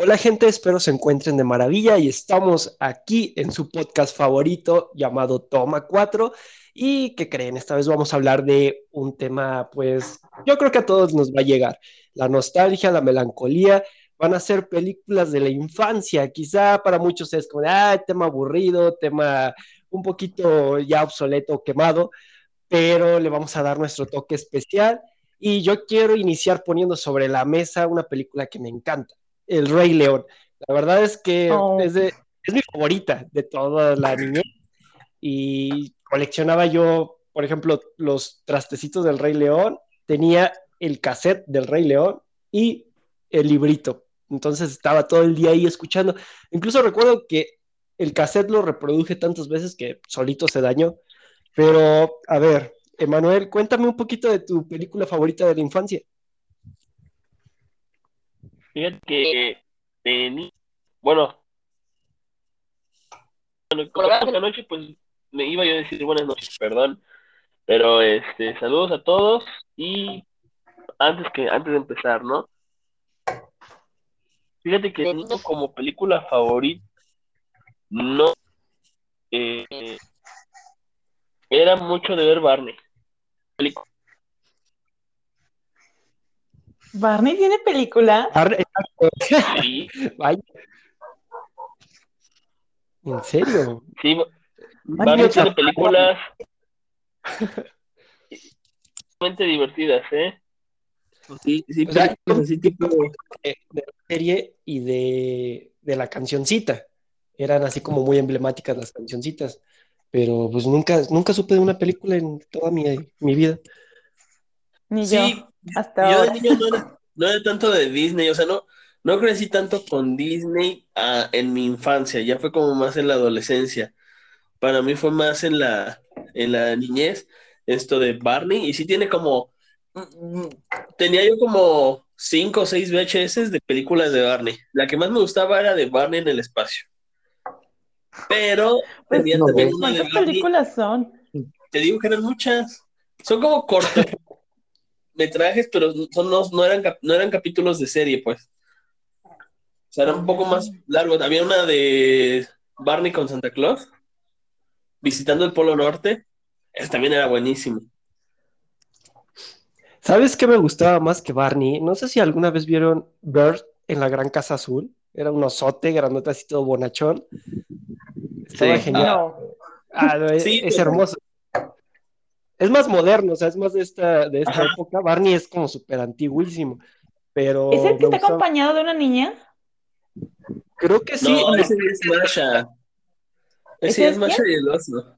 Hola gente, espero se encuentren de maravilla y estamos aquí en su podcast favorito llamado Toma 4 y que creen, esta vez vamos a hablar de un tema pues yo creo que a todos nos va a llegar, la nostalgia, la melancolía, van a ser películas de la infancia, quizá para muchos es como, ah, tema aburrido, tema un poquito ya obsoleto, quemado, pero le vamos a dar nuestro toque especial y yo quiero iniciar poniendo sobre la mesa una película que me encanta el Rey León. La verdad es que Oh. es, de- es mi favorita de toda la niñez. Y coleccionaba yo, por ejemplo, los trastecitos del Rey León. Tenía el cassette del Rey León y el librito. Entonces estaba todo el día ahí escuchando. Incluso recuerdo que el cassette lo reproduje tantas veces que solito se dañó. Pero, a ver, Emanuel, cuéntame un poquito de tu película favorita de la infancia. Fíjate que de ni- bueno, bueno, con la la noche, pues me iba yo a decir buenas noches, perdón, pero este, saludos a todos y antes que antes de empezar, ¿no? Fíjate que tengo como película favorita, no, eh, era mucho de ver Barney. Barney tiene película. Sí, Vaya. ¿En serio? sí, Barney tiene películas realmente divertidas, ¿eh? Sí, sí, O sea, películas así tipo... de, de la serie y de, de la cancioncita. Eran así como muy emblemáticas las cancioncitas. Pero pues nunca, nunca supe de una película en toda mi, mi vida. Ni Sí, yo. Hasta yo de niño no era, no era tanto de Disney, o sea, no, no crecí tanto con Disney ah, en mi infancia, ya fue como más en la adolescencia. Para mí fue más en la, en la niñez, esto de Barney, y sí tiene como, mm, mm, tenía yo como cinco o seis VHS de películas de Barney. La que más me gustaba era de Barney en el espacio. Pero Pues, tenía no, también güey. una de ¿Cuántas películas son? te digo que eran muchas. Son como cortos metrajes, pero son, no, no eran, no eran capítulos de serie, pues. O sea, eran un poco más largos. Había una de Barney con Santa Claus, visitando el Polo Norte. Esa también era buenísimo. ¿Sabes qué me gustaba más que Barney? No sé si alguna vez vieron Bert en la Gran Casa Azul. Era un osote, grandote así todo bonachón. Estaba Sí. genial. No. Ah, no, es, Sí, es hermoso. Es más moderno, o sea, es más de esta, de esta Ajá. época. Barney es como súper antiguísimo. Pero ¿Es el que está gustaba- acompañado de una niña? Creo que sí. no, ese es Masha. ¿Ese Ese es Masha y el oso.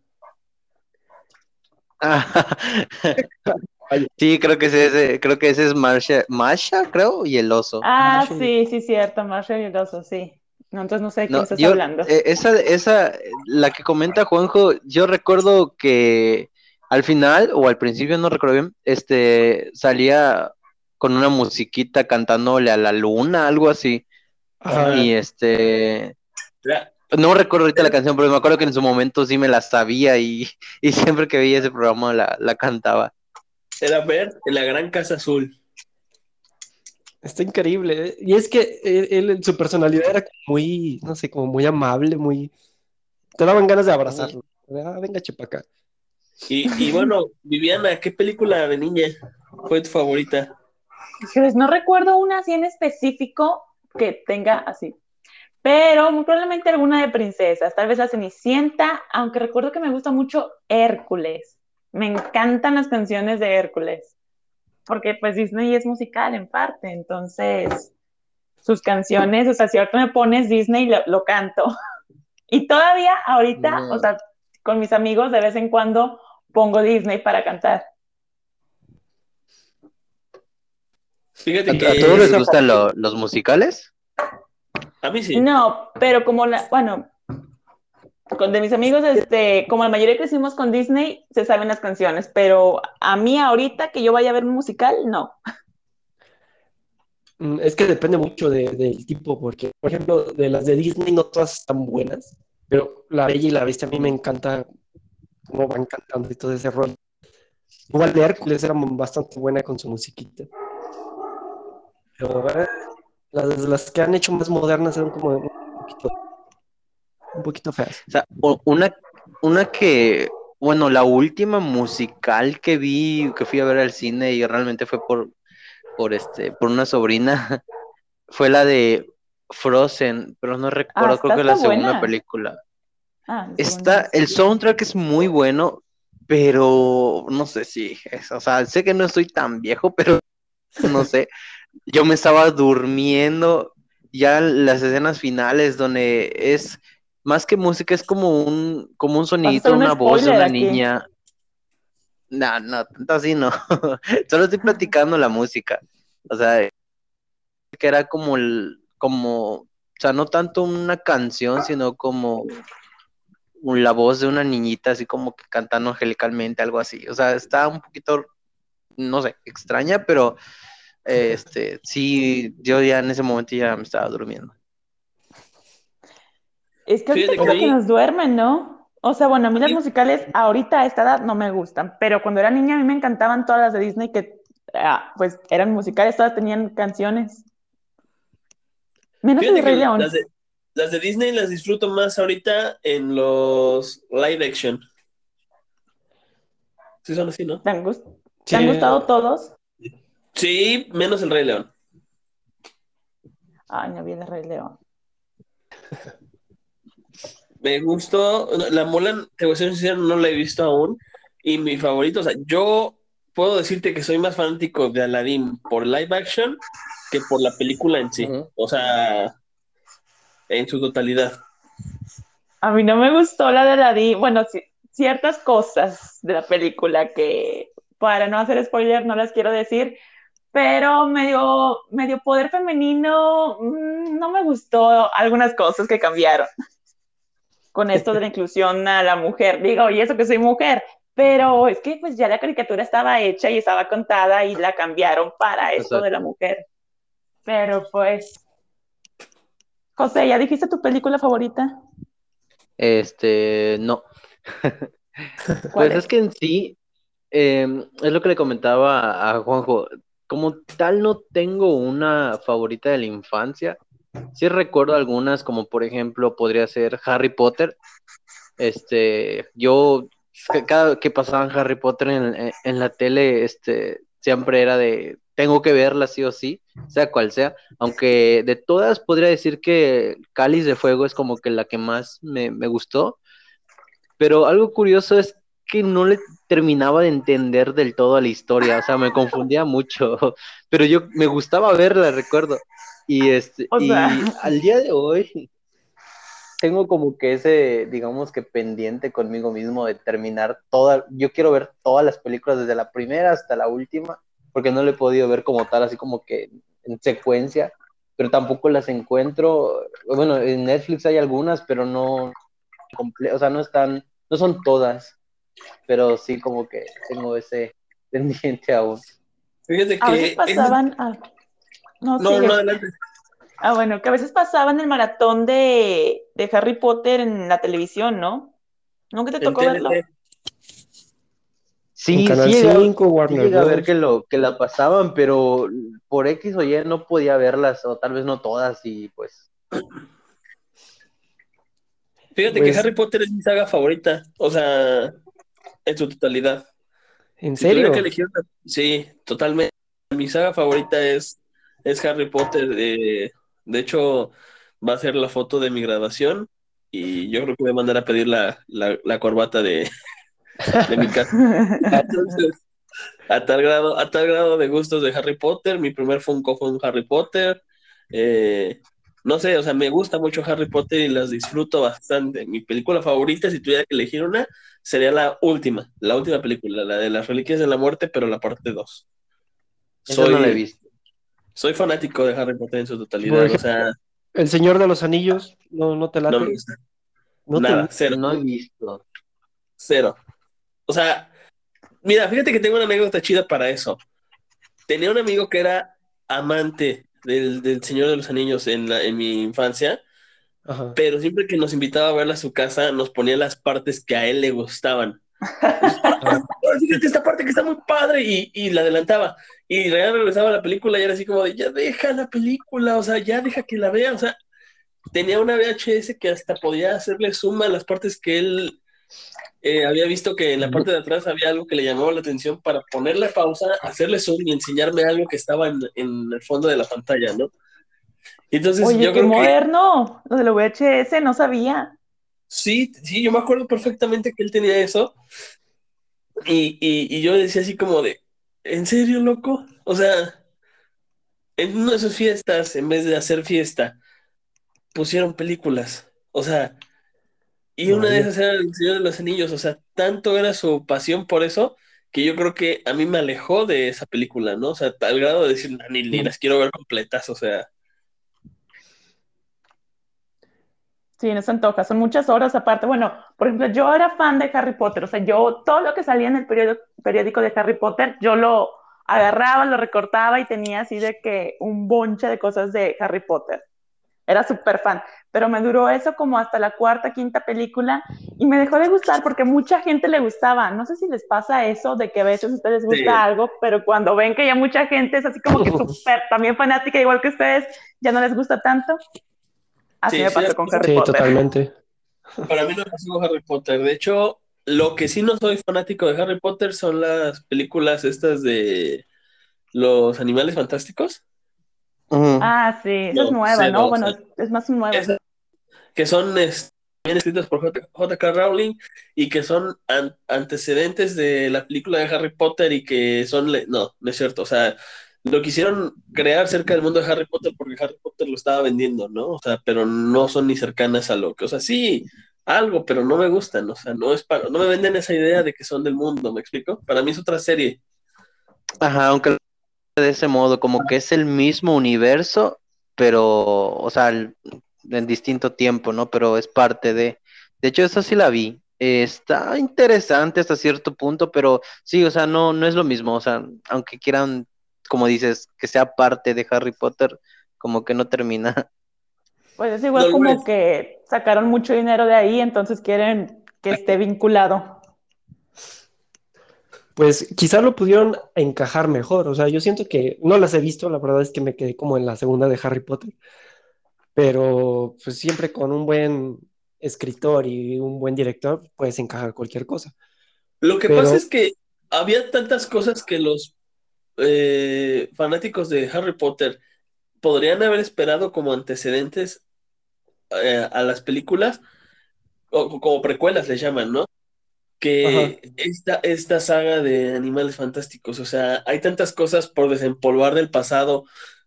Sí, creo que ese, ese- creo que ese es Marsha, Masha, creo, y el oso. Ah, sí. sí, sí, cierto. Marshall y el oso, sí. No, entonces no sé de quién No, estás yo- hablando. eh, esa, esa, la que comenta Juanjo, yo recuerdo que al final, o al principio, no recuerdo bien, este, salía con una musiquita cantándole a la luna, algo así. Ajá. Y este, no recuerdo ahorita la canción, pero me acuerdo que en su momento sí me la sabía y, y siempre que veía ese programa la, la cantaba. Era Bert en la Gran Casa Azul. Está increíble. ¿eh? Y es que él, él, su personalidad era como muy, no sé, como muy amable, muy... Te daban ganas de abrazarlo. Ah, venga, chepaca. Y, y bueno, Viviana, ¿qué película de niña fue tu favorita? Híjoles, no recuerdo una así en específico que tenga así. Pero muy probablemente alguna de princesas, tal vez la Cenicienta, aunque recuerdo que me gusta mucho Hércules. Me encantan las canciones de Hércules, porque pues Disney es musical en parte, entonces sus canciones, o sea, si ahorita me pones Disney, lo, lo canto. Y todavía ahorita, o sea, con mis amigos de vez en cuando pongo Disney para cantar. Fíjate ¿A, que a todos les gustan lo- los musicales? a mí sí. No, pero como la, bueno, con de mis amigos, este, como la mayoría crecimos con Disney, se saben las canciones, pero a mí ahorita que yo vaya a ver un musical, no. Mm, Es que depende mucho de- del tipo, porque, por ejemplo, de las de Disney no todas están buenas, pero La Bella y la Bestia a mí me encanta cómo van cantando y todo ese rol. Igual de Hércules era bastante buena con su musiquita. Pero eh, las, las que han hecho más modernas eran como un poquito, un poquito feas. O sea, una, una que, bueno, la última musical que vi, que fui a ver al cine y realmente fue por, por este, por una sobrina, fue la de Frozen, pero no recuerdo, creo está- que es la segunda buena. película. Ah, Está, el soundtrack es muy bueno, pero no sé si es, o sea, sé que no estoy tan viejo, pero no sé. Yo me estaba durmiendo ya las escenas finales donde es más que música, es como un, como un sonidito, un una voz de una aquí. niña. No, no, tanto así no. Solo estoy platicando la música. O sea, que era como el, como, o sea, no tanto una canción, sino como la voz de una niñita, así como que cantando angelicalmente, algo así. O sea, está un poquito, no sé, extraña, pero este, sí, yo ya en ese momento ya me estaba durmiendo. Es que ahorita Fíjate que nos duermen, ¿no? O sea, bueno, a mí las Sí. musicales ahorita a esta edad no me gustan, pero cuando era niña a mí me encantaban todas las de Disney que ah, pues eran musicales, todas tenían canciones. Menos el Rey León. las de, las de Disney las disfruto más ahorita en los live action. Sí son así, ¿no? ¿Te han, gust- te Sí, han gustado todos? Sí, menos el Rey León. Ay, no viene el Rey León. Me gustó. La Mulan, te voy a ser sincero, no la he visto aún. Y mi favorito, o sea, yo puedo decirte que soy más fanático de Aladdin por live action que por la película en sí. O sea, en su totalidad. A mí no me gustó la de Aladdin. Bueno, sí, ciertas cosas de la película que, para no hacer spoiler, no las quiero decir, pero medio, medio poder femenino, mm, no me gustó algunas cosas que cambiaron con esto de la inclusión a la mujer. Digo, y eso que soy mujer, pero es que pues ya la caricatura estaba hecha y estaba contada y la cambiaron para esto Exacto. de la mujer. Pero pues, José, ¿ya dijiste tu película favorita? Este, no. ¿Cuál Pues es? es que en sí, eh, es lo que le comentaba a Juanjo, como tal no tengo una favorita de la infancia, sí recuerdo algunas, como por ejemplo podría ser Harry Potter, este, yo ca- cada que pasaban Harry Potter en, en- en la tele, este, siempre era de, tengo que verla sí o sí, sea cual sea, aunque de todas podría decir que Cáliz de Fuego es como que la que más me, me gustó, pero algo curioso es que no le terminaba de entender del todo a la historia, o sea, me confundía mucho, pero yo me gustaba verla, recuerdo. Y este, O y al día de hoy tengo como que ese, digamos que pendiente conmigo mismo de terminar toda, yo quiero ver todas las películas desde la primera hasta la última, porque no le he podido ver como tal, así como que en secuencia, pero tampoco las encuentro, bueno, en Netflix hay algunas, pero no comple- o sea, no están, no son todas, pero sí como que tengo ese pendiente aún. Fíjate A que. veces pasaban. ah, no, No, sigue. no, adelante. Ah, bueno, que a veces pasaban el maratón de, de Harry Potter en la televisión, ¿no? ¿Nunca te tocó verlo? Sí, en Canal sí, llegué a- 5, sí Warner a ver que lo que la pasaban, pero por X o Y no podía verlas, o tal vez no todas, y pues Fíjate Pues- que Harry Potter es mi saga favorita. O sea, en su totalidad. ¿En Si serio? que elegir una- Sí, totalmente. Mi saga favorita es, es Harry Potter. eh, de hecho, va a ser la foto de mi graduación y yo creo que voy a mandar a pedir la, la, la corbata de, de mi casa. Entonces, a tal grado, a tal grado de gustos de Harry Potter, mi primer Funko fue un Harry Potter. eh, no sé, o sea, me gusta mucho Harry Potter y las disfruto bastante. Mi película favorita, si tuviera que elegir una, sería la última, la última película, la de las Reliquias de la Muerte, pero la parte 2. eso no la he visto. Soy fanático de Harry Potter en su totalidad, o sea, El Señor de los Anillos, ¿no, no te late? no me gusta. ¿No te Nada, gusta? cero. No he visto. Cero. O sea, mira, fíjate que tengo una anécdota chida para eso. Tenía un amigo que era amante del, del Señor de los Anillos en, la, en mi infancia, Ajá. pero siempre que nos invitaba a verla a su casa, nos ponía las partes que a él le gustaban. fíjate esta parte que está muy padre y, y la adelantaba. Y real regresaba a la película y era así como de, ya deja la película, o sea, ya deja que la vea, o sea, tenía una VHS que hasta podía hacerle suma a las partes que él eh, había visto que en la parte de atrás había algo que le llamaba la atención para ponerle pausa, hacerle zoom y enseñarme algo que estaba en, en el fondo de la pantalla, ¿no? Entonces, Oye, yo qué moderno, lo de la VHS, no sabía. Sí, sí, yo me acuerdo perfectamente que él tenía eso. Y, y, y yo decía así como de, ¿en serio, loco? O sea, en una de sus fiestas, en vez de hacer fiesta, pusieron películas. O sea, y una de esas era El Señor de los Anillos. O sea, tanto era su pasión por eso que yo creo que a mí me alejó de esa película, ¿no? O sea, al grado de decir, ni, ni las quiero ver completas, o sea. Sí, no se antoja, son muchas horas aparte. Bueno, por ejemplo, yo era fan de Harry Potter, o sea, yo todo lo que salía en el periódico, periódico de Harry Potter, yo lo agarraba, lo recortaba y tenía así de que un bonche de cosas de Harry Potter. Era súper fan, pero me duró eso como hasta la cuarta, quinta película y me dejó de gustar porque mucha gente le gustaba. No sé si les pasa eso de que a veces a ustedes gusta algo, pero cuando ven que ya mucha gente es así como que súper también fanática, igual que ustedes, ya no les gusta tanto. Así me pasó con Harry Potter. Sí, totalmente. Para mí no pasó con Harry Potter. De hecho, lo que sí no soy fanático de Harry Potter son las películas estas de los animales fantásticos. Ah, sí, esa es nueva, ¿no? Bueno, es más nueva. que son bien escritas por J.K. Rowling y que son antecedentes de la película de Harry Potter y que son... No, no es cierto. O sea, lo quisieron crear cerca del mundo de Harry Potter porque Harry Potter lo estaba vendiendo, ¿no? O sea, pero no son ni cercanas a lo que, o sea, sí, algo, pero no me gustan, o sea, no es para, no me venden esa idea de que son del mundo, ¿me explico? Para mí es otra serie. Ajá, aunque de ese modo, como que es el mismo universo, pero, o sea, en distinto tiempo, ¿no? Pero es parte de, de hecho, esa sí la vi. está interesante hasta cierto punto, pero sí, o sea, no, no es lo mismo. O sea, aunque quieran como dices, que sea parte de Harry Potter, como que no termina. Pues es igual como que sacaron mucho dinero de ahí, entonces quieren que esté vinculado. Pues quizás lo pudieron encajar mejor, o sea, yo siento que no las he visto, la verdad es que me quedé como en la segunda de Harry Potter, pero pues siempre con un buen escritor y un buen director puedes encajar cualquier cosa. Lo que pasa es que había tantas cosas que los eh, fanáticos de Harry Potter podrían haber esperado como antecedentes eh, a las películas, o como precuelas le llaman, ¿no? Que esta, esta saga de animales fantásticos, o sea, hay tantas cosas por desempolvar del pasado,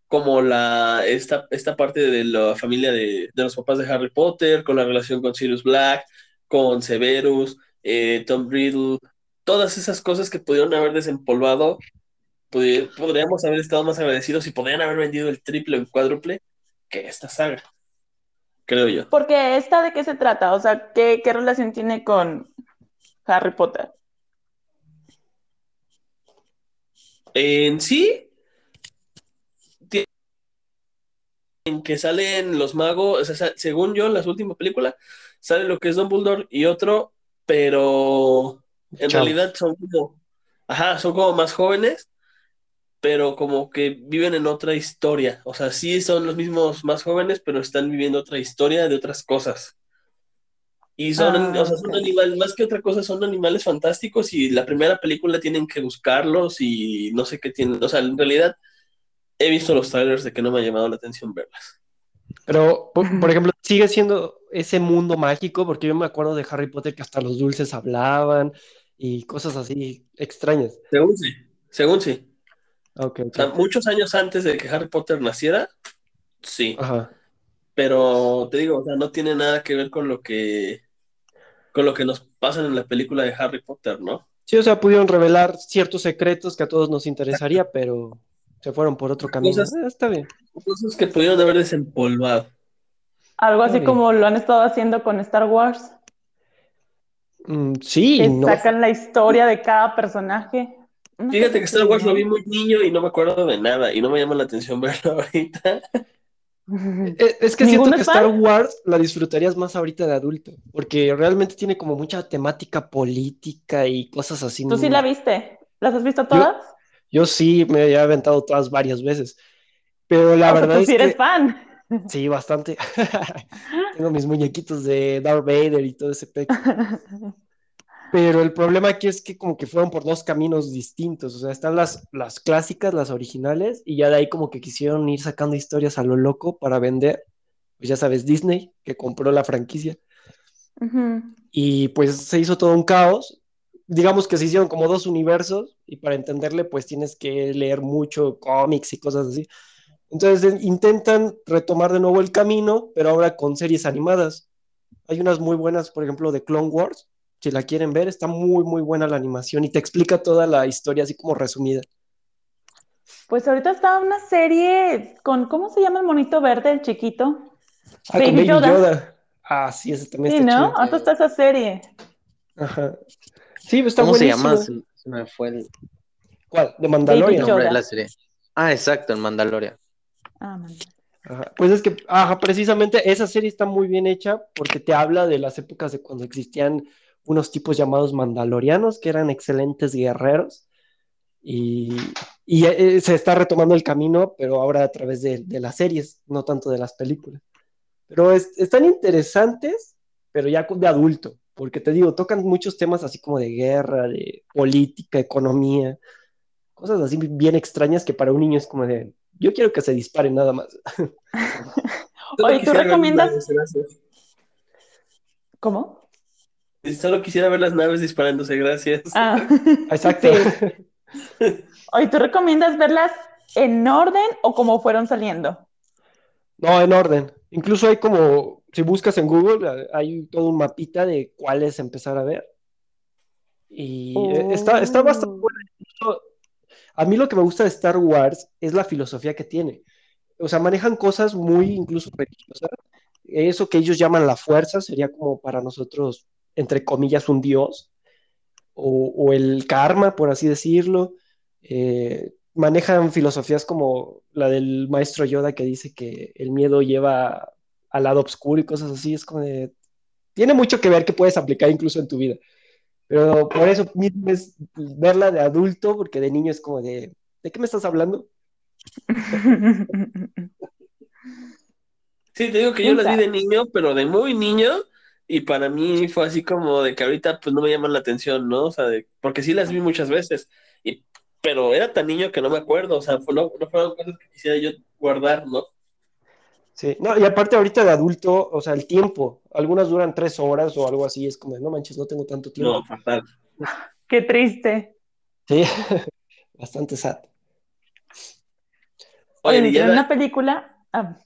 como la, esta, esta parte de la familia de, los papás de Harry Potter, con la relación con Sirius Black, con Severus, eh, Tom Riddle, todas esas cosas que pudieron haber desempolvado podríamos haber estado más agradecidos y podrían haber vendido el triple o el cuádruple que esta saga. Creo yo. Porque esta de qué se trata, o sea, ¿qué, relación tiene con Harry Potter? En sí, en que salen los magos, o sea, según yo, en las últimas películas, sale lo que es Dumbledore y otro, pero en realidad son como, ajá, son como más jóvenes pero como que viven en otra historia. O sea, sí son los mismos más jóvenes, pero están viviendo otra historia de otras cosas. Y son, ah, o sea, son animales, más que otra cosa, son animales fantásticos y la primera película tienen que buscarlos y no sé qué tienen. O sea, en realidad he visto los trailers de que no me ha llamado la atención verlas. Pero, por, ejemplo, sigue siendo ese mundo mágico, porque yo me acuerdo de Harry Potter que hasta los dulces hablaban y cosas así extrañas. Según sí, según sí muchos años antes de que Harry Potter naciera, sí. Pero te digo, o sea, no tiene nada que ver con lo que con lo que nos pasan en la película de Harry Potter, ¿no? Sí, o sea, pudieron revelar ciertos secretos que a todos nos interesaría, pero se fueron por otro camino. Ah, está bien. Cosas que pudieron haber desempolvado. Algo así como lo han estado haciendo con Star Wars. Mm, sí. Que sacan la historia de cada personaje. Fíjate que Star Wars lo vi muy niño y no me acuerdo de nada y no me llama la atención verlo ahorita. Eh, Es que siento ¿Ninguno que Star? Wars la disfrutarías más ahorita de adulto, porque realmente tiene como mucha temática política y cosas así. ¿Tú sí la viste? ¿Las has visto todas? Yo sí me he aventado todas varias veces, pero la O sea, verdad tú es sí eres que fan. sí, bastante. Tengo mis muñequitos de Darth Vader y todo ese peco. Pero el problema aquí es que como que fueron por dos caminos distintos. O sea, están las, las clásicas, las originales, y ya de ahí como que quisieron ir sacando historias a lo loco para vender. Pues ya sabes, Disney, que compró la franquicia. Y pues se hizo todo un caos. Digamos que se hicieron como dos universos, y para entenderle, pues tienes que leer mucho cómics y cosas así. Entonces eh, intentan retomar de nuevo el camino, pero ahora con series animadas. Hay unas muy buenas, por ejemplo, de Clone Wars. Si la quieren ver, está muy, muy buena la animación y te explica toda la historia así como resumida. Pues ahorita está una serie con, ¿cómo se llama el monito verde, el chiquito? Ah, con Baby Baby Yoda. Yoda. Ah, sí, ese también Sí, está ¿no? chido. Ahorita está esa serie. Ajá. Sí, está ¿Cómo se buenísimo. llama? Se, se me fue el ¿Cuál? De Baby Mandalorian. Yoda. de la serie. Ah, exacto, el Mandalorian. Ah, man. Ajá. Pues es que, ajá, precisamente esa serie está muy bien hecha porque te habla de las épocas de cuando existían unos tipos llamados mandalorianos que eran excelentes guerreros y, y, eh, se está retomando el camino, pero ahora a través de, de las series, no tanto de las películas. Pero es- están interesantes, pero ya de adulto, porque te digo, tocan muchos temas así como de guerra, de política, economía, cosas así bien extrañas que para un niño es como de, yo quiero que se disparen nada más. Oye, ¿tú recomiendas? ¿Cómo? Solo quisiera ver las naves disparándose, gracias. Ah. Exacto. Oye, ¿tú recomiendas verlas en orden o como fueron saliendo? No, en orden. Incluso hay como, si buscas en Google, hay todo un mapita de cuáles empezar a ver. Y eh, está, está bastante Oh. bueno. Incluso, A mí lo que me gusta de Star Wars es la filosofía que tiene. O sea, manejan cosas muy incluso religiosas. Eso que ellos llaman la fuerza sería como para nosotros, entre comillas, un dios. O, o el karma, por así decirlo. Eh, manejan filosofías como la del maestro Yoda que dice que el miedo lleva al lado oscuro y cosas así. Es como de... Tiene mucho que ver que puedes aplicar incluso en tu vida. Pero por eso mismo es verla de adulto, porque de niño es como de, ¿de qué me estás hablando? Sí, te digo que yo las vi de niño, pero de muy niño, y para mí fue así como de que ahorita pues no me llaman la atención, ¿no? O sea, de- porque sí las vi muchas veces, y, pero era tan niño que no me acuerdo, o sea, fue- no, no fueron cosas que quisiera yo guardar, ¿no? Sí, no, y aparte ahorita de adulto, o sea, el tiempo, algunas duran tres horas o algo así, es como de, no manches, no tengo tanto tiempo. No, fatal. Qué triste. Sí, bastante sad. Oye, Oye, una película ah,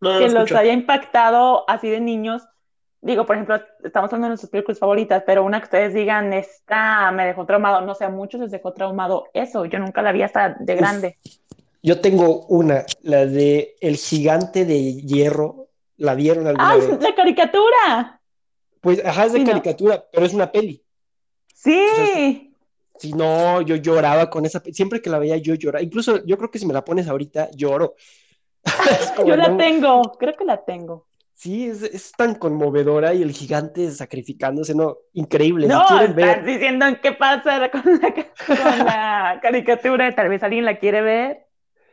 no, no, que los escucho. haya impactado así de niños. Digo, por ejemplo, estamos hablando de nuestras películas favoritas, pero una que ustedes digan, esta me dejó traumado. No sé, a muchos les dejó traumado eso. Yo nunca la vi hasta de Uf. grande. Yo tengo una, la de El Gigante de Hierro, ¿la vieron alguna ¡Ay, vez? la caricatura! Pues, ajá, es de Sí, no. caricatura, pero es una peli. Sí. Si no, yo lloraba con esa, siempre que la veía yo lloraba, incluso yo creo que si me la pones ahorita, lloro. Yo la no- tengo, creo que la tengo. Sí, es, es tan conmovedora y el gigante sacrificándose, ¿no? Increíble. No, si quieren estás ver, diciendo en qué pasa con la, con la caricatura. Tal vez alguien la quiere ver.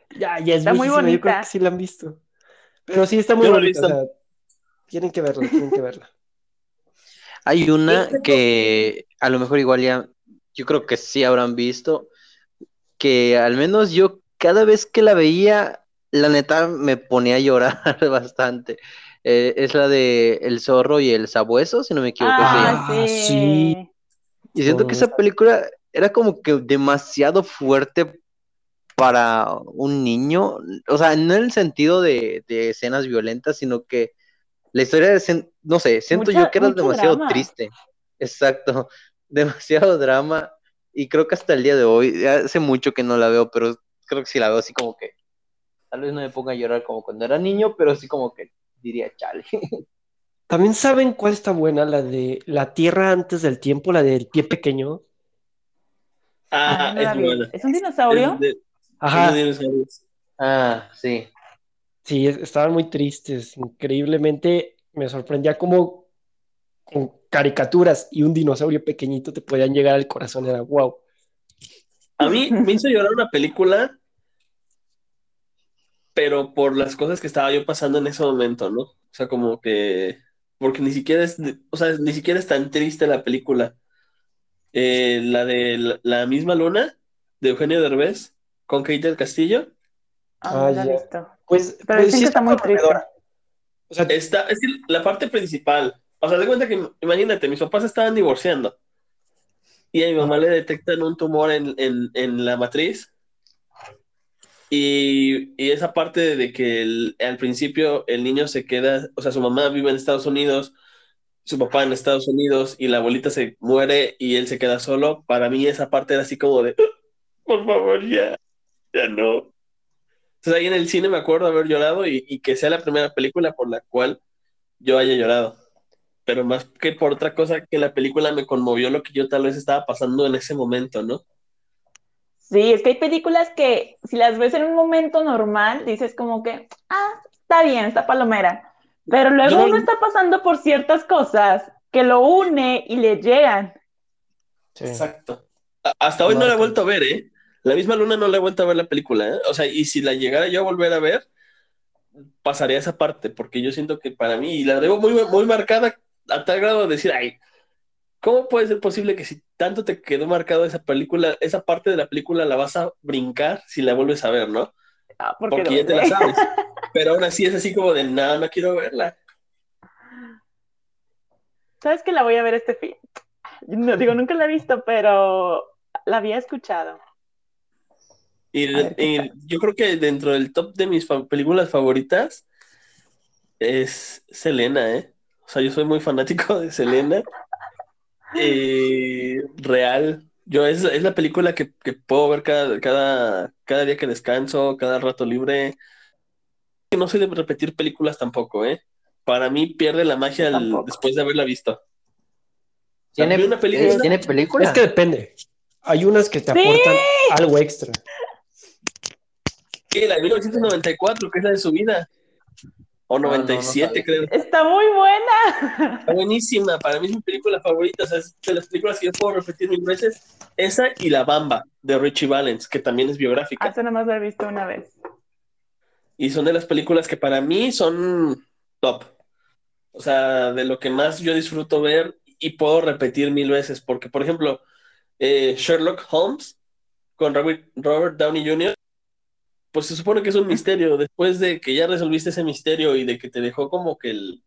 ya, ya es está muy viejísima, yo creo bonita. que sí la han visto. Pero sí, está muy Yo bonita, o sea, tienen que verla, tienen que verla. Hay una que a lo mejor igual ya, yo creo que sí habrán visto, que al menos yo cada vez que la veía, la neta me ponía a llorar bastante. Eh, es la de El zorro y el sabueso, si no me equivoco. Ah, Ah, sí. sí. Y siento que esa película era como que demasiado fuerte para un niño, o sea, no en el sentido de, de escenas violentas, sino que la historia, de no sé, siento Mucha- yo que era demasiado drama. triste. Exacto, demasiado drama. Y creo que hasta el día de hoy, hace mucho que no la veo, pero creo que sí la veo así como que, tal vez no me ponga a llorar como cuando era niño, pero sí como que diría, chale. También saben cuál está buena, la de La Tierra antes del tiempo, la del pie pequeño. Ah, no la es buena. ¿Es un dinosaurio? Es de- Ajá. Ah, sí. Sí, es- estaban muy tristes. Increíblemente me sorprendía cómo con caricaturas y un dinosaurio pequeñito te podían llegar al corazón. Era wow. A mí me hizo llorar una película, pero por las cosas que estaba yo pasando en ese momento, ¿no? O sea, como que, porque ni siquiera es, o sea, ni siquiera es tan triste la película. Eh, la de la, la misma luna de Eugenio Derbez con Kate del Castillo. Ah, Ah, la he ya. visto. Pues, Pero pues sí que está muy triste. O sea, Está, es la parte principal, o sea, de cuenta que, imagínate, mis papás estaban divorciando y a mi mamá le detectan un tumor en, en, en la matriz y, esa parte de que al principio el niño se queda, o sea, su mamá vive en Estados Unidos, su papá en Estados Unidos y la abuelita se muere y él se queda solo, para mí esa parte era así como de, por favor, ya, ya no. Entonces ahí en el cine me acuerdo haber llorado y que sea la primera película por la cual yo haya llorado. Pero más que por otra cosa, que la película me conmovió lo que yo tal vez estaba pasando en ese momento, ¿no? Sí, es que hay películas que si las ves en un momento normal, dices como que, ah, está bien, está palomera. Pero luego Yo uno está pasando por ciertas cosas que lo une y le llegan. sí. Exacto. Hasta hoy no la he vuelto a ver, ¿eh? La misma luna no la he vuelto a ver la película, ¿eh? O sea, y si la llegara yo a volver a ver, pasaría esa parte, porque yo siento que para mí, y la debo muy, muy marcada a tal grado de decir, ay, ¿cómo puede ser posible que si tanto te quedó marcado esa película, esa parte de la película la vas a brincar si la vuelves a ver, ¿no? Ah, porque ya te la sabes. Pero aún así es así como de, no, no quiero verla. ¿Sabes que la voy a ver este fin? No digo, nunca la he visto, pero la había escuchado. Y, yo creo que dentro del top de mis fa- películas favoritas es Selena, ¿eh? O sea, yo soy muy fanático de Selena. Eh, real. Yo es, es la película que, que puedo ver cada, cada, cada día que descanso, cada rato libre. No soy de repetir películas tampoco, ¿eh? Para mí pierde la magia después de haberla visto. ¿Tiene, una película- eh, ¿tiene película? Es que depende. Hay unas que te Sí. aportan algo extra. Sí, la de 1994, que es la de su vida. O no, no 97, sabía. creo. Está muy buena. Está buenísima, para mí es mi película favorita, o sea, es de las películas que yo puedo repetir mil veces. Esa y La Bamba, de Richie Valens, que también es biográfica. Hace nomás la he visto una vez. Y son de las películas que para mí son top. O sea, de lo que más yo disfruto ver y puedo repetir mil veces. Porque, por ejemplo, eh, Sherlock Holmes con Robert, Robert Downey Jr., pues se supone que es un misterio. Después de que ya resolviste ese misterio y de que te dejó como que el-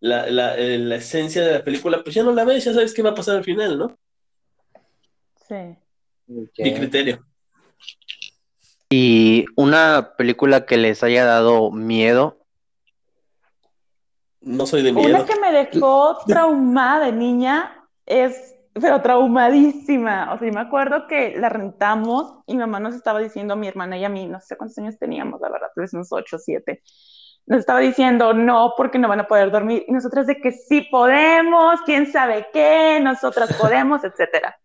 la, la- eh, la esencia de la película, pues ya no la ves, ya sabes qué va a pasar al final, ¿no? Sí. Mi criterio. Y una película que les haya dado miedo. No soy de Una miedo. que me dejó traumada de niña es, pero traumadísima. O sea, yo me acuerdo que la rentamos y mi mamá nos estaba diciendo, mi hermana y a mí, no sé cuántos años teníamos, la verdad, pero es unos ocho o siete. Nos estaba diciendo, no, porque no van a poder dormir. Y nosotras de que sí podemos, quién sabe qué, nosotras podemos, etcétera.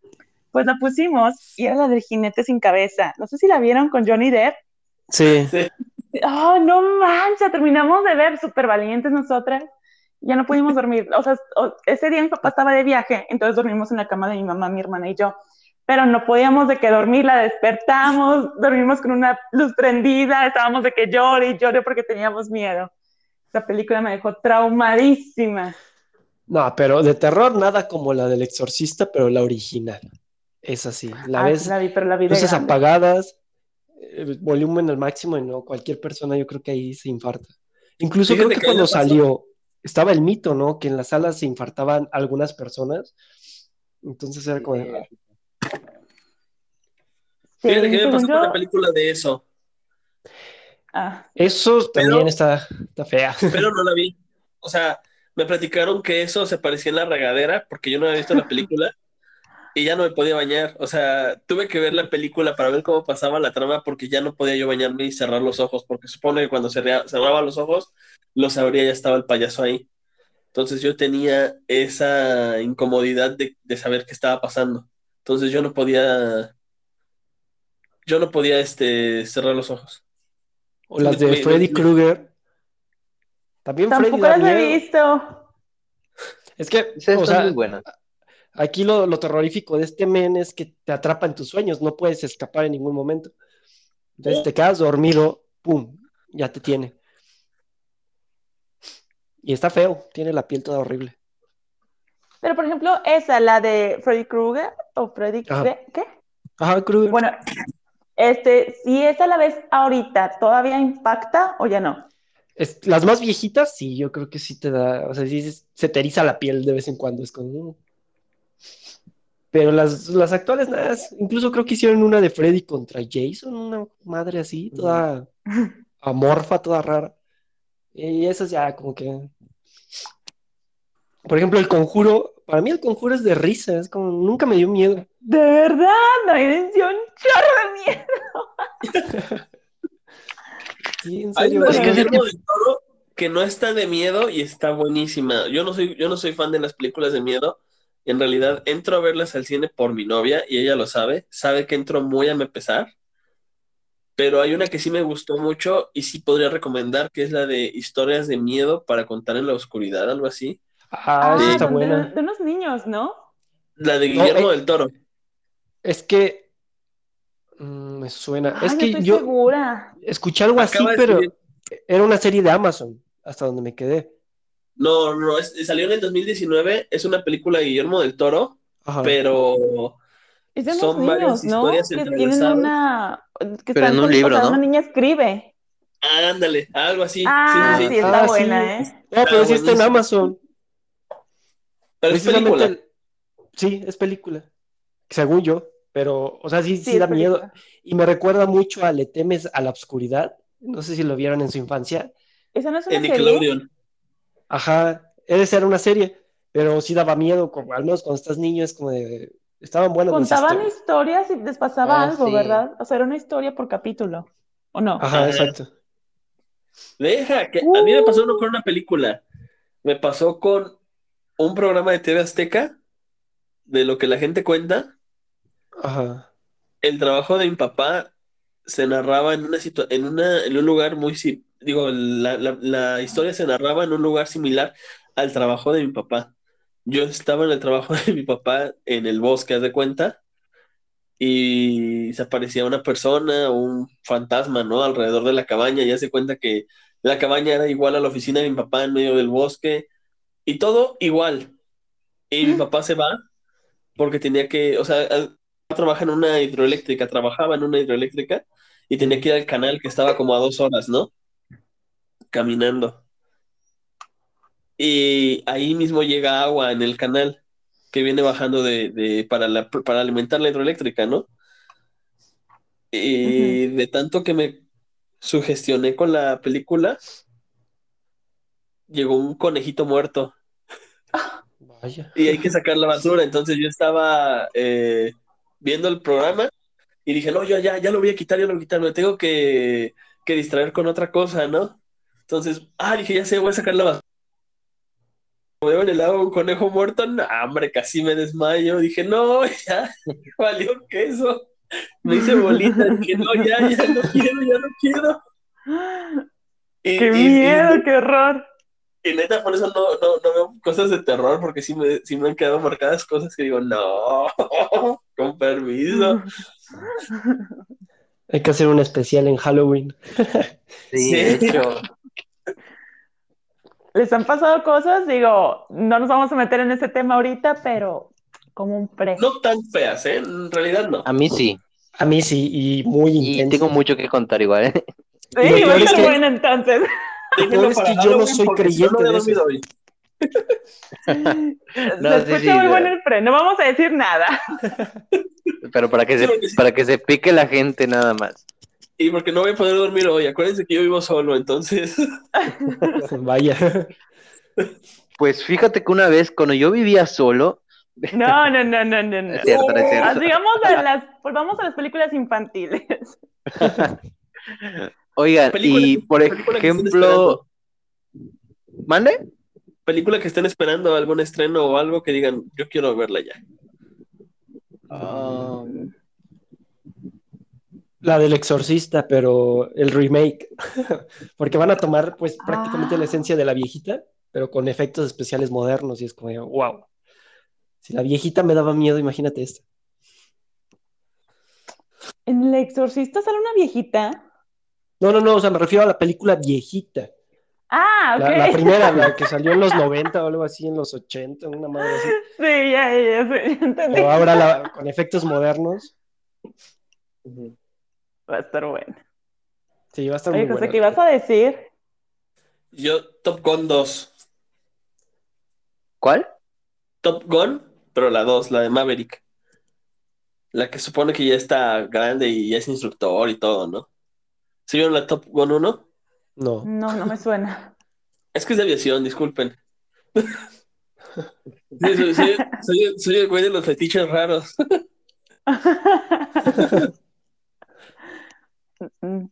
Pues la pusimos y era la del jinete sin cabeza. No sé si la vieron con Johnny Depp. Sí. Oh, no mancha, terminamos de ver súper valientes nosotras. Ya no pudimos dormir. O sea, ese día mi papá estaba de viaje, entonces dormimos en la cama de mi mamá, mi hermana y yo. Pero no podíamos de que dormir, la despertamos, dormimos con una luz prendida, estábamos de que llore y llore porque teníamos miedo. Esa película me dejó traumadísima. No, pero de terror nada como la del exorcista, pero la original. Es así. La Ah, ves, la vi, pero la vi luces grande. apagadas, el volumen al máximo y no, cualquier persona yo creo que ahí se infarta. Incluso Fíjate creo que que cuando salió, estaba el mito, ¿no? Que en las salas se infartaban algunas personas. Entonces era como, de, "Ah, Sí, Fíjate que me pasó con yo- la película de eso, ah, eso Pero- también está, está fea. pero no la vi. O sea, me platicaron que eso se parecía en la regadera, porque yo no había visto la película y ya no me podía bañar. O sea, tuve que ver la película para ver cómo pasaba la trama, porque ya no podía yo bañarme y cerrar los ojos, porque supone que cuando cerraba los ojos, los abría y ya estaba el payaso ahí. Entonces yo tenía esa incomodidad de, de saber qué estaba pasando. Entonces yo no podía, yo no podía este, cerrar los ojos. O las de me- Freddy me- Krueger. También Freddy Tampoco da las he visto. Es que, Esa o está sea, muy buena. aquí lo, lo terrorífico de este men es que te atrapa en tus sueños, no puedes escapar en ningún momento. Entonces te quedas dormido, pum, ya te tiene. Y está feo, tiene la piel toda horrible. Pero, por ejemplo, esa, la de Freddy Krueger o Freddy... Ajá. ¿qué? Ajá, Krueger. Bueno, este, si esa la ves ahorita, ¿todavía impacta o ya no? Es- las más viejitas, sí, yo creo que sí te da, o sea, sí se te eriza la piel de vez en cuando, es como... "Mm". Pero las, las actuales, nada, incluso creo que hicieron una de Freddy contra Jason, una madre así, toda amorfa, toda rara. Y esas ya como que... Por ejemplo, el conjuro, para mí el conjuro es de risa, es como, nunca me dio miedo. De verdad, me dio un chorro de miedo. Sí, en Hay serio. una Es de que- Toro que no está de miedo y está buenísima. Yo no soy, yo no soy fan de las películas de miedo. En realidad entro a verlas al cine por mi novia y ella lo sabe. Sabe que entro muy a me pesar. Pero hay una que sí me gustó mucho y sí podría recomendar, que es la de historias de miedo para contar en la oscuridad, algo así. Ah, esa Sí. está de, buena. de unos niños, ¿no? La de No, Guillermo eh, del Toro. Es que... mm, me suena. Ay, es que estoy yo segura. escuché algo así, Acaba de pero salir. era una serie de Amazon, hasta donde me quedé. No, no, es- salió en el 2019. Es una película de Guillermo del Toro, Ajá. pero Son varias niños, ¿no? historias Que tienen una... Que Pero están en un libro, o sea, ¿no? Una niña escribe. ándale, algo así. Ah, sí, sí, sí, está Ah, buena, sí. ¿eh? No, pero Ah, sí está en. Amazon. Pero es película. el- Sí, es película. Según yo. Pero, o sea, sí, sí da miedo. Y me recuerda mucho a Le temes a la oscuridad. No sé si lo vieron en su infancia. ¿Esa no es una En serie? Nickelodeon. Ajá, esa era una serie, pero sí daba miedo, como, al menos cuando estás niño es como de... Estaban buenas las Contaban historias. historias y les pasaba Ah, algo, sí. ¿verdad? O sea, era una historia por capítulo. ¿O no? Ajá, exacto. Deja, que a mí me pasó no con una película. Me pasó con un programa de TV Azteca, de lo que la gente cuenta. Ajá. El trabajo de mi papá se narraba en una en una, en un lugar muy si- digo, la, la- la historia se narraba en un lugar similar al trabajo de mi papá. Yo estaba en el trabajo de mi papá en el bosque, haz de cuenta, y se aparecía una persona, un fantasma, ¿no? Alrededor de la cabaña, y hace cuenta que la cabaña era igual a la oficina de mi papá en medio del bosque, y todo igual. Y mi papá se va porque tenía que, o sea, trabaja en una hidroeléctrica, trabajaba en una hidroeléctrica y tenía que ir al canal que estaba como a dos horas, ¿no? Caminando. Y ahí mismo llega agua en el canal que viene bajando de, de- para, la, para alimentar la hidroeléctrica, ¿no? Y de tanto que me sugestioné con la película, llegó un conejito muerto Vaya. y hay que sacar la basura. Entonces yo estaba eh, viendo el programa y dije, no, yo ya, ya lo voy a quitar, ya lo voy a quitar, me tengo que, que distraer con otra cosa, ¿no? Entonces, ah, dije, ya sé, voy a sacar la basura. Veo en el agua un conejo muerto, no, hombre, casi me desmayo. Dije, no, ya, valió queso. Me hice bolita, dije, no, ya, ya no quiero, ya no quiero. Y, ¡Qué y- y- miedo, qué horror! y neta, por eso no, no, no veo cosas de terror, porque sí me, sí me han quedado marcadas cosas que digo, no, con permiso. Hay que hacer un especial en Halloween. Sí, Sí. de hecho. ¿Les han pasado cosas? Digo, no nos vamos a meter en ese tema ahorita, pero como un pre. No tan feas, ¿eh? En realidad no. A mí sí. A mí sí, y muy Y intenso. tengo mucho que contar igual. ¿eh? Sí, lo va a que- bueno entonces. Déjenlo es que yo no soy creyente de eso. No, Se sí, escucha sí, muy bueno el pre, no vamos a decir nada. Pero para que se, para que se pique la gente nada más. Y porque no voy a poder dormir hoy. Acuérdense que yo vivo solo, entonces. Vaya. Pues fíjate que una vez cuando yo vivía solo, No, no, no, no, no, no. es cierto, no es cierto. Digamos a las, volvamos a las películas infantiles. Oigan, Película y por ejemplo, ¿mande? Película que estén esperando algún estreno o algo que digan, yo quiero verla ya. Ah, La del exorcista, pero el remake. Porque van a tomar pues prácticamente la Ah. esencia de la viejita, pero con efectos especiales modernos y es como, wow. Si la viejita me daba miedo, imagínate esta. ¿En El Exorcista sale una viejita? No, no, no, o sea, me refiero a la película viejita. Ah, ok. La, la primera, la que salió en los 90 o algo así, en los 80, una madre así. Sí, ya, ya, ya, sé, ya entendí. Pero ahora la- con efectos modernos, Va a estar bueno. sí, va a estar Oye, muy José, buena. ¿qué ibas a decir? Yo, Top Gun 2. ¿Cuál? Top Gun, pero la 2, la de Maverick. La que supone que ya está grande y ya es instructor y todo, ¿no? ¿Sí vieron la Top Gun 1? No. No, no me suena. Es que es de aviación, disculpen. Sí, soy, soy- soy- soy el güey de los fetiches raros. No,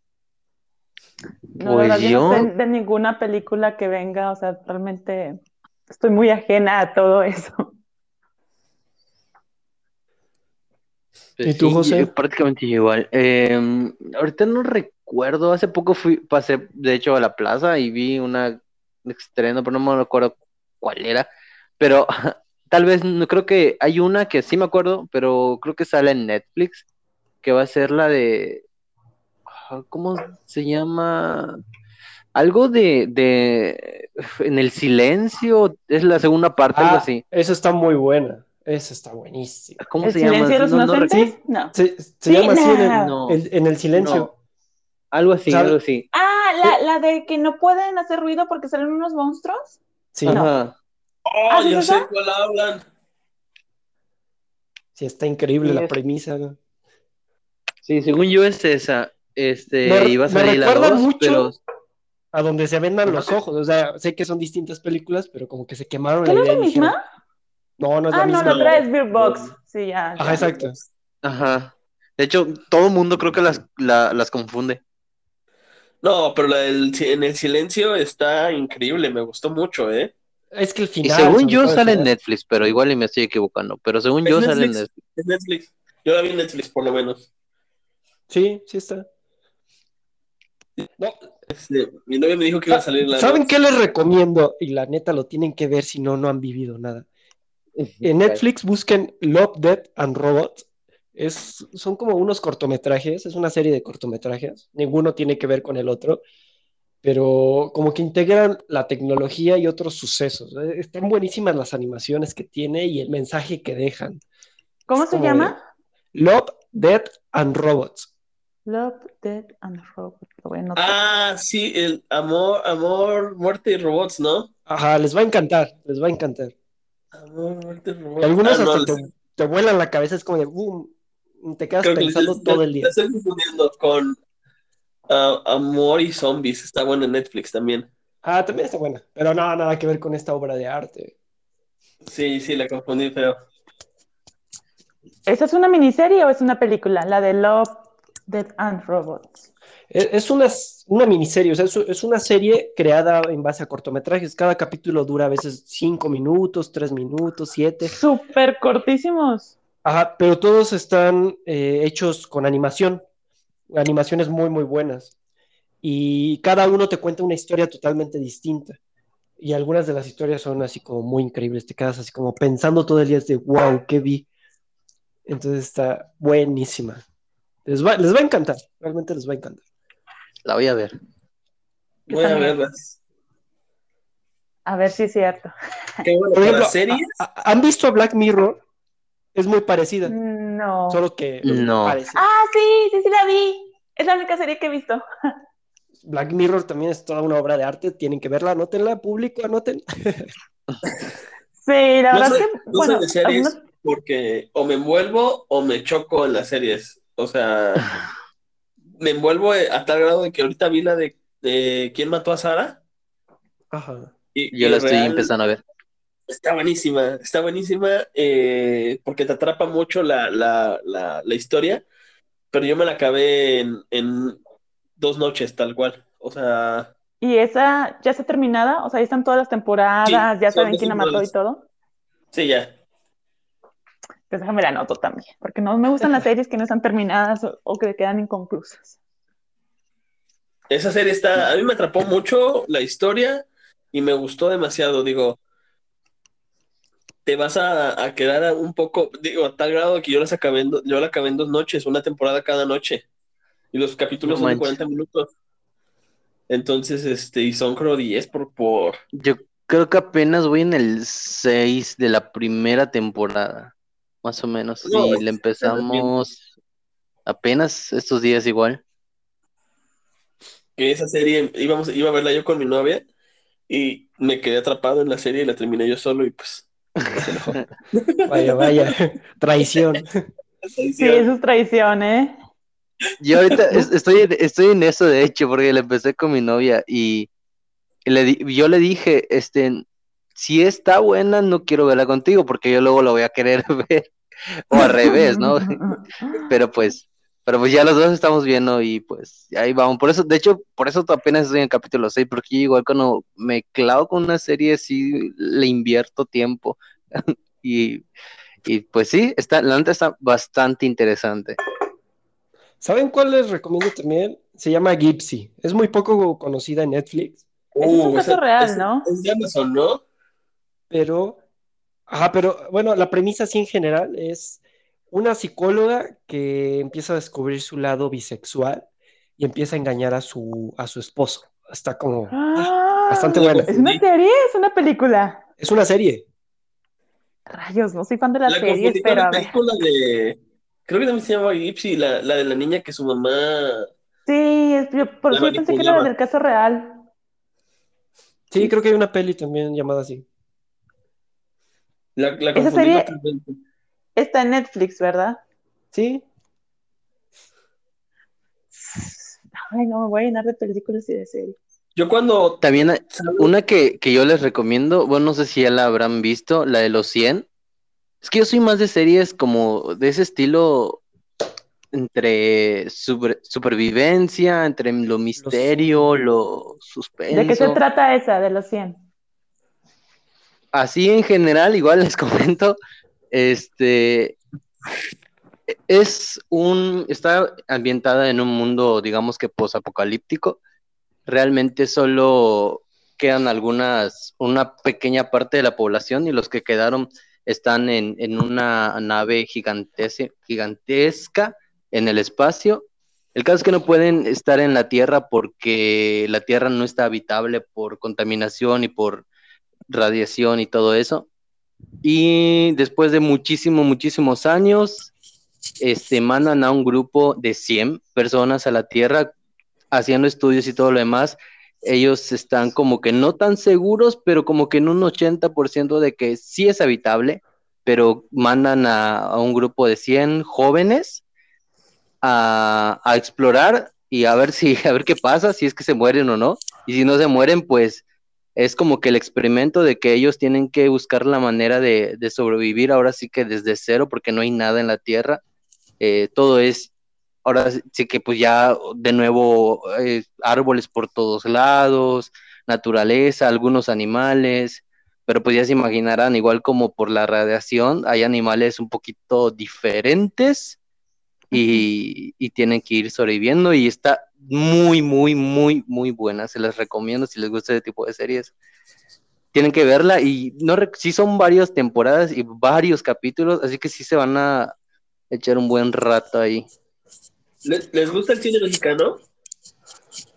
Pues verdad, yo no yo- sé de ninguna película que venga, o sea, realmente estoy muy ajena a todo eso. ¿Y tú, sí, José? yo prácticamente igual. Eh, ahorita no recuerdo, hace poco fui, pasé de hecho a la plaza y vi una estreno, pero no me acuerdo cuál era. Pero tal vez, no creo que hay una que sí me acuerdo, pero creo que sale en Netflix, que va a ser la de, ¿cómo se llama? Algo de, de, en el silencio, es la segunda parte, algo Ah, así. esa está muy buena. Esa está buenísima. ¿Cómo ¿El se llama? silencio de los No- inocentes? No. Se, se Sí, llama así en el, no. en el silencio. No. Algo así, ¿Sabe? algo así. Ah, la, la de que no pueden hacer ruido porque salen unos monstruos. Sí, Ajá. Oh, ¿Ah, ¿sí ya sé cuál hablan. sí, está increíble Sí, la es- premisa. Sí, según yo es esa. Este, Me- iba a me salir la recuerda 2, mucho pero A donde se vendan los ojos. O sea, sé que son distintas películas, pero como que se quemaron ¿Qué la no es idea la y dijeron, misma? No, no es la Ah, no, misma. la otra es Beer. Box. Sí, ya. Ajá, ya. exacto. ajá. De hecho, todo el mundo creo que las, la- las confunde. No, pero la del, en el silencio está increíble, me gustó mucho, ¿eh? Es que el Y final. según sobre yo sale en. Netflix, pero igual y me estoy equivocando. Pero según ¿Es yo sale en Netflix? Netflix. Es Netflix. Yo la vi en Netflix, por lo menos. Sí, sí está. No, Este, mi novia me dijo que iba a salir la ¿Saben qué les recomiendo? Y la neta lo tienen que ver si no, no han vivido nada. En Netflix busquen Love, Death and Robots. Es, son como unos cortometrajes, es una serie de cortometrajes. Ninguno tiene que ver con el otro, pero como que integran la tecnología y otros sucesos. Eh, Están buenísimas las animaciones que tiene y el mensaje que dejan. ¿Cómo Es se como llama? Love, Death and Robots. Love, Death and Robots. Ah, sí, el amor, amor, muerte y robots, ¿no? Ajá, les va a encantar, les va a encantar. Amor, muerte y Y robots. algunos Ah, no, hasta te, te vuelan la cabeza, es como de boom, te quedas creo que pensando les- todo el día. estoy confundiendo con ah, Amor y Zombies. Está bueno en Netflix también. Ah, también está buena, pero no, nada que ver con esta obra de arte. Sí, sí, la confundí feo. ¿Esa es una miniserie o es una película? La de Love, Death and Robots. Es, una, una miniserie, o sea, es, una serie creada en base a cortometrajes. Cada capítulo dura a veces cinco minutos, tres minutos, siete. Súper cortísimos. Ajá, pero todos están eh, hechos con animación, animaciones muy, muy buenas. Y cada uno te cuenta una historia totalmente distinta. Y algunas de las historias son así como muy increíbles, te quedas así como pensando todo el día, es de wow, ¿qué vi? Entonces está buenísima. Les va, les va a encantar, realmente les va a encantar. La voy a ver. Voy a verlas. A ver si es cierto. Qué bueno, Por ejemplo, para series. ¿a- a- ¿han visto a Black Mirror? Es muy parecida, No. solo que No. parece. Ah, sí, sí, sí la vi. Es la única serie que he visto. Black Mirror también es toda una obra de arte, tienen que verla, anótenla, público, anoten. Sí, la No verdad soy- es que, no soy bueno, de series porque o me envuelvo o me choco en las series. O sea, me envuelvo a tal grado de que ahorita vi la de, de ¿Quién mató a Sara? Ajá. Y, Yo y la estoy real, empezando a ver. Está buenísima, está buenísima eh, porque te atrapa mucho la, la, la, la historia, pero yo me la acabé en, en dos noches, tal cual. O sea, ¿Y esa ya está terminada? O sea, ya están todas las temporadas, Sí, ya saben quién la mató y todo. sí, ya. Pues déjame la anoto también, porque no me gustan las series que no están terminadas o, o que quedan inconclusas. Esa serie está, a mí me atrapó mucho la historia y me gustó demasiado. Digo, te vas a, a quedar un poco, digo, a tal grado que yo, las acabé en yo la acabé en dos noches, una temporada cada noche. Y los capítulos No son de manches. 40 minutos. Entonces, este, y son creo 10 por, por, Yo creo que apenas voy en el 6 de la primera temporada, más o menos. No, y es- le empezamos apenas estos días igual. que esa serie íbamos, iba a verla yo con mi novia y me quedé atrapado en la serie y la terminé yo solo y pues. Vaya, vaya, traición. Sí, eso es traición, ¿eh? Yo ahorita es- estoy, en- estoy en eso, de hecho, porque le empecé con mi novia y le di- yo le dije, este, si está buena, no quiero verla contigo, porque yo luego la voy a querer ver, o al revés, ¿no? Pero pues, pero pues ya los dos estamos viendo y pues ahí vamos. Por eso, de hecho, por eso apenas estoy en el capítulo 6, porque igual cuando me clavo con una serie, sí le invierto tiempo. y, y pues sí, está, la neta está bastante interesante. ¿Saben cuál les recomiendo también? Se llama Gypsy. Es muy poco conocida en Netflix, es un Uh, caso esa- real, ¿no? Es de Amazon, ¿no? Pero... Ajá, pero bueno, la premisa así en general es una psicóloga que empieza a descubrir su lado bisexual y empieza a engañar a su, a su esposo. Está como... Ah, Bastante buena. ¿Es una serie? ¿Es una película? Es una serie. Rayos, no soy fan de las La series, pero la a ver. película de. Creo que también se llama Gypsy, la, la de la niña que su mamá. Sí, es- yo, por eso yo pensé que era del caso real. Sí, creo que hay una peli también llamada así. La, la Esa serie- totalmente. Está en Netflix, ¿verdad? Sí, Ay, no, me voy a llenar de películas y de series. Yo cuando. También hay una que, que yo les recomiendo, bueno, no sé si ya la habrán visto, la de los 100. Es que yo soy más de series como de ese estilo entre super- supervivencia, entre lo misterio, lo suspenso. ¿De qué se trata esa de los 100? Así en general, igual les comento, este es un, está ambientada en un mundo, digamos que posapocalíptico. Realmente solo quedan algunas, una pequeña parte de la población y los que quedaron están en, en una nave gigantesca, gigantesca en el espacio. El caso es que no pueden estar en la Tierra porque la Tierra no está habitable por contaminación y por radiación y todo eso. Y después de muchísimos, muchísimos años, este, mandan a un grupo de 100 personas a la Tierra haciendo estudios y todo lo demás. Ellos están como que no tan seguros, pero como que en un 80% de que sí es habitable, pero mandan a, a un grupo de 100 jóvenes a, a explorar y a ver si, a ver qué pasa, si es que se mueren o no. Y si no se mueren, pues es como que el experimento de que ellos tienen que buscar la manera de, de sobrevivir ahora sí que desde cero, porque no hay nada en la Tierra. Eh, todo es, ahora sí que pues ya de nuevo eh, árboles por todos lados, naturaleza, algunos animales, pero pues ya se imaginarán, igual como por la radiación, hay animales un poquito diferentes y, y tienen que ir sobreviviendo y está muy, muy, muy, muy buena. Se les recomiendo si les gusta ese tipo de series. Tienen que verla y no sí son varias temporadas y varios capítulos, así que sí se van a echar un buen rato ahí. ¿Les, les gusta el cine mexicano?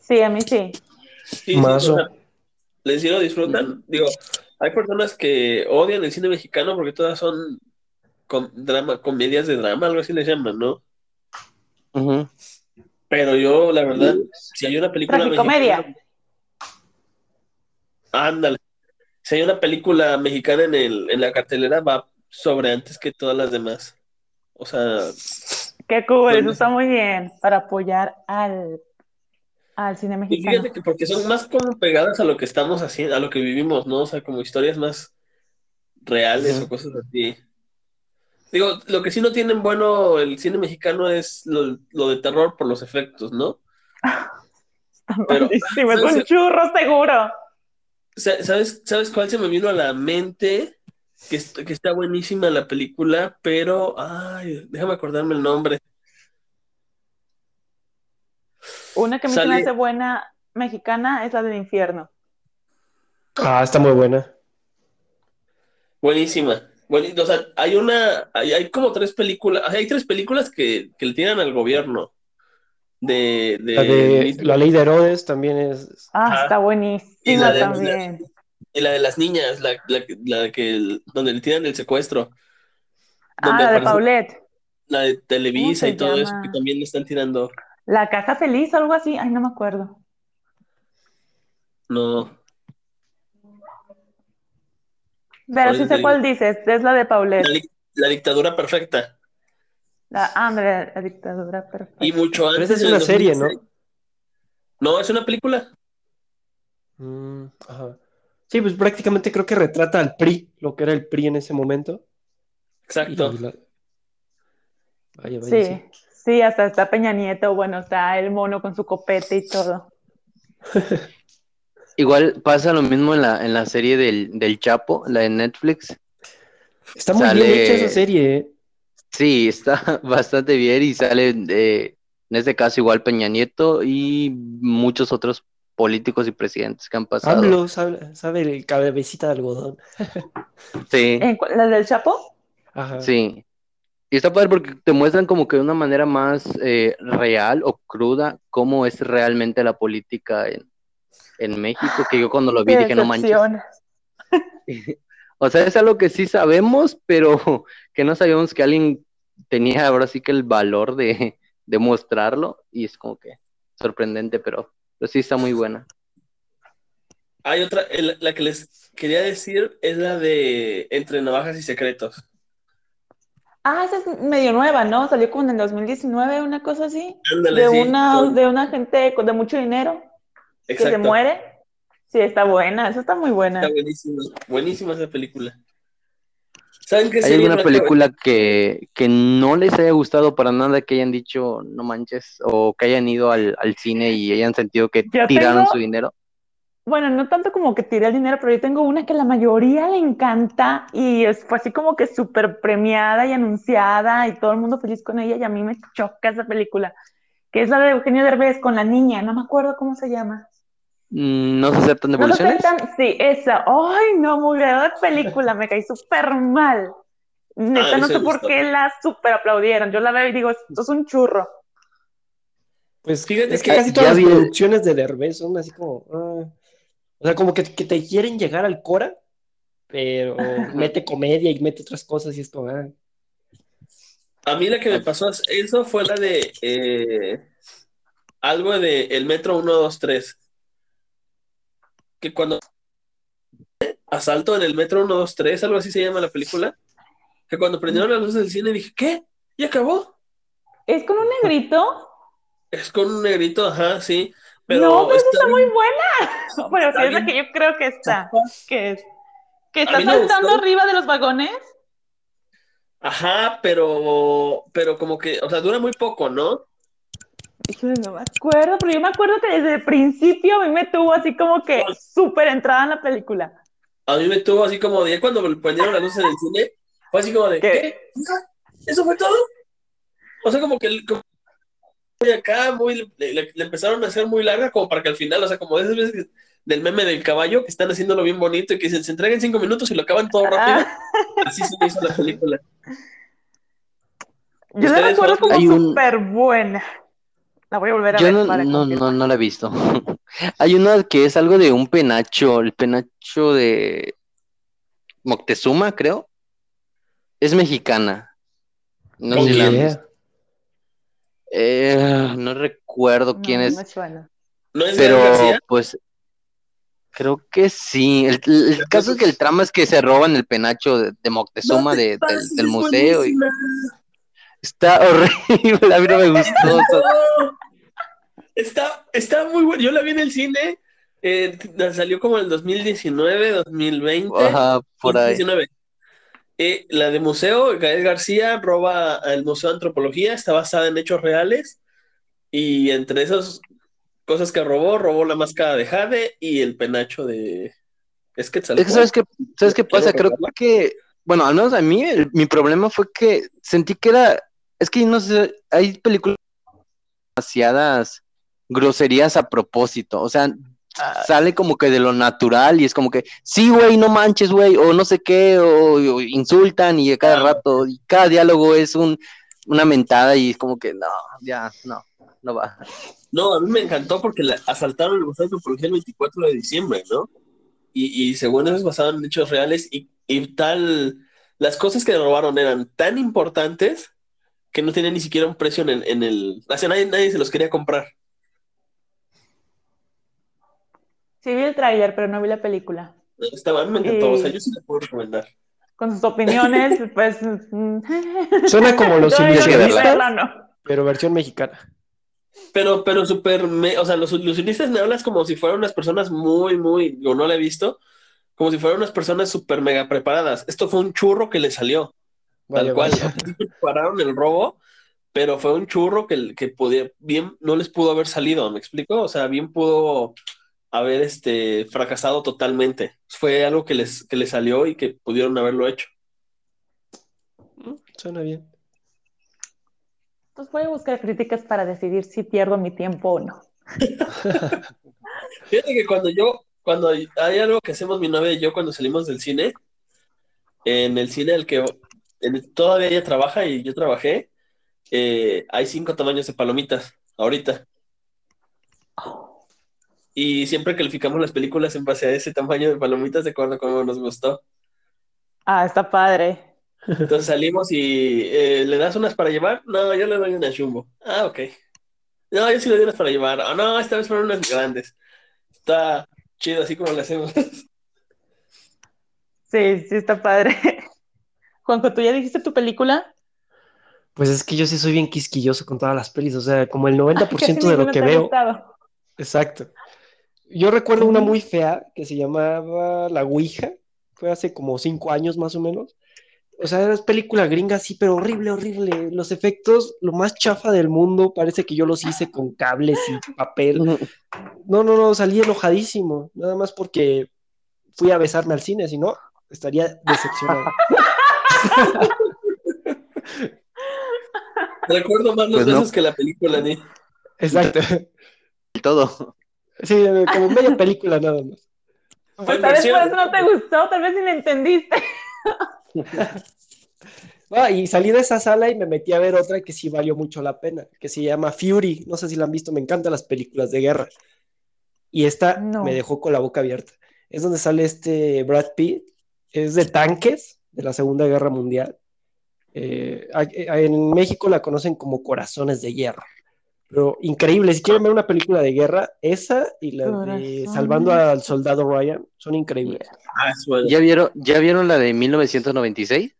Sí, a mí sí. Sí, sí, Mazo. o sea, ¿les sí lo disfrutan? Digo, hay personas que odian el cine mexicano porque todas son drama, comedias de drama, algo así les llaman, ¿no? Pero yo, la verdad, si hay una película mexicana, ándale. Si hay una película mexicana en el, en la cartelera, va sobre antes que todas las demás. O sea, Qué cool, eso Bueno. está muy bien para apoyar al, al cine y mexicano. fíjate que porque son más como pegadas a lo que estamos haciendo, a lo que vivimos, ¿no? O sea, como historias más reales o cosas así. Digo, lo que sí no tienen bueno el cine mexicano es lo, lo de terror por los efectos, ¿no? Está pero- malísimo, es un churro seguro. Sa- ¿Sabes, ¿Sabes cuál se me vino a la mente? que, est- que está buenísima la película, pero, ay, déjame acordarme el nombre. Una que me Sale- hace buena mexicana es la del infierno. Ah, está muy buena. Buenísima. Buení- o sea, hay una, hay, hay como tres películas, hay tres películas que, que le tiran al gobierno de, de, La de La Ley de Herodes también es. Ah, está Y buenísima la de- también. y la de las niñas, la, la, la que donde le tiran el secuestro, Ah, donde la de Paulette. la de Televisa y todo eso que también le están tirando. La caja feliz, algo así. Ay, no me acuerdo. No, Pero sí sé cuál dices. Es la de Paulette. la dictadura perfecta. La, ah, hombre, la dictadura perfecta. Y mucho Pero antes. esa es una serie, 2006. No, es una película. Mm, ajá. Sí, pues prácticamente creo que retrata al PRI, lo que era el PRI en ese momento. Exacto. La- Vaya, vaya, Sí, sí. sí, hasta está Peña Nieto. Bueno, está el mono con su copete y todo. Igual pasa lo mismo en la, en la serie del, del Chapo, la de Netflix. Está muy Sale- bien hecha esa serie, ¿eh? Sí, está bastante bien y sale, eh, en este caso igual Peña Nieto y muchos otros políticos y presidentes que han pasado. AMLO sabe, sabe el cabecita de algodón. Sí, ¿En cu- ¿La del Chapo? Ajá. sí. Y está padre porque te muestran como que de una manera más eh, real o cruda cómo es realmente la política en, en México, que yo cuando lo vi Qué dije, no manches. O sea, es algo que sí sabemos, pero que no sabíamos que alguien tenía ahora sí que el valor de, de mostrarlo y es como que sorprendente, pero, pero sí está muy buena. Hay otra, el- la que les quería decir es la de Entre Navajas y Secretos. Ah, esa es medio nueva, ¿no? Salió como en el 2019, una cosa así. Ándale, De sí. una, Con- de una gente con- de mucho dinero que se Exacto. muere. Sí, está buena, esa está muy buena. Está buenísima. Buenísima esa película. ¿Saben qué ¿Hay alguna película que, que no les haya gustado para nada, que hayan dicho no manches, o que hayan ido al, al cine y hayan sentido que Yo tiraron tengo- su dinero? Bueno, no tanto como que tiré el dinero, pero yo tengo una que la mayoría le encanta y es, fue así como que súper premiada y anunciada y todo el mundo feliz con ella y a mí me choca esa película, que es la de Eugenio Derbez con la niña, no me acuerdo cómo se llama. Mm, ¿No se aceptan ¿No lo devoluciones? aceptan? Sí, esa. Ay, no, muy de película, me caí súper mal. Neta, Ah, no sé por qué la súper aplaudieron. Yo la veo y digo, esto es un churro. Pues Fíjate es que casi todas las vi- producciones de Derbez son así como. ah, o sea, como que, que te quieren llegar al Cora, pero mete comedia y mete otras cosas y es como. ah. A mí la que me pasó eso fue la de eh, algo de el Metro 123. Que cuando asalto en el Metro 123, algo así se llama la película. Que cuando prendieron las luces del cine dije, ¿qué? ¿Ya acabó? ¿Es con un negrito? Es con un negrito, ajá, sí. Pero no, pero está bien- muy buena. Bueno, Está sí es la que yo creo que está. Que es. Que está saltando arriba de los vagones. Ajá, pero, pero como que, o sea, dura muy poco, ¿no? No me acuerdo, pero yo me acuerdo que desde el principio a mí me tuvo así como que súper entrada en la película. A mí me tuvo así como de cuando me prendieron las luces en el cine, fue así como de, ¿Qué? ¿qué? ¿Eso fue todo? O sea, como que como de acá muy, le, le- le empezaron a hacer muy larga como para que al final, o sea, como de esas veces que- del meme del caballo, que están haciéndolo bien bonito y que dicen, se entregan cinco minutos y lo acaban todo rápido. Ah, Así se me hizo la película. yo la ¿Ustedes recuerdo como un- súper buena. La voy a volver a Yo ver no, para no, no, no la he visto. Hay una que es algo de un penacho, el penacho de Moctezuma, creo. Es mexicana. No sé si la. Eh, no recuerdo quién no es. ¿No es pero pues creo que sí. El, caso es que el trama es que se roban el penacho de, de Moctezuma de- del, museo y. está horrible, a mí no me gustó. No. Está, está muy bueno. Yo la vi en el cine. eh, salió como en el 2019, 2020. Ajá, por ahí. 2019. Eh, la de museo, Gael García roba al Museo de Antropología, está basada en hechos reales. Y entre esas cosas que robó, robó la máscara de Jade y el penacho de. Es que Es que sabes qué, sabes qué pasa, creo que bueno, al menos a mí, el- mi problema fue que sentí que era, es que no sé, hay películas demasiadas groserías a propósito, o sea, Ah. sale como que de lo natural y es como que, sí, güey, no manches, güey, o no sé qué, o, o insultan y a cada rato, y cada diálogo es un, una mentada y es como que, no, ya, no, no va. No, a mí me encantó porque la- asaltaron el Museo Antropología el 24 de diciembre, ¿no? Y, y según eso es basado en hechos reales y, y tal, las cosas que robaron eran tan importantes que no tenían ni siquiera un precio en el, en el, o sea, nadie, nadie se los quería comprar. Sí vi el tráiler, pero no vi la película. Estaba, me encantó, o sea, Y- yo sí la puedo recomendar. Con sus opiniones, pues... mm, Suena como los que ilusionistas, no. pero versión mexicana. Pero, pero súper, me- o sea, los ilusionistas me hablas como si fueran unas personas muy, muy, yo no la he visto, como si fueran unas personas súper mega preparadas. Esto fue un churro que le salió. Vaya, Tal cual, vaya. prepararon el robo, pero fue un churro que, que podía, bien, no les pudo haber salido, ¿me explico? O sea, bien pudo haber este, fracasado totalmente. Fue algo que les, que les salió y que pudieron haberlo hecho. Mm, Suena bien. Pues voy a buscar críticas para decidir si pierdo mi tiempo o no. Fíjate que cuando yo, cuando hay hay algo que hacemos mi novia y yo cuando salimos del cine, en el cine al que todavía ella trabaja y yo trabajé, eh, hay cinco tamaños de palomitas ahorita. Y siempre calificamos las películas en base a ese tamaño de palomitas de acuerdo a cómo nos gustó. Ah, está padre. Entonces salimos y eh, ¿le das unas para llevar? No, yo le doy unas jumbo. Ah, ok. No, yo sí le doy unas para llevar. Ah, no, esta vez fueron unas grandes. Está chido así como lo hacemos. Sí, sí está padre. Juanjo, ¿tú ya dijiste tu película? Pues es que yo sí soy bien quisquilloso con todas las pelis, o sea, como el 90% Casi de lo que veo. gustado. Exacto. Yo recuerdo una muy fea que se llamaba La Ouija, fue hace como cinco años más o menos. O sea, es película gringa, sí, pero horrible, horrible. Los efectos, lo más chafa del mundo, parece que yo los hice con cables y papel. No, no, no, salí enojadísimo, nada más porque fui a besarme al cine, si no, estaría decepcionado. Recuerdo más los Pues no. besos que la película, ni. Exacto. Y todo. Sí, como media película nada más. Pues tal vez por eso no te gustó, tal vez ni la entendiste. Ah, y salí de esa sala y me metí a ver otra que sí valió mucho la pena, que se llama Fury. No sé si la han visto, me encantan las películas de guerra. Y esta No. me dejó con la boca abierta. Es donde sale este Brad Pitt, es de tanques de la Segunda Guerra Mundial. Eh, a- en México la conocen como Corazones de Hierro. Pero increíble, si quieren ver una película de guerra, esa y la de. Salvando al Soldado Ryan son increíbles. Ah. ¿Ya vieron, ¿Ya vieron la de 1996?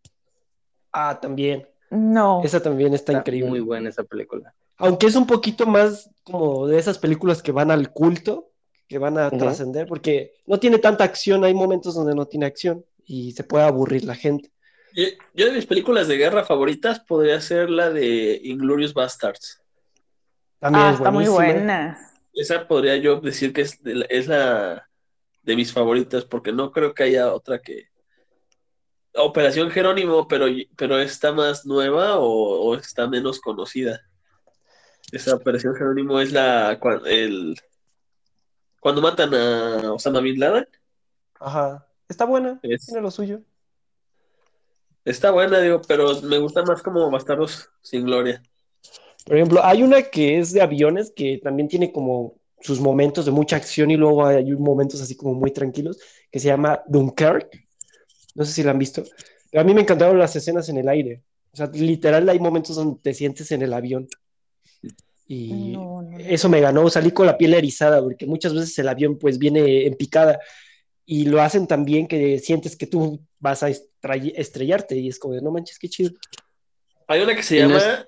Ah, también, No. esa también está Está increíble. Muy buena esa película. Aunque es un poquito más como de esas películas que van al culto, que van a trascender, porque no tiene tanta acción, hay momentos donde no tiene acción y se puede aburrir la gente. Yo, yo de mis películas de guerra favoritas podría ser la de Inglorious Bastards. También Ah, es está muy buena. Esa podría yo decir que es, de la- es la de mis favoritas, porque no creo que haya otra que. Operación Jerónimo, pero, pero está más nueva o, o está menos conocida. Esa Operación Jerónimo es la el cuando matan a Osama Bin Laden. Ajá, está buena, Es- tiene lo suyo. está buena, digo, pero me gusta más como Bastardos sin Gloria. Por ejemplo, hay una que es de aviones que también tiene como sus momentos de mucha acción y luego hay momentos así como muy tranquilos, que se llama Dunkirk. No sé si la han visto, pero a mí me encantaron las escenas en el aire. O sea, literal hay momentos donde te sientes en el avión. Y No, no. eso me ganó, salí con la piel erizada, porque muchas veces el avión pues viene en picada y lo hacen tan bien que sientes que tú vas a estrellarte y es como de no manches, qué chido. Hay una que se Y no llama. es-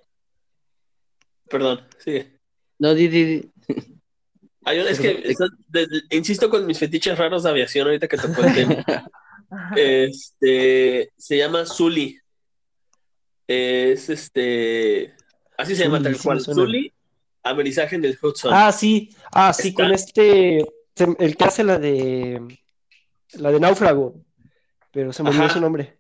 Perdón, sigue. No, di, di, di. Hay una- es que está- de- de- insisto con mis fetiches raros de aviación ahorita que tocó el tema. Ajá. Este se llama Zully. Es este. Así se llama Zully, tal sí cual. suena. Zully, Amerizaje del Hudson. Ah, sí, ah, sí, Está- con este, el que hace la de, la de Náufrago, pero se me olvidó su nombre.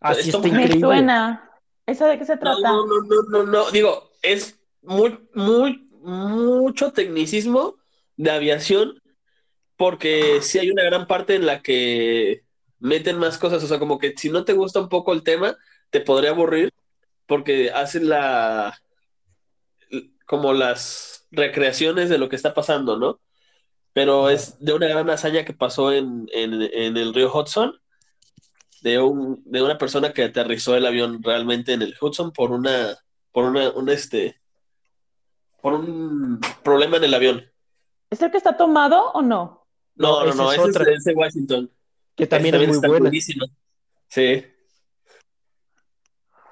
Así Está está muy- Me increíble. suena. ¿Esa de qué se trata? no, no, no, no, no. Digo, es muy, muy, mucho tecnicismo de aviación, porque sí hay una gran parte en la que meten más cosas. O sea, como que si no te gusta un poco el tema, te podría aburrir, porque hacen la como las recreaciones de lo que está pasando, ¿no? Pero es de una gran hazaña que pasó en, en, en el río Hudson, de, un, de una persona que aterrizó el avión realmente en el Hudson por una, por una, un este, por un problema en el avión. ¿Es el que está tomado o no? No, No, no, es ese otra. es de Washington. Que también Ese es muy está buena. buenísima. Sí.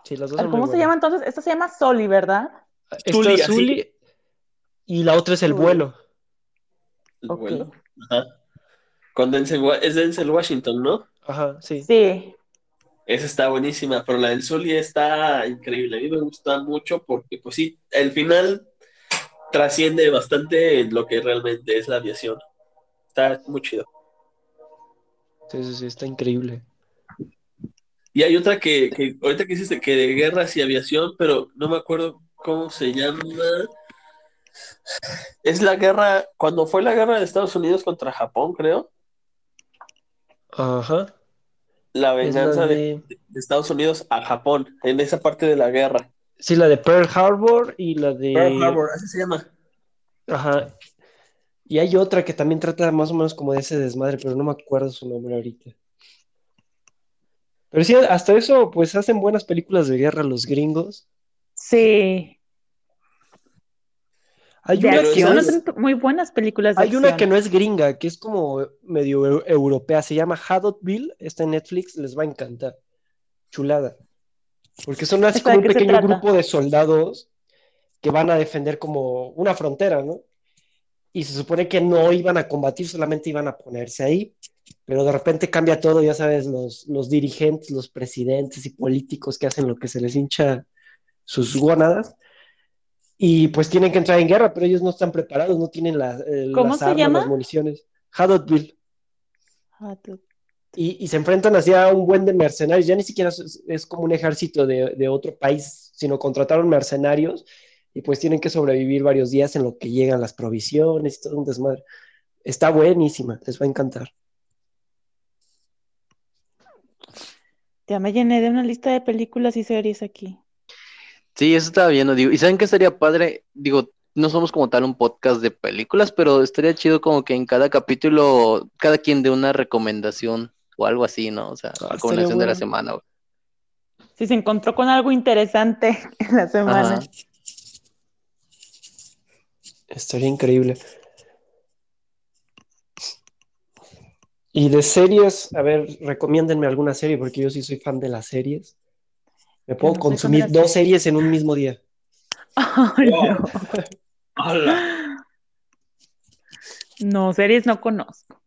Sí, las dos son ¿Cómo muy se llama entonces? Esta se llama Soli, ¿verdad? Esta es y la otra es el vuelo. El Ok. vuelo. Ajá. Con Denzel, es Denzel Washington, ¿no? Ajá, sí. Sí. Esa está buenísima, pero la del Sully está increíble. A mí me gusta mucho porque, pues sí, el final trasciende bastante lo que realmente es la aviación. Está muy chido. Sí, sí, sí, está increíble. Y hay otra que, que ahorita que hiciste, que de guerras y aviación, pero no me acuerdo cómo se llama. Es la guerra, cuando fue la guerra de Estados Unidos contra Japón, creo. Ajá. La Es la venganza de, de... de Estados Unidos a Japón, en esa parte de la guerra. Sí, la de Pearl Harbor y la de... Pearl Harbor, así se llama. Ajá. Y hay otra que también trata más o menos como de ese desmadre, pero no me acuerdo su nombre ahorita. Pero sí, hasta eso, pues hacen buenas películas de guerra los gringos. Sí. Hay De una acción, es- hacen muy buenas películas de hay una que acción. no es gringa, que es como medio eu- europea, se llama Haddonfield, está en Netflix, les va a encantar. Chulada. Porque son así ¿Esta como un pequeño grupo de soldados que van a defender como una frontera, ¿no? Y se supone que no iban a combatir, solamente iban a ponerse ahí, pero de repente cambia todo, ya sabes, los, los dirigentes, los presidentes y políticos que hacen lo que se les hincha sus gónadas. Y pues tienen que entrar en guerra, pero ellos no están preparados, no tienen la- eh, ¿Cómo las se armas, llama? las municiones. Y, y se enfrentan hacia un buen de mercenarios, ya ni siquiera es, es como un ejército de, de otro país, sino contrataron mercenarios y pues tienen que sobrevivir varios días en lo que llegan las provisiones y todo un desmadre. Está buenísima, les va a encantar. Ya me llené de una lista de películas y series aquí. Sí, eso estaba viendo, digo, y ¿saben qué estaría padre? Digo, no somos como tal un podcast de películas, pero estaría chido como que en cada capítulo, cada quien dé una recomendación o algo así, ¿no? O sea, Ah, recomendación de la semana. güey. Si se encontró con algo interesante en la semana. Ajá. Estaría increíble. Y de series, a ver, recomiéndenme alguna serie, porque yo sí soy fan de las series. Me puedo no consumir dos series. series en un mismo día. Wow. no. ¡Hala! No, series no conozco.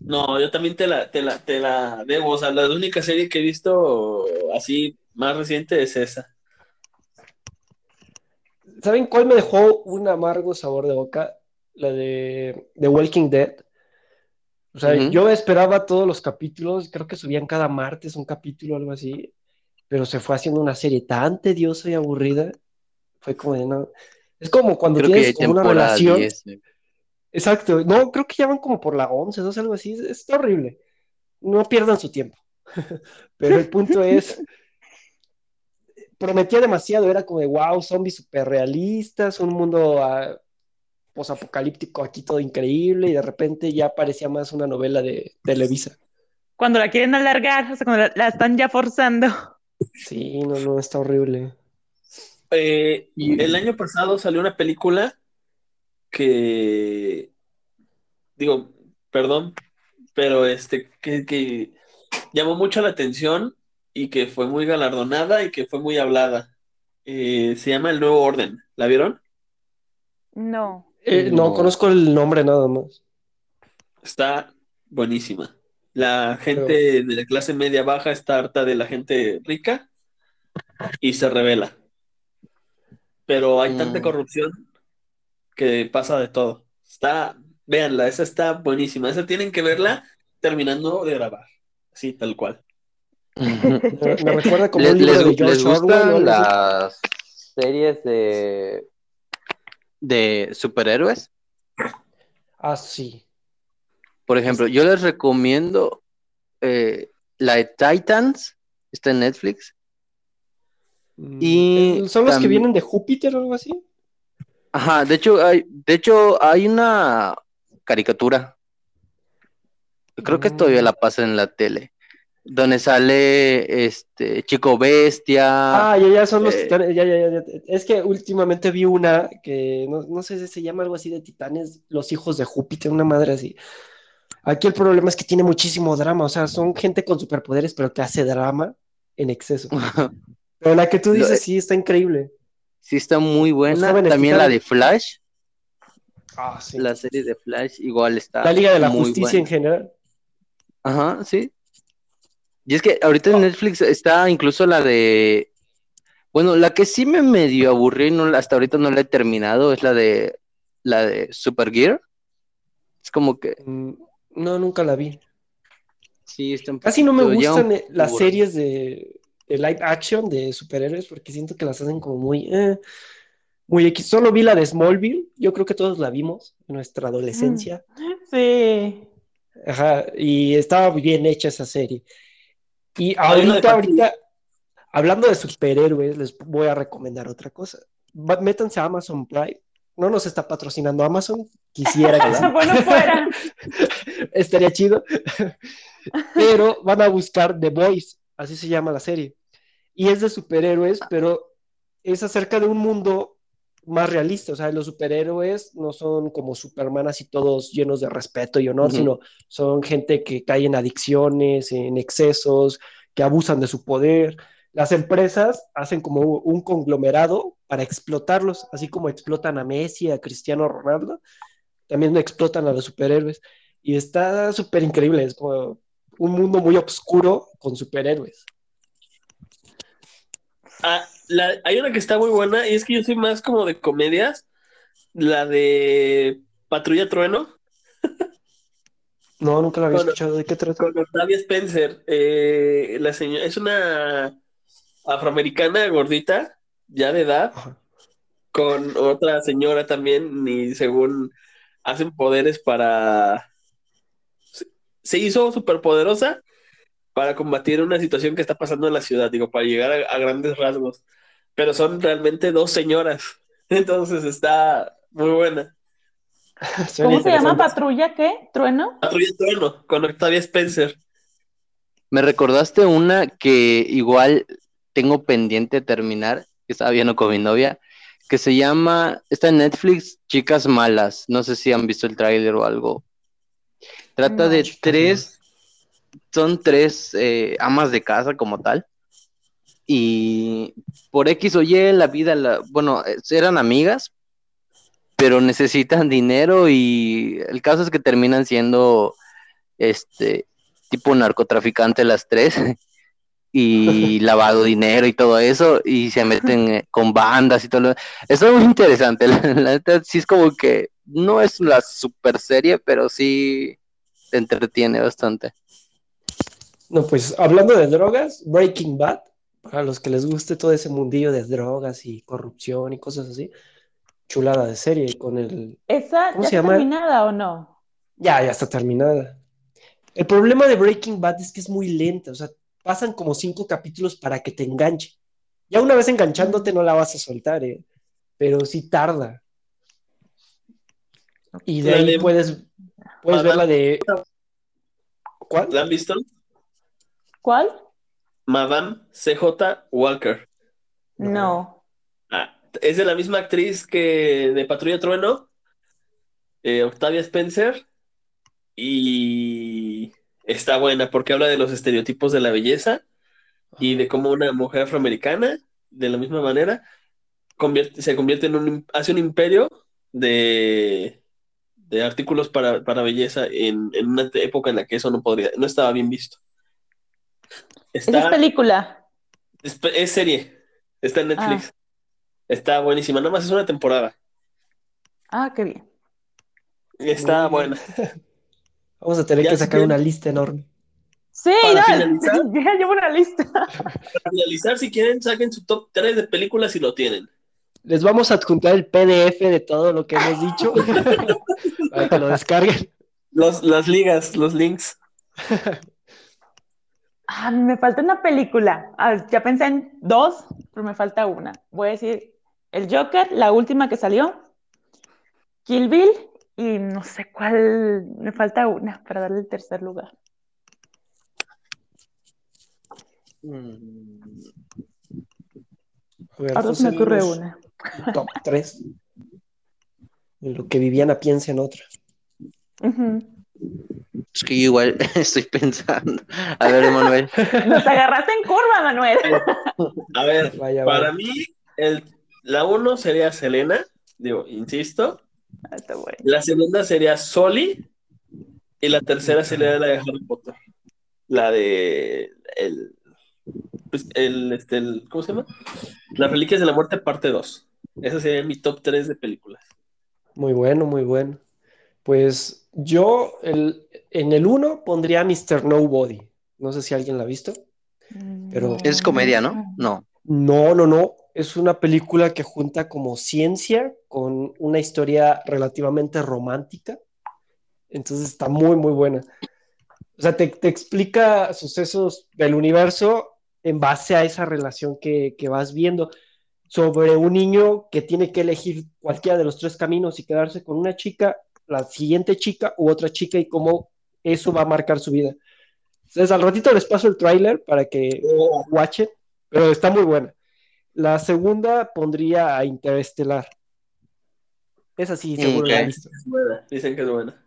No, yo también te la, te la, te la debo. O sea, la única serie que he visto así más reciente es esa. ¿Saben cuál me dejó un amargo sabor de boca? La de The Walking Dead. O sea, yo esperaba todos los capítulos, creo que subían cada martes un capítulo o algo así, pero se fue haciendo una serie tan tediosa y aburrida. Fue como de no. Es como cuando Creo tienes como una relación. 10. güey. Exacto. No, creo que ya van como por la 11, 12, algo así. Está horrible. No pierdan su tiempo. Pero el punto es, prometía demasiado. Era como de, wow, zombies super realistas, un mundo ah, posapocalíptico aquí todo increíble. Y de repente ya parecía más una novela de Televisa. Cuando la quieren alargar, o sea, cuando la, la están ya forzando. Sí, no, no, está horrible. Eh, Y- el año pasado salió una película que, digo, perdón, pero este, que, que llamó mucho la atención y que fue muy galardonada y que fue muy hablada. Eh, se llama El Nuevo Orden. ¿La vieron? No. Eh, no, No. conozco el nombre nada más. Está buenísima. La gente de la clase media baja está harta de la gente rica y se revela. Pero hay tanta Mm. corrupción que pasa de todo. Está, véanla, esa está buenísima. Esa tienen que verla terminando de grabar. Así, tal cual. Me, recuerda como ¿Les, un libro les- de George les Orwell. o gustan las series de, de superhéroes? Ah, sí. Por ejemplo, yo les recomiendo eh, la de Titans, está en Netflix. Mm, Y eh, ¿Son los que vienen de Júpiter o algo así? Ajá, de hecho hay, de hecho hay una caricatura. Creo que Mm. todavía la pasan en la tele. Donde sale este Chico Bestia. Ah, ya, ya son los eh, titanes. Ya, ya, ya, ya. Es que últimamente vi una que no, no sé si se llama algo así de titanes, los hijos de Júpiter, una madre así. Aquí el problema es que tiene muchísimo drama, o sea, son gente con superpoderes, pero que hace drama en exceso. Pero la que tú dices, sí, está increíble. sí está muy buena. También la de Flash, Ah, sí. la serie de Flash igual está La Liga de la muy Justicia buena. en general. Ajá, sí. Y es que ahorita en Netflix está incluso la de. Bueno, la que sí me medio aburrí, no, hasta ahorita no la he terminado, es la de la de Supergear. Es como que Mm, No, nunca la vi. sí está un Casi no me un gustan eh, las series de, de live action de superhéroes porque siento que las hacen como muy, eh, muy X. Solo vi la de Smallville, yo creo que todos la vimos en nuestra adolescencia. Sí. Ajá, y estaba bien hecha esa serie. Y ahorita, ahorita, hablando de superhéroes, les voy a recomendar otra cosa. Métanse a Amazon Prime. No nos está patrocinando Amazon, quisiera que sí. Bueno, fuera. Estaría chido. Pero van a buscar The Voice, así se llama la serie. Y es de superhéroes, pero es acerca de un mundo más realista. O sea, los superhéroes no son como Superman así todos llenos de respeto y honor, Ujú. sino son gente que cae en adicciones, en excesos, que abusan de su poder. Las empresas hacen como un conglomerado para explotarlos, así como explotan a Messi, a Cristiano Ronaldo, también explotan a los superhéroes. Y está súper increíble, es como un mundo muy oscuro con superhéroes. Ah, la- hay una que está muy buena y es que yo soy más como de comedias. La de Patrulla Trueno No, nunca la había escuchado. ¿De qué trata? con Octavia Spencer. Eh, la señora es una afroamericana gordita, ya de edad, con otra señora también, y según hacen poderes para. se- hizo superpoderosa para combatir una situación que está pasando en la ciudad, digo, para llegar a, a grandes rasgos. Pero son realmente dos señoras. Entonces está muy buena. ¿Cómo se llama? ¿Patrulla qué? ¿Trueno? Patrulla Trueno con Octavia Spencer. Me recordaste una que igual tengo pendiente de terminar, que estaba viendo con mi novia, que se llama, está en Netflix, Chicas Malas. No sé si han visto el tráiler o algo. Trata No. de Chicas tres, son tres eh, amas de casa como tal. Y por X o Y la vida, la, bueno, eran amigas, pero necesitan dinero y el caso es que terminan siendo este tipo narcotraficante las tres y lavado dinero y todo eso y se meten eh, con bandas y todo lo eso es muy interesante la, la neta sí es como que no es la super serie pero sí te entretiene bastante No, pues hablando de drogas, Breaking Bad, para los que les guste todo ese mundillo de drogas y corrupción y cosas así, chulada de serie con el... ¿Esa ¿Cómo ya se está llama? terminada o no? Ya, ya está terminada. El problema de Breaking Bad es que es muy lenta, o sea, pasan como cinco capítulos para que te enganche. Ya una vez enganchándote no la vas a soltar, ¿eh? Pero sí tarda. Y de La ahí de- puedes, puedes ver la de... ¿Cuál? ¿La han visto? ¿Cuál? Madame CJ Walker. No. No. Ah, es de la misma actriz que de Patrulla Trueno, eh, Octavia Spencer, y está buena porque habla de los estereotipos de la belleza y de cómo una mujer afroamericana, de la misma manera, convierte- se convierte en un, hace un imperio de, de artículos para, para belleza en, en una época en la que eso no podría, no estaba bien visto. Esa es Está, película. es, es serie, está en Netflix. Está buenísima, nada más es una temporada. Ah, qué bien. Está buena. Vamos a tener Ya que si sacar quieren- una lista enorme. Sí, Para ya, finalizar. ya llevo una lista. Para finalizar, si quieren, saquen su top 3 de películas y lo tienen. Les vamos a adjuntar el PDF de todo lo que hemos dicho para que lo descarguen. Los, las ligas, los links. Ah, me falta una película. Ah, ya pensé en dos, pero me falta una. Voy a decir El Joker, la última que salió, Kill Bill y no sé cuál. Me falta una para darle el tercer lugar. Mm, A ver, Ahora se me ocurre una. Top 3. En lo que Viviana piensa en otra. Es que yo igual estoy pensando. A ver, Manuel. Nos agarraste en curva, Manuel. A ver, Vaya, para mí, el, la uno sería Selena, digo, insisto. Ah, Está bueno. La segunda sería Soli. Y la tercera sería la de Harry Potter. La de. El, pues, el, este, el- ¿Cómo se llama? Las Reliquias de la Muerte, parte 2. Ese sería mi top 3 de películas. Muy bueno, muy bueno. Pues yo el, en el 1 pondría Mr. Nobody. No sé si alguien la ha visto. Pero- Es comedia, ¿no? No. No, no, no. Es una película que junta como ciencia con una historia relativamente romántica. Entonces está muy, muy buena. O sea, te, te explica sucesos del universo en base a esa relación que, que vas viendo sobre un niño que tiene que elegir cualquiera de los tres caminos y quedarse con una chica, la siguiente chica u otra chica y cómo eso va a marcar su vida. Entonces, al ratito les paso el tráiler para que watchen, pero está muy buena. La segunda pondría a Interestelar. Esa sí, seguro la. Es buena, Dicen que es buena.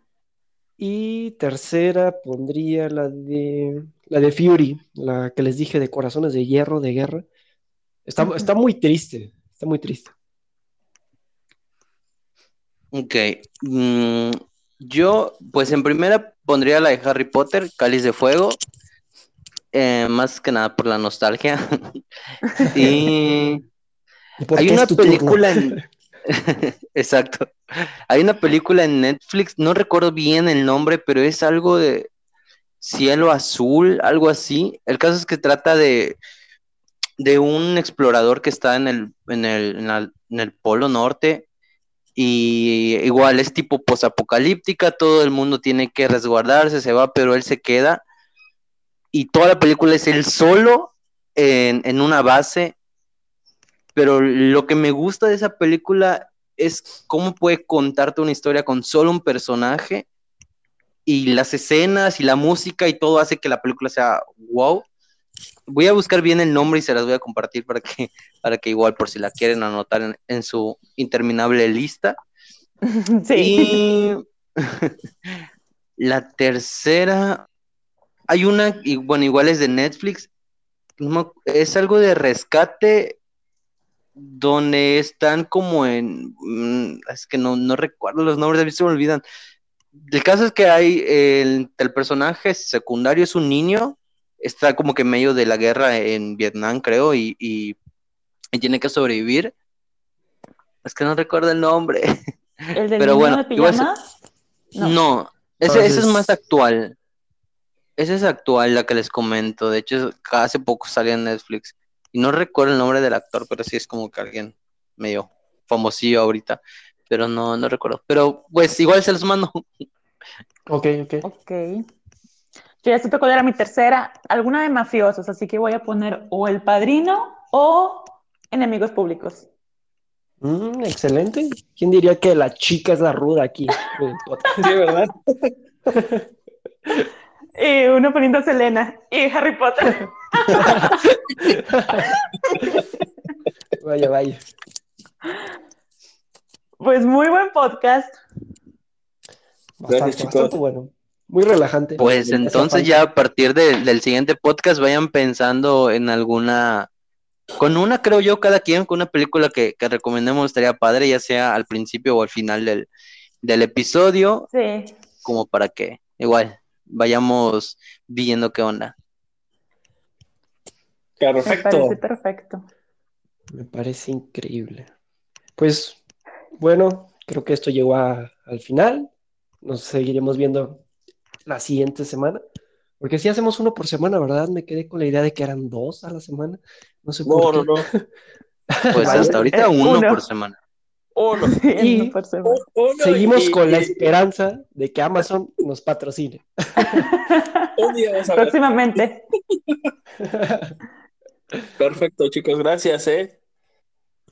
Y tercera pondría la de la de Fury, la que les dije de Corazones de Hierro de Guerra. Está, está muy triste, está muy triste. Ok. mm, yo, pues en primera pondría la de Harry Potter, Cáliz de Fuego. Eh, más que nada por la nostalgia. y hay una película en. Exacto. Hay una película en Netflix, no recuerdo bien el nombre, pero es algo de cielo azul, algo así. El caso es que trata de, de un explorador que está en el, en el, en la- en el polo norte y igual es tipo posapocalíptica, todo el mundo tiene que resguardarse, se va, pero él se queda y toda la película es él solo en, en una base, pero lo que me gusta de esa película es cómo puede contarte una historia con solo un personaje y las escenas y la música y todo hace que la película sea wow. Voy a buscar bien el nombre y se las voy a compartir para que, para que igual por si la quieren anotar en, en su interminable lista. Sí. Y la tercera, hay una, y bueno, igual es de Netflix, no es algo de rescate donde están como en, mm, es que no, no recuerdo los nombres, a mí se me olvidan. El caso es que hay, el, el personaje secundario es un niño, está como que en medio de la guerra en Vietnam, creo, y, y- y tiene que sobrevivir. Es que no recuerdo el nombre. ¿El del Pero niño bueno, de igual se- pijamas? No, ese, Entonces- ese es más actual. Ese es actual, la que les comento. De hecho, hace poco salió en Netflix. Y no recuerdo el nombre del actor, pero sí es como que alguien medio famosillo ahorita. Pero no, no recuerdo. Pero pues igual se los mando. Ok, ok. Ok. Yo ya supe cuál era mi tercera, alguna de mafiosos, así que voy a poner o El Padrino o Enemigos Públicos. Mm, excelente. ¿Quién diría que la chica es la ruda aquí? Sí, ¿verdad? Y uno poniendo a Selena y Harry Potter. Vaya, vaya. Pues muy buen podcast. Bastante, chicos. bastante bueno. Muy relajante. Pues entonces ya a partir de- del siguiente podcast vayan pensando en alguna, con una creo yo cada quien, con una película que, que recomendemos estaría padre, ya sea al principio o al final del, del episodio, Sí. como para que igual vayamos viendo qué onda. Me Perfecto. parece perfecto. Me parece increíble. Pues bueno, creo que esto llegó a- al final. Nos seguiremos viendo la siguiente semana. Porque si hacemos uno por semana, ¿verdad? Me quedé con la idea de que eran dos a la semana. No sé No, por no, qué. no. Pues Vale. hasta ahorita uno uno. por semana. Y- por semana. Uno Seguimos y- con la y- esperanza de que Amazon nos patrocine. Un día vamos a ver. Próximamente. Perfecto, chicos. Gracias, ¿eh?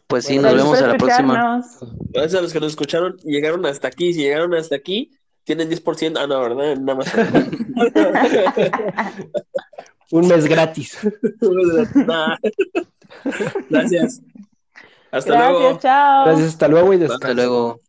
Pues sí, Bueno, nos vemos a la próxima. Gracias a los que nos escucharon y llegaron hasta aquí. Si llegaron hasta aquí, tienen 10%. Ah, no, ¿verdad? Nada más. Un mes gratis. Nah. Gracias. Hasta Gracias, luego. chao. Gracias, hasta luego y. Hasta luego.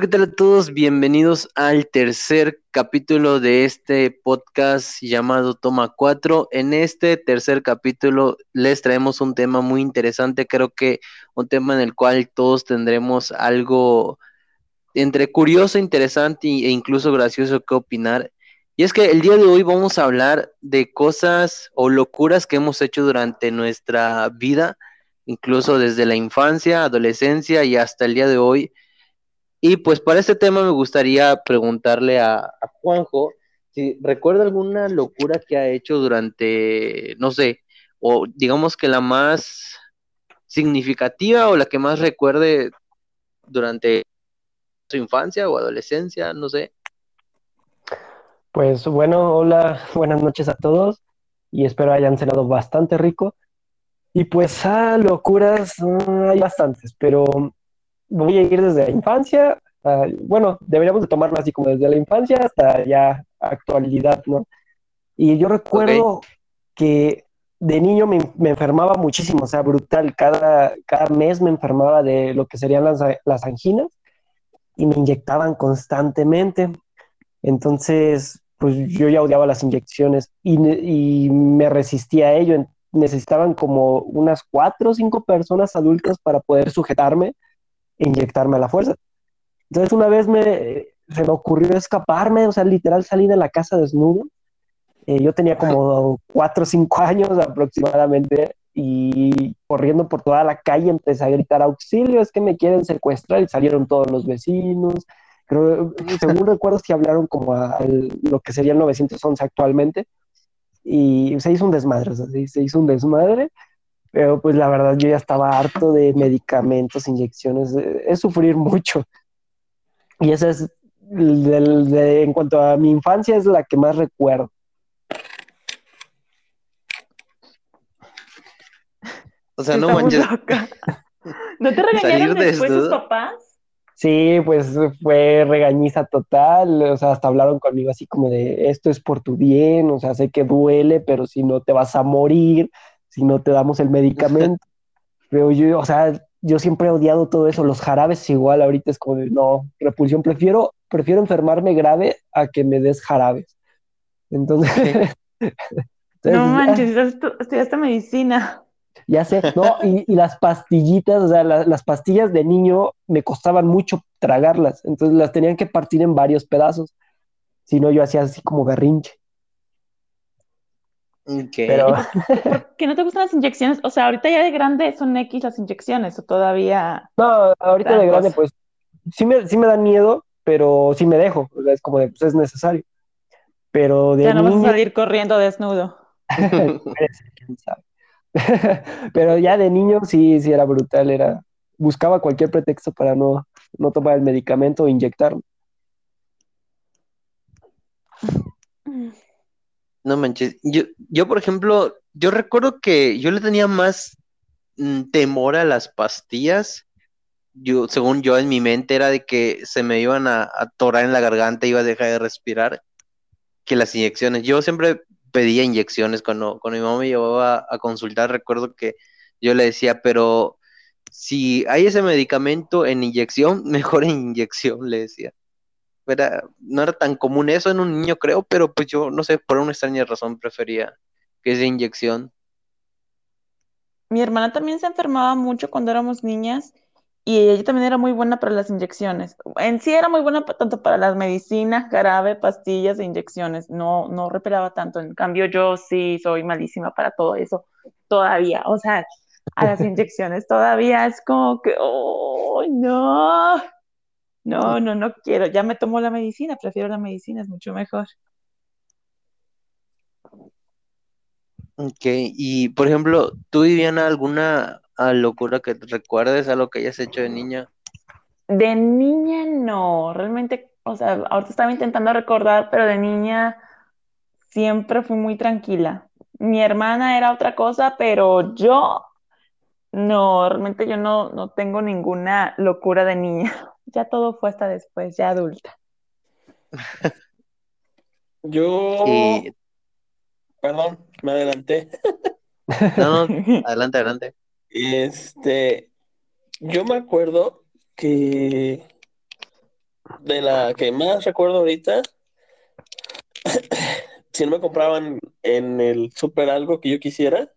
¿Qué tal a todos? Bienvenidos al tercer capítulo de este podcast llamado Toma 4. En este tercer capítulo les traemos un tema muy interesante, creo que un tema en el cual todos tendremos algo entre curioso, interesante e incluso gracioso que opinar. Y es que el día de hoy vamos a hablar de cosas o locuras que hemos hecho durante nuestra vida, incluso desde la infancia, adolescencia y hasta el día de hoy. Y pues para este tema me gustaría preguntarle a, a Juanjo si recuerda alguna locura que ha hecho durante, no sé, o digamos que la más significativa o la que más recuerde durante su infancia o adolescencia, no sé. Pues bueno, hola, buenas noches a todos y espero hayan cenado bastante rico. Y pues, ah, locuras, ah, hay bastantes, pero voy a ir desde la infancia, ah, bueno, deberíamos de tomarlo así como desde la infancia hasta ya actualidad, ¿no? Y yo recuerdo que de niño me, me enfermaba muchísimo, o sea, brutal, cada, cada mes me enfermaba de lo que serían las, las anginas y me inyectaban constantemente. Entonces, pues yo ya odiaba las inyecciones y, me resistía a ello. Necesitaban como unas cuatro o cinco personas adultas para poder sujetarme e inyectarme a la fuerza. Entonces una vez me, se me ocurrió escaparme, o sea, literal salí de la casa desnudo. Eh, yo tenía como cuatro o cinco años aproximadamente y corriendo por toda la calle empecé a gritar auxilio, es que me quieren secuestrar y salieron todos los vecinos. Creo, según recuerdo, sí hablaron como a, lo que sería el 911 actualmente y se hizo un desmadre, o sea, sí, se hizo un desmadre, pero pues la verdad yo ya estaba harto de medicamentos, inyecciones, eh, es sufrir mucho. Y esa es, del- de- en cuanto a mi infancia, es la que más recuerdo. O sea, no manches. loca. ¿No te regañaron después tus desnudo. papás? Sí, pues fue regañiza total, o sea, hasta hablaron conmigo así como de, esto es por tu bien, o sea, sé que duele, pero si no te vas a morir, si no te damos el medicamento. Pero yo, o sea, yo siempre he odiado todo eso, los jarabes igual, ahorita es como de, no, repulsión, prefiero, prefiero enfermarme grave a que me des jarabes. Entonces, entonces, No manches, estu- estudiaste medicina. Ya sé, no, y, y las pastillitas, o sea, la- las pastillas de niño me costaban mucho tragarlas, entonces las tenían que partir en varios pedazos, si no yo hacía así como berrinche, Ok. pero ¿Por qué no te gustan las inyecciones? O sea, ahorita ya de grande son X las inyecciones, o todavía. no, ahorita de grande cosa. pues sí me, sí me da miedo, pero sí me dejo, o sea, es como de, pues es necesario, pero de Ya no vas a niño, salir corriendo desnudo. pero ya de niño sí, sí era brutal, era, buscaba cualquier pretexto para no, no tomar el medicamento o inyectarme. No manches. Yo, yo, por ejemplo, yo recuerdo que yo le tenía más mm, temor a las pastillas. Yo, según yo, en mi mente era de que se me iban a atorar en la garganta iba a dejar de respirar que las inyecciones. Yo siempre pedía inyecciones cuando, cuando mi mamá me llevaba a, consultar. Recuerdo que yo le decía, pero si hay ese medicamento en inyección, mejor en inyección, le decía. Era, no era tan común eso en un niño, creo, pero pues yo, no sé, por una extraña razón prefería que esa inyección. Mi hermana también se enfermaba mucho cuando éramos niñas y ella también era muy buena para las inyecciones. En sí era muy buena tanto para las medicinas, jarabe, pastillas e inyecciones. No, no reparaba tanto. En cambio, yo sí soy malísima para todo eso todavía. O sea, a las inyecciones todavía es como que, ¡oh, no! No, no, no quiero. Ya me tomo la medicina, prefiero la medicina, es mucho mejor. Ok, y por ejemplo, ¿tú, Viviana, alguna ah, locura que te recuerdes a lo que hayas hecho de niña? De niña no, realmente, o sea, ahorita estaba intentando recordar, pero de niña siempre fui muy tranquila. Mi hermana era otra cosa, pero yo no, realmente yo no, no tengo ninguna locura de niña. Ya todo fue hasta después, ya adulta. Yo, Y, perdón, me adelanté. no, no, adelante, adelante. Este, yo me acuerdo que de la que más recuerdo ahorita, si no me compraban en el súper algo que yo quisiera,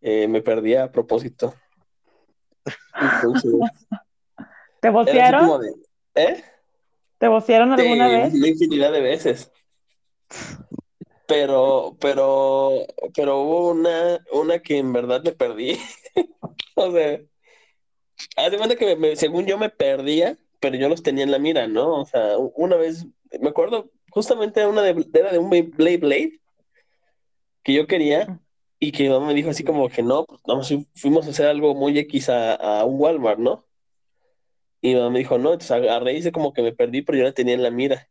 eh, me perdía a propósito. Entonces, ¿Te vocearon? de, ¿eh? ¿Te vocearon alguna Sí, vez? una infinidad de veces. Pero, pero, pero hubo una, una que en verdad me perdí. O sea, haz de cuenta que me- según yo me perdía, pero yo los tenía en la mira, ¿no? O sea, una vez, me acuerdo, justamente una de, era de un Blade Blade que yo quería y que mi mamá me dijo así como que no, pues fu- fuimos a hacer algo muy X a, a un Walmart, ¿no? Y mi mamá me dijo, no, entonces agarré y hice como que me perdí, pero yo la tenía en la mira.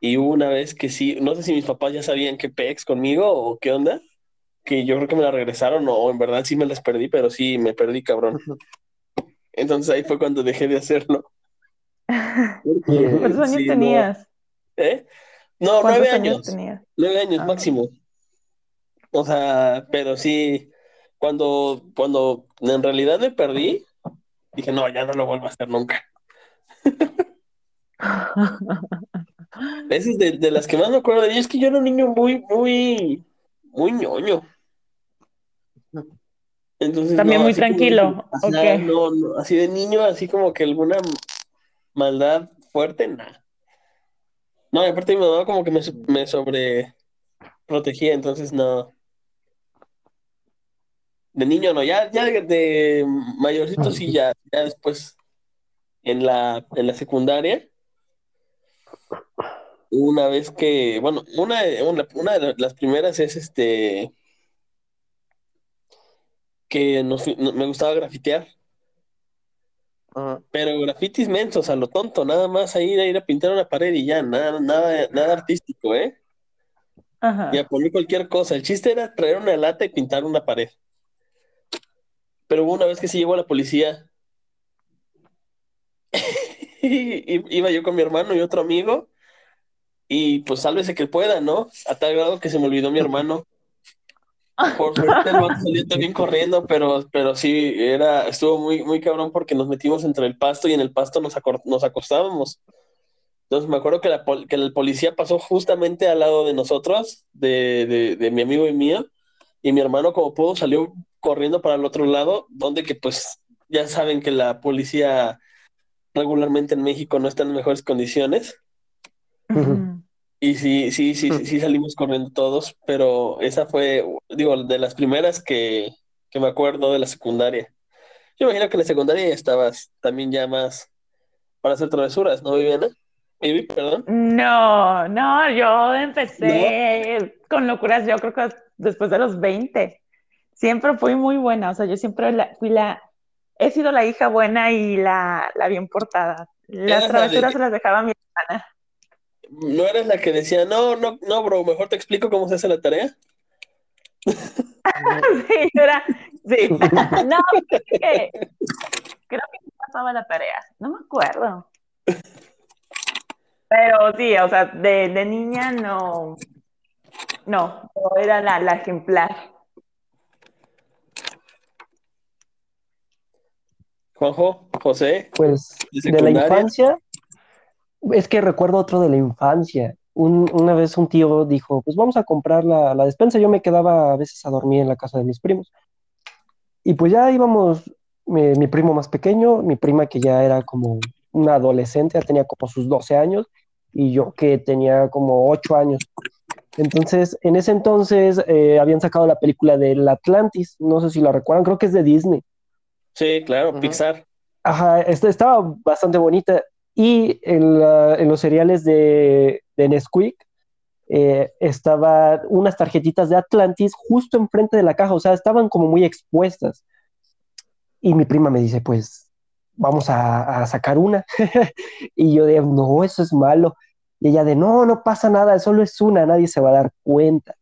Y hubo una vez que sí, no sé si mis papás ya sabían qué pex conmigo o qué onda, que yo creo que me la regresaron o en verdad sí me las perdí, pero sí me perdí, cabrón. Entonces ahí fue cuando dejé de hacerlo. ¿Cuántos años sí, no. tenías? ¿Eh? No, ¿Cuántos nueve años años. tenías? Nueve años Ah. máximo. O sea, pero sí, cuando, cuando en realidad me perdí, dije, no, ya no lo vuelvo a hacer nunca. Esa es de, de las que más me acuerdo de es que yo era un niño muy, muy, muy ñoño. Entonces, También no, muy como- tranquilo, Ajá, ok. no, no, así de niño, así como que alguna maldad fuerte, nada. No, y aparte mi mamá como que me, me sobre protegía, entonces no. De niño no, ya, ya de, de mayorcito sí, ya, ya después en la, en la secundaria, una vez que, bueno, una, una, una de las primeras es este, que nos no- me gustaba grafitear, Ajá. pero grafitis mensos a lo tonto, nada más a ir a ir a pintar una pared y ya, nada, nada, nada artístico, ¿eh? Ajá. Y a poner cualquier cosa. El chiste era traer una lata y pintar una pared. Pero hubo una vez que sí llegó la policía. iba yo con mi hermano y otro amigo. Y pues sálvese que pueda, ¿no? A tal grado que se me olvidó mi hermano. Por suerte el vato salió también corriendo, pero, pero sí, era, estuvo muy, muy cabrón porque nos metimos entre el pasto y en el pasto nos acostábamos. Entonces me acuerdo que, la, pol- que el policía pasó justamente al lado de nosotros, de, de, de mi amigo y mío, y mi hermano como pudo salió corriendo para el otro lado, donde que pues ya saben que la policía regularmente en México no está en mejores condiciones. Y sí, sí, sí, sí, sí salimos corriendo todos, pero esa fue, digo, de las primeras que, que me acuerdo de la secundaria. Yo imagino que en la secundaria ya estabas también ya más para hacer travesuras, ¿no, Viviana? Vivi, perdón. No, no, yo empecé con locuras, yo creo que después de los 20. Siempre fui muy buena, o sea, yo siempre la- fui la, he sido la hija buena y la, la bien portada. Las travesuras se las dejaba a mi hermana. ¿No eres la que decía, no, no, no, bro, mejor te explico cómo se hace la tarea? Sí, era, sí. No, creo que, creo que pasaba la tarea, no me acuerdo. Pero sí, o sea, de, de niña no, no, yo era la, la ejemplar. Juanjo, José, Pues ¿De de la infancia, es que recuerdo otro de la infancia. Un- una vez un tío dijo, pues vamos a comprar la, la despensa. Yo me quedaba a veces a dormir en la casa de mis primos. Y pues ya íbamos, mi, mi primo más pequeño, mi prima que ya era como una adolescente, ya tenía como sus 12 años, y yo que tenía como 8 años. Entonces, en ese entonces eh, habían sacado la película del Atlantis, no sé si la recuerdan, creo que es de Disney. Sí, claro. Pixar. Ajá, esta- estaba bastante bonita Y en, la- en los cereales de, de Nesquik eh, estaban unas tarjetitas de Atlantis justo enfrente de la caja, o sea, estaban como muy expuestas. Y mi prima me dice, pues vamos a, a sacar una. Y yo de, no, eso es malo. Y ella de, no, no pasa nada, solo es una, nadie se va a dar cuenta.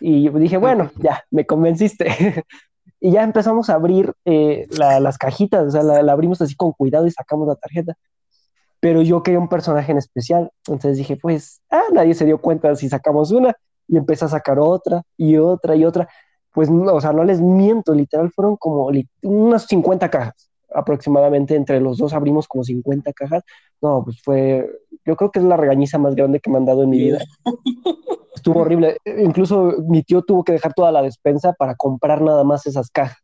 Y yo dije, bueno, ya, me convenciste. Y ya empezamos a abrir eh, la- las cajitas, o sea, la, abrimos así con cuidado y sacamos la tarjeta. Pero yo quería un personaje en especial, entonces dije, pues, ah, nadie se dio cuenta si sacamos una. Y empecé a sacar otra y otra y otra. Pues, no, o sea, no les miento, literal fueron como unas 50 cajas aproximadamente. Entre los dos abrimos como 50 cajas. No, pues fue, yo creo que es la regañiza más grande que me han dado en mi vida. Estuvo horrible. Incluso mi tío tuvo que dejar toda la despensa para comprar nada más esas cajas.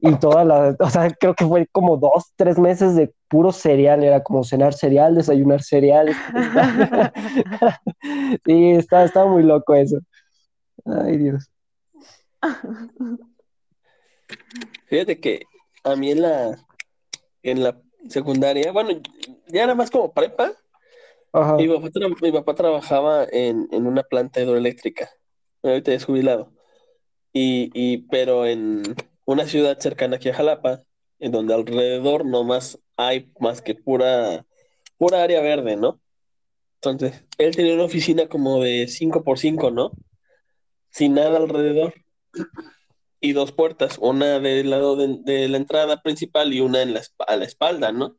Y toda la, o sea, creo que fue como dos, tres meses de puro cereal. Era como cenar cereal, desayunar cereal. Sí, estaba, estaba muy loco eso. Ay, Dios. Fíjate que a mí en la, en la secundaria, bueno, ya era más como prepa, Ajá. mi papá, mi papá trabajaba en, en una planta hidroeléctrica, ahorita es jubilado, y, y, pero en una ciudad cercana aquí a Jalapa, en donde alrededor no más hay más que pura, pura área verde, ¿no? Entonces, él tenía una oficina como de 5 por 5 ¿no? Sin nada alrededor. Y dos puertas, una del lado de, la entrada principal y una en la, a la espalda, ¿no?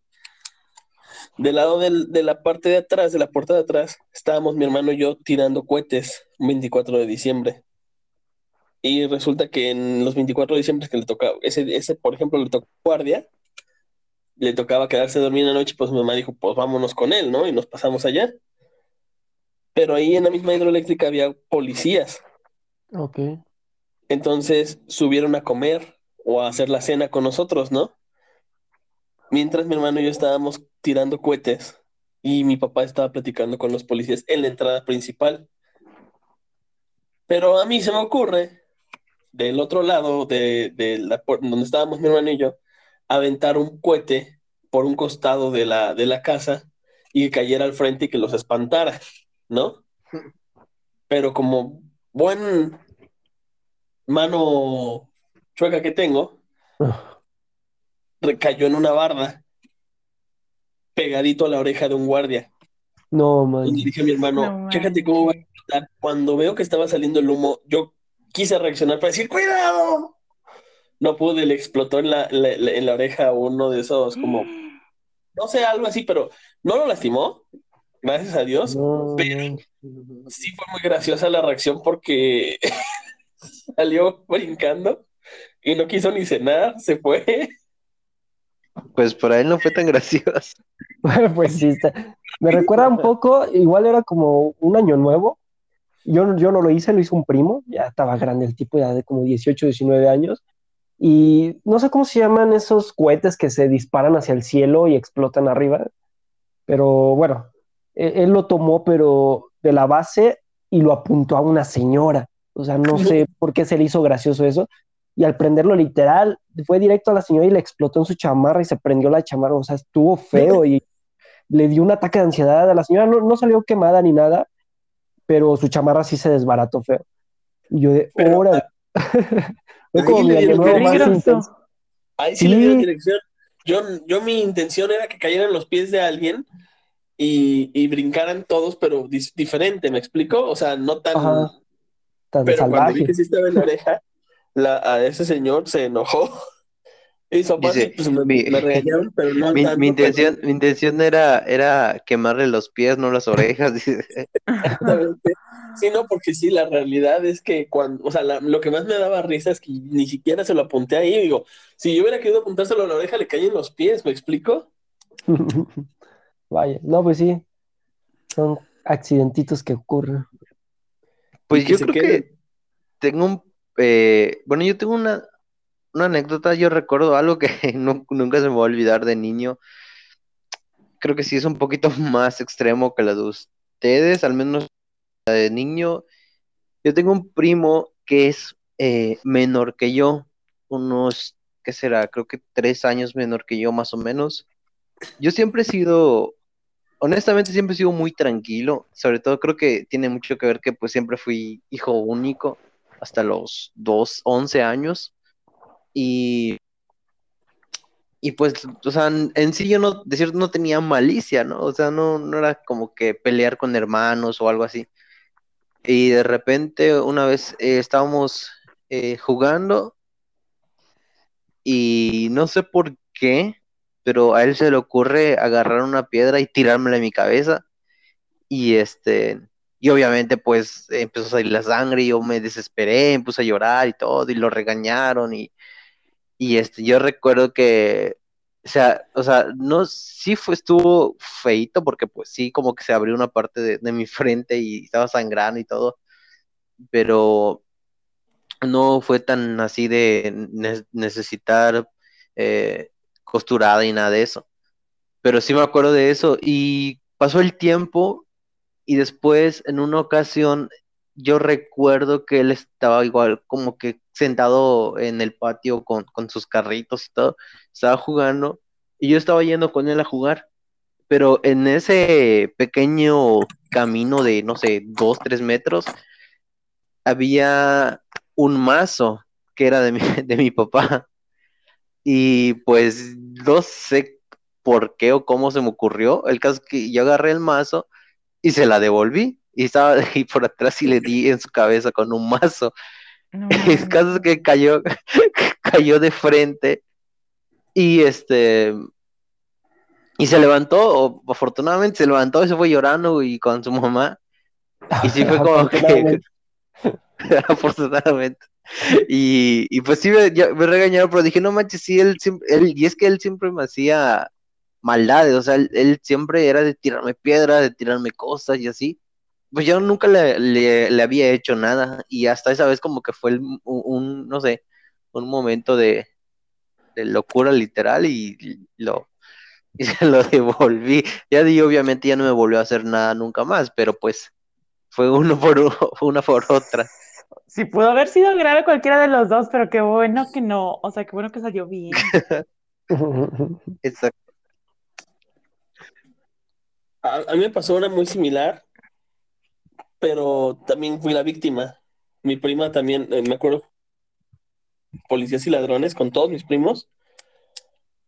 Del lado del- de la parte de atrás, de la puerta de atrás, estábamos mi hermano y yo tirando cohetes un 24 de diciembre. Y resulta que en los 24 de diciembre que le tocaba, ese, ese por ejemplo, le tocó guardia, le tocaba quedarse a dormir la noche, pues mi mamá dijo, pues vámonos con él, ¿no? Y nos pasamos allá. Pero ahí en la misma hidroeléctrica había policías. Ok. Entonces subieron a comer o a hacer la cena con nosotros, ¿no? Mientras mi hermano y yo estábamos tirando cohetes y mi papá estaba platicando con los policías en la entrada principal. Pero a mí se me ocurre, del otro lado de, de la puer- donde estábamos mi hermano y yo, aventar un cohete por un costado de la, de la casa y que cayera al frente y que los espantara, ¿no? Pero como buen mano chueca que tengo, recayó en una barda, pegadito a la oreja de un guardia. No, Y man. le dije a mi hermano, No chécate cómo va a explotar. Cuando veo que estaba saliendo el humo, yo quise reaccionar para decir, ¡cuidado! No pude, le explotó en la, la- la- en la oreja uno de esos, como, no sé, algo así, pero no lo lastimó, gracias a Dios. No, Pero man. sí fue muy graciosa la reacción porque salió brincando y no quiso ni cenar, se fue. Pues para él no fue tan gracioso. Bueno, pues sí, está. Me recuerda un poco, igual era como un año nuevo. Yo, yo no lo hice, lo hizo un primo, ya estaba grande el tipo, ya de como 18, 19 años. Y no sé cómo se llaman esos cohetes que se disparan hacia el cielo y explotan arriba. Pero bueno, e- él lo tomó, pero de la base y lo apuntó a una señora. O sea, no sé por qué se le hizo gracioso eso. Y al prenderlo literal, fue directo a la señora y le explotó en su chamarra y se prendió la chamarra. O sea, estuvo feo y le dio un ataque de ansiedad a la señora. No, no salió quemada ni nada, pero su chamarra sí se desbarató feo. Y yo de, Pero, órale. Fue como ahí mi. Ahí sí, le dieron Sí. dirección. Yo, yo mi intención era que cayeran los pies de alguien y, y brincaran todos, pero diferente, ¿me explico? O sea, no tan... Ajá. Tan Pero cuando vi salvaje. que sí estaba en la oreja, la, a ese señor se enojó. Hizo papá, Dice, pues me, mi- me regañaron, pero no Mi, mi intención, mi intención era, era quemarle los pies, no las orejas. Sí, no, porque sí, la realidad es que cuando, o sea, la- lo que más me daba risa es que ni siquiera se lo apunté ahí. Digo, si yo hubiera querido apuntárselo a la oreja, le caen los pies, ¿me explico? Vaya, no, pues sí. Son accidentitos que ocurren. Pues yo creo queden. que tengo un, eh, bueno, yo tengo una, una anécdota, yo recuerdo algo que nu- nunca se me va a olvidar de niño. Creo que sí es un poquito más extremo que la de ustedes, al menos la de niño. Yo tengo un primo que es eh, menor que yo, unos, ¿qué será? Creo que tres años menor que yo, más o menos. yo siempre he sido, honestamente siempre he sido muy tranquilo, sobre todo creo que tiene mucho que ver que pues siempre fui hijo único hasta los 2, 11 años y y pues, o sea, en sí yo no, de no tenía malicia, ¿no? O sea, no, no era como que pelear con hermanos o algo así. Y de repente una vez eh, estábamos eh, jugando y no sé por qué, pero a él se le ocurre agarrar una piedra y tirármela en mi cabeza. Y este, y obviamente pues empezó a salir la sangre y yo me desesperé, me puse a llorar y todo, y lo regañaron y, y este, yo recuerdo que, o sea, o sea, no, sí fue, estuvo feito porque pues sí, como que se abrió una parte de, mi frente y estaba sangrando y todo, pero no fue tan así de necesitar eh, costurada y nada de eso. Pero sí me acuerdo de eso y pasó el tiempo y después en una ocasión yo recuerdo que él estaba igual como que sentado en el patio con, sus carritos y todo, estaba jugando y yo estaba yendo con él a jugar, pero en ese pequeño camino de, no sé, dos, tres metros, había un mazo que era de mi, de mi papá. Y pues no sé por qué o cómo se me ocurrió. El caso es que yo agarré el mazo y se la devolví y estaba ahí por atrás y le di en su cabeza con un mazo. es caso que cayó, cayó de frente y este y se levantó, o afortunadamente se levantó y se fue llorando y con su mamá. Y sí fue como que afortunadamente. Y, pues sí me, me, regañaron, pero dije, no manches, sí, él, él, y es que él siempre me hacía maldades, o sea, él, siempre era de tirarme piedras, de tirarme cosas y así pues yo nunca le, había hecho nada y hasta esa vez como que fue un, no sé, un momento de, locura literal y lo, y se lo devolví. Ya di, obviamente ya no me volvió a hacer nada nunca más, pero pues fue uno por uno, una por otra. Sí, pudo haber sido grave cualquiera de los dos, pero qué bueno que no, o sea, qué bueno que salió bien. Exacto. A, a, mí me pasó una muy similar pero también fui la víctima. Mi prima también, eh, me acuerdo, policías y ladrones con todos mis primos.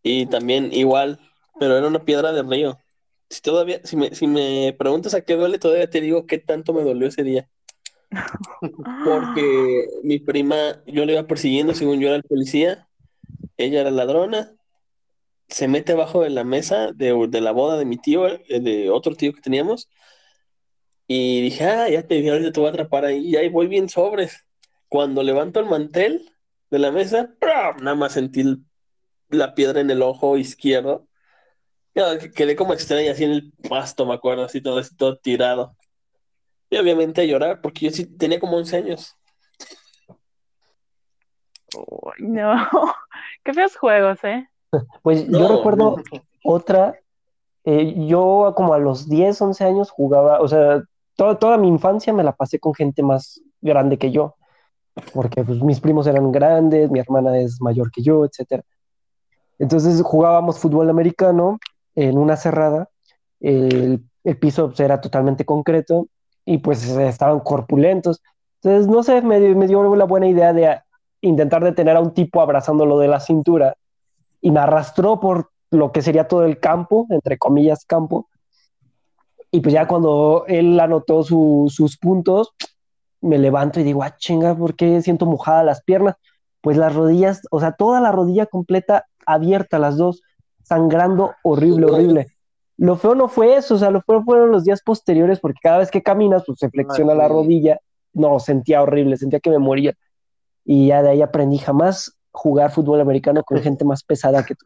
Y también igual, pero era una piedra de río. Si todavía, si me, si me preguntas a qué duele, todavía te digo qué tanto me dolió ese día. Porque mi prima, yo le iba persiguiendo según yo era el policía, ella era ladrona, se mete abajo de la mesa de, de la boda de mi tío, eh, de otro tío que teníamos, y dije, ah, ya te dije, ahorita te voy a atrapar ahí. Y ahí voy bien sobres. Cuando levanto el mantel de la mesa, nada más sentí la piedra en el ojo izquierdo. quedé como extraña así en el pasto, me acuerdo, así todo, así todo tirado. Y obviamente a llorar, porque yo sí tenía como 11 años. no, qué feos juegos, ¿eh? Pues yo recuerdo otra, eh, yo como a los 10, 11 años jugaba, o sea, toda, mi infancia me la pasé con gente más grande que yo, porque pues, mis primos eran grandes, mi hermana es mayor que yo, etc. Entonces jugábamos fútbol americano en una cerrada, el, piso pues, era totalmente concreto y pues estaban corpulentos. Entonces, no sé, me, me dio la buena idea de intentar detener a un tipo abrazándolo de la cintura y me arrastró por lo que sería todo el campo, entre comillas campo, y pues ya cuando él anotó sus puntos, me levanto y digo, ah, chinga, ¿por qué siento mojada las piernas? Pues las rodillas, o sea, toda la rodilla completa abierta, las dos, sangrando horrible, horrible. Lo feo no fue eso, o sea, lo feo fueron los días posteriores, porque cada vez que caminas, pues se flexiona la rodilla. No, sentía horrible, sentía que me moría. Y ya de ahí aprendí jamás jugar fútbol americano con gente más pesada que tú.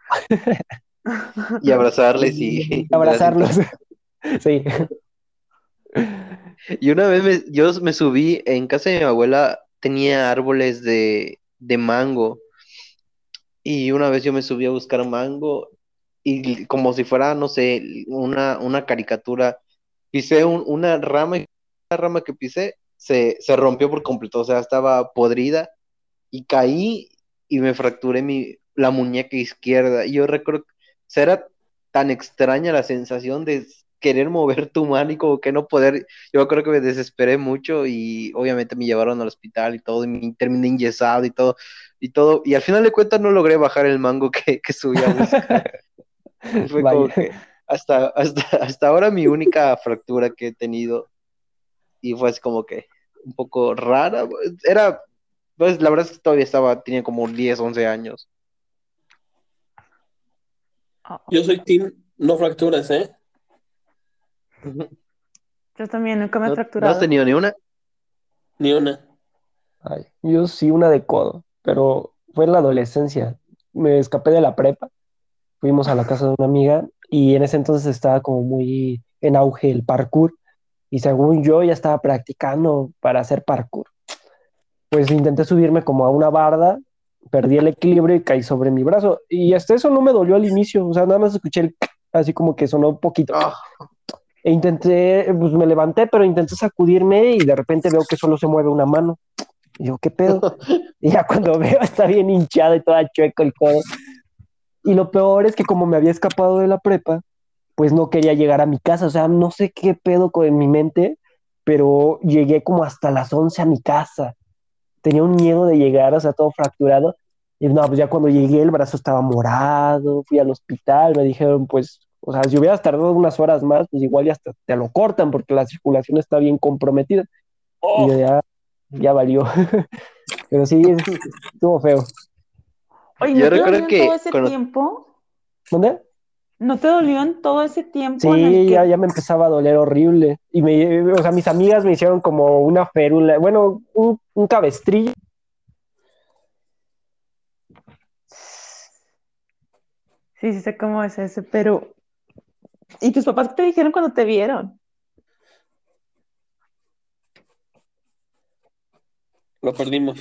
y abrazarles y... Abrazarlos. Sí. Y una vez yo me subí, en casa de mi abuela tenía árboles de, mango. Y una vez yo me subí a buscar mango y como si fuera, no sé, una, una caricatura, pisé una rama y la rama que pisé se, se, rompió por completo, o sea, estaba podrida y caí y me fracturé mi, la muñeca izquierda. Y yo recuerdo, o sea, era tan extraña la sensación de querer mover tu mano y como que no poder. Yo creo que me desesperé mucho y obviamente me llevaron al hospital y todo, y me terminé inyesado y todo, y todo. Y al final de cuentas no logré bajar el mango que, que a buscar. Fue como que hasta, hasta, hasta ahora mi única fractura que he tenido y fue así como que un poco rara. Era, pues la verdad es que todavía estaba, tenía como 10, 11 años. Oh, Yo soy team no fracturas, ¿eh? yo también nunca me he ¿No, ¿No fracturado. has tenido ni una? Ni una. Ay, yo sí, una de codo, pero fue en la adolescencia. Me escapé de la prepa, fuimos a la casa de una amiga y en ese entonces estaba como muy en auge el parkour y según yo ya estaba practicando para hacer parkour. Pues intenté subirme como a una barda, perdí el equilibrio y caí sobre mi brazo y hasta eso no me dolió al inicio, o sea, nada más escuché el así como que sonó un poquito. Ah, E intenté, pues me levanté, pero intenté sacudirme y de repente veo que solo se mueve una mano. Y yo, ¿qué pedo? Y ya cuando veo está bien hinchado y toda chueco el codo. Y lo peor es que como me había escapado de la prepa, pues no quería llegar a mi casa. O sea, no sé qué pedo con en mi mente, pero llegué como hasta las 11 a mi casa. Tenía un miedo de llegar, o sea, todo fracturado. Y no, pues ya cuando llegué el brazo estaba morado, fui al hospital, me dijeron, pues, o sea, si hubieras tardado unas horas más, pues igual ya hasta te lo cortan porque la circulación está bien comprometida. Y Oh, ya, ya valió. Pero sí, estuvo feo. Oye, Yo ¿no te recuerdo dolió en que todo ese cuando- tiempo? ¿Dónde? ¿No te dolió en todo ese tiempo en el Sí, que ya, ya me empezaba a doler horrible. Y me, o sea, mis amigas me hicieron como una férula, bueno, un, un cabestrillo. Sí, sí sé cómo es ese, pero... ¿Y tus papás qué te dijeron cuando te vieron? lo perdimos.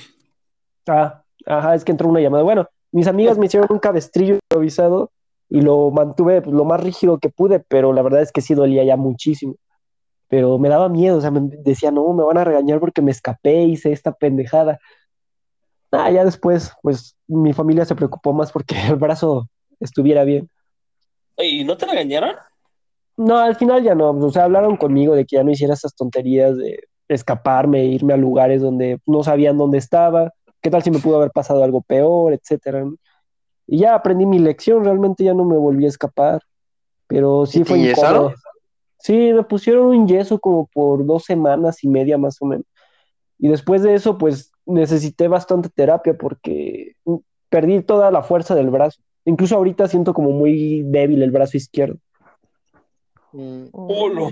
Ah, ajá, es que entró una llamada. Bueno, mis amigas me hicieron un cabestrillo improvisado y lo mantuve pues, lo más rígido que pude, pero la verdad es que sí dolía ya muchísimo. Pero me daba miedo, o sea, me decía, no, me van a regañar porque me escapé, hice esta pendejada. Ah, ya después, pues mi familia se preocupó más porque el brazo estuviera bien. ¿Y no te regañaron? No, al final ya no, o sea, hablaron conmigo de que ya no hiciera esas tonterías de escaparme, irme a lugares donde no sabían dónde estaba, qué tal si me pudo haber pasado algo peor, etcétera. Y ya aprendí mi lección, realmente ya no me volví a escapar, pero sí ¿Y te fue incómodo. Sí, me pusieron un yeso como por dos semanas y media más o menos. Y después de eso, pues necesité bastante terapia porque perdí toda la fuerza del brazo. Incluso ahorita siento como muy débil el brazo izquierdo. Mm, Olo.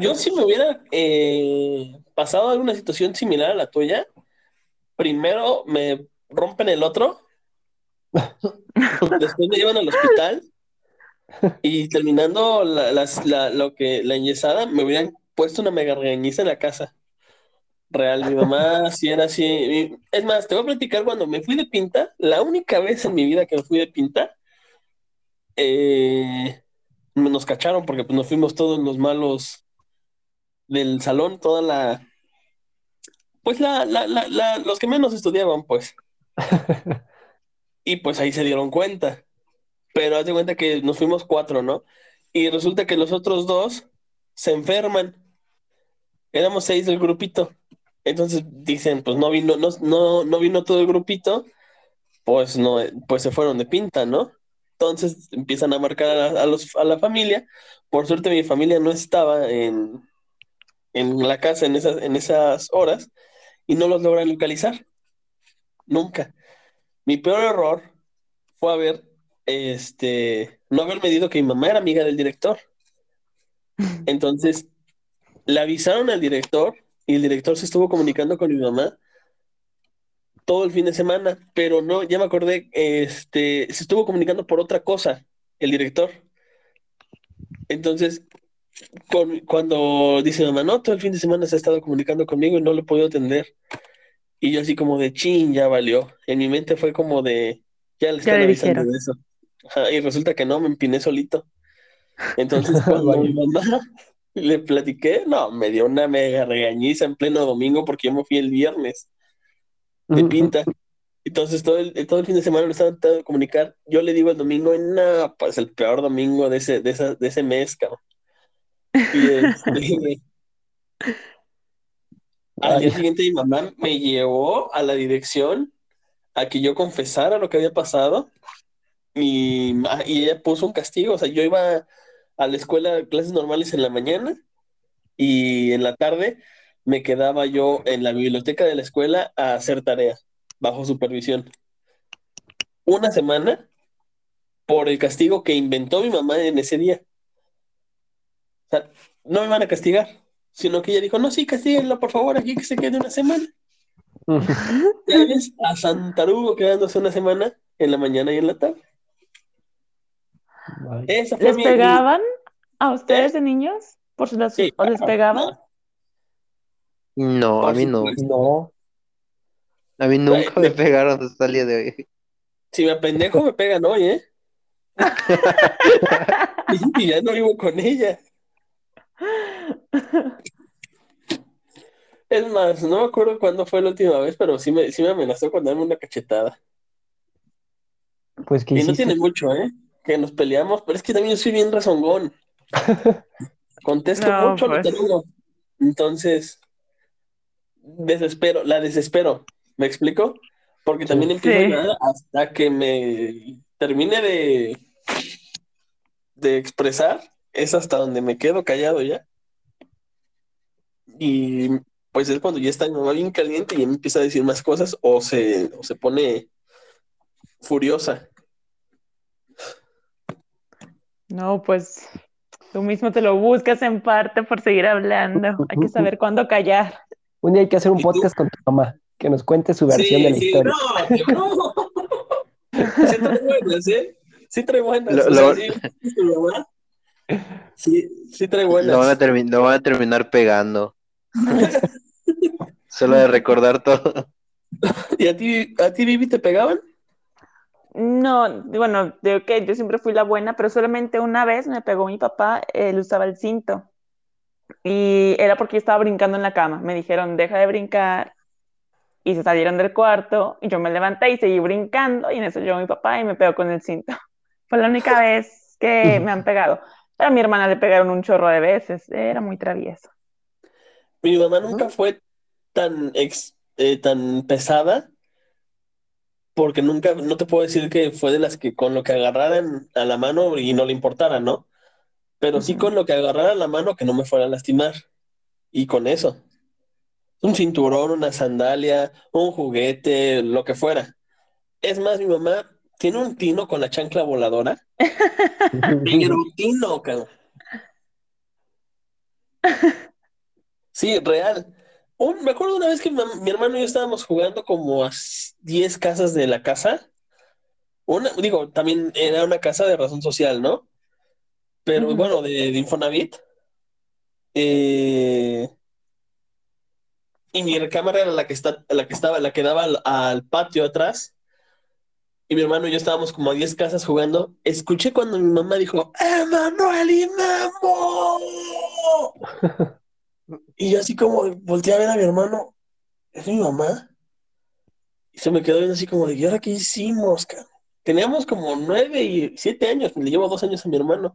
Yo si me hubiera eh, pasado alguna situación similar a la tuya, primero me rompen el otro, después me llevan al hospital y terminando la, la- lo que, la enyesada, me hubieran puesto una mega regañiza en la casa. Real, mi mamá sí era así. Es más, te voy a platicar cuando me fui de pinta, la única vez en mi vida que me fui de pinta, eh, nos cacharon porque pues, nos fuimos todos los malos del salón, toda la, pues la, la, la, la- los que menos estudiaban, pues. Y pues ahí se dieron cuenta. Pero haz de cuenta que nos fuimos cuatro, ¿no? Y resulta que los otros dos se enferman. Éramos seis del grupito. Entonces dicen, pues no vino, no, no, no vino todo el grupito, pues no, pues se fueron de pinta, ¿no? Entonces empiezan a marcar a la, a los, a la familia. Por suerte mi familia no estaba en, en la casa en esas, en esas horas y no los logran localizar. Nunca. Mi peor error fue haber, este, no haber medido que mi mamá era amiga del director. Entonces, le avisaron al director y el director se estuvo comunicando con mi mamá todo el fin de semana, pero no, ya me acordé, este, se estuvo comunicando por otra cosa, el director. Entonces, con- cuando dice mamá, no, todo el fin de semana se ha estado comunicando conmigo y no lo he podido atender. Y yo así como de chin, ya valió. En mi mente fue como de, ya le están avisando de eso. Ajá, y resulta que no, me empiné solito. Entonces, cuando Vaya. mi mamá le platiqué, no, me dio una mega regañiza en pleno domingo porque yo me fui el viernes de pinta. Entonces todo el, todo el fin de semana lo estaban tratando de comunicar. Yo le digo el domingo, no, pues el peor domingo de ese, de esa, de ese mes, cabrón. Y este, al día siguiente mi mamá me llevó a la dirección a que yo confesara lo que había pasado y, y ella puso un castigo. O sea, yo iba a la escuela clases normales en la mañana y en la tarde me quedaba yo en la biblioteca de la escuela a hacer tarea bajo supervisión. Una semana por el castigo que inventó mi mamá en ese día. O sea, no me van a castigar, sino que ella dijo, no, sí, castíguenlo, por favor, aquí que se quede una semana. Ya ves, a Santarugo quedándose una semana en la mañana y en la tarde. Ay. Esa fue ¿Les mi- pegaban a ustedes de niños? ¿Por si las- Sí, ¿O les pegaban? No, a mí no. supuesto. No, A mí nunca me pegaron hasta el día de hoy. Si me apendejo, me pegan hoy, ¿eh? y ya no vivo con ella. Es más, no me acuerdo cuándo fue la última vez, pero sí me, sí me amenazó con darme una cachetada. pues que Y no tiene mucho, ¿eh? Que nos peleamos, pero es que también yo soy bien rezongón. Contesto No, mucho, pues. lo tengo. Entonces, desespero, la desespero. ¿Me explico? Porque también empiezo Sí. a llorar hasta que me termine de, de expresar. Es hasta donde me quedo callado ya. Y pues es cuando ya está mi mamá bien caliente y empieza a decir más cosas o se, o se pone furiosa. No, pues tú mismo te lo buscas en parte por seguir hablando. Hay que saber cuándo callar. Un día hay que hacer un podcast con tu mamá, que nos cuente su versión de la sí, historia. No, no. Sí trae buenas, ¿eh? Sí trae buenas. Lo- o sea, lo- sí, su mamá. Sí, sí trae buenas. Lo van a, termi- lo van a terminar pegando. Solo de recordar todo. ¿Y a ti, a ti, Vivi, te pegaban? No, bueno, digo que yo siempre fui la buena, pero solamente una vez me pegó mi papá, él usaba el cinto. Y era porque yo estaba brincando en la cama. Me dijeron, deja de brincar. Y se salieron del cuarto. Y yo me levanté y seguí brincando. Y en eso llegó mi papá y me pegó con el cinto. Fue la única vez que me han pegado. A mi hermana le pegaron un chorro de veces. Era muy travieso. Mi mamá nunca fue tan, ex- eh, tan pesada porque nunca, no te puedo decir que fue de las que con lo que agarraran a la mano y no le importara, ¿no? Pero sí con lo que agarrara a la mano que no me fuera a lastimar. Y con eso. Un cinturón, una sandalia, un juguete, lo que fuera. Es más, mi mamá tiene un tino con la chancla voladora. Pero tino, cabrón. Sí, real. Un- me acuerdo una vez que mi, hermano y yo estábamos jugando como a s- 10 casas de la casa. Una, digo, también era una casa de razón social, ¿no? Pero bueno, de, de Infonavit. Eh, y mi recámara era la que está, la que estaba, la que daba al, al patio atrás. Y mi hermano y yo estábamos como a 10 casas jugando. Escuché cuando mi mamá dijo, ¡Emanuel y Memo! Y yo así como volteé a ver a mi hermano, ¿es mi mamá? Y se me quedó viendo así como de, ¿y ahora qué hicimos, cabrón? Teníamos como nueve y siete años, le llevo dos años a mi hermano.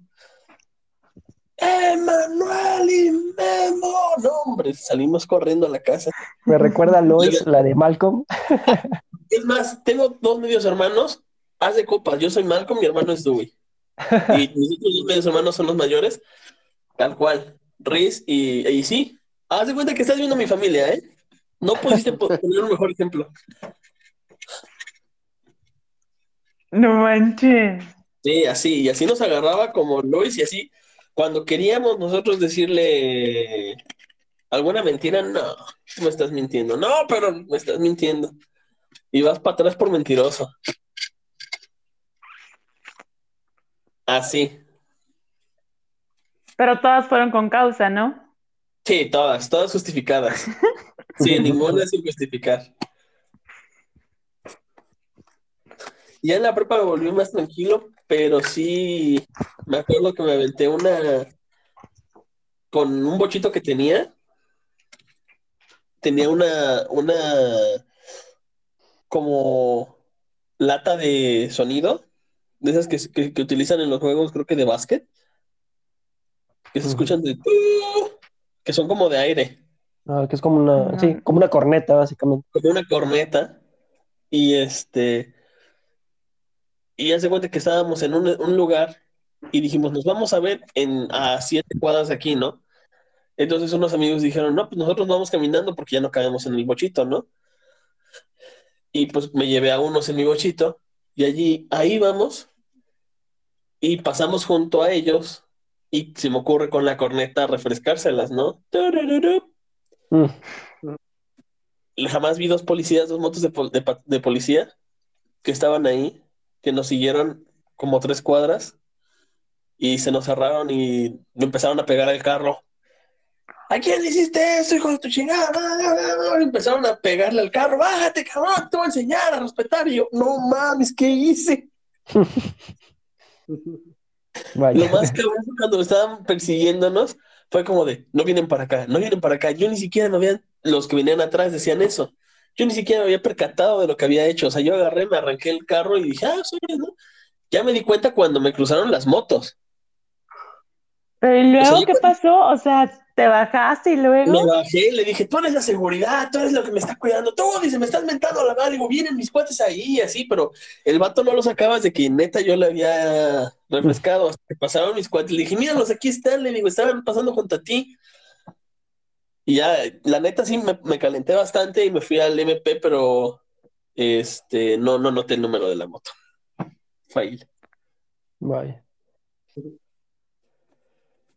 ¡Emanuel y Memo! No, hombre, salimos corriendo a la casa. Me recuerda a Lois, la de Malcolm. Es más, tengo dos medios hermanos, haz de copas, yo soy Malcolm, mi hermano es Dewey. Y mis otros dos medios hermanos son los mayores, tal cual, Riz y, y sí, haz de cuenta que estás viendo a mi familia, ¿eh? No pudiste po- poner un mejor ejemplo. No manches. Sí, así, y así nos agarraba como Lois y así, cuando queríamos nosotros decirle alguna mentira, no, me estás mintiendo, no, pero me estás mintiendo. Y vas para atrás por mentiroso. Así. Pero todas fueron con causa, ¿no? Sí, todas, todas justificadas. Sí, ninguna sin justificar. Ya en la prepa me volví más tranquilo, pero sí me acuerdo que me aventé una con un bochito que tenía. Tenía una, una, como lata de sonido, de esas que, que, que utilizan en los juegos, creo que de básquet, que se escuchan de... que son como de aire. Ah, que es como una, sí, como una corneta, básicamente. como una corneta y este y ya se cuenta que estábamos en un, un lugar y dijimos nos vamos a ver en a siete cuadras de aquí, ¿no? Entonces unos amigos dijeron no pues nosotros vamos caminando porque ya no cabemos en el bochito, ¿no? Y pues me llevé a unos en mi bochito y allí ahí vamos y pasamos junto a ellos y se me ocurre con la corneta refrescárselas, ¿no? Mm. jamás vi dos policías, dos motos de, pol- de de policía que estaban ahí, que nos siguieron como tres cuadras y se nos cerraron y empezaron a pegar al carro. ¿A quién le hiciste eso, hijo de tu chingada? Y Empezaron a pegarle al carro. Bájate, cabrón, te voy a enseñar a respetar. Y yo, no mames, ¿qué hice? Vaya. Lo más cabrón cuando estaban persiguiéndonos, fue como de, no vienen para acá, no vienen para acá. Yo ni siquiera me había, los que venían atrás decían eso. Yo ni siquiera me había percatado de lo que había hecho. O sea, yo agarré, me arranqué el carro y dije, ah, soy yo, ¿no? Ya me di cuenta cuando me cruzaron las motos. Pero ¿y luego O sea, yo qué pasó? O sea, te bajaste y luego. Me bajé y le dije, tú eres la seguridad, tú eres lo que me está cuidando. Tú, dice, me estás mentando la madre. Digo, vienen mis cuates ahí y así, pero el vato no lo sacaba de que neta yo le había refrescado. Hasta que pasaron mis cuates. Le dije, míralos, aquí están. Le digo, estaban pasando junto a ti. Y ya, la neta sí me, me calenté bastante y me fui al MP, pero este, no, no noté el número de la moto. Fail. Vaya.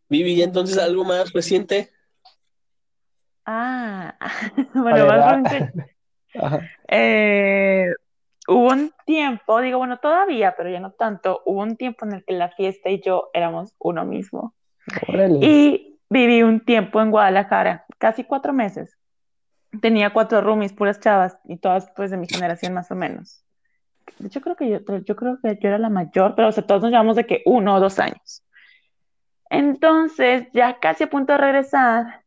Vivi, ¿y entonces algo más reciente? Ah, bueno, más ah, eh, hubo un tiempo, digo, bueno, todavía, pero ya no tanto, hubo un tiempo en el que la fiesta y yo éramos uno mismo. Órale. Y viví un tiempo en Guadalajara, casi cuatro meses. Tenía cuatro roomies, puras chavas, y todas pues de mi generación más o menos. De hecho, creo que yo, yo creo que yo era la mayor, pero o sea, todos nos llevamos de que uno o dos años. Entonces, ya casi a punto de regresar,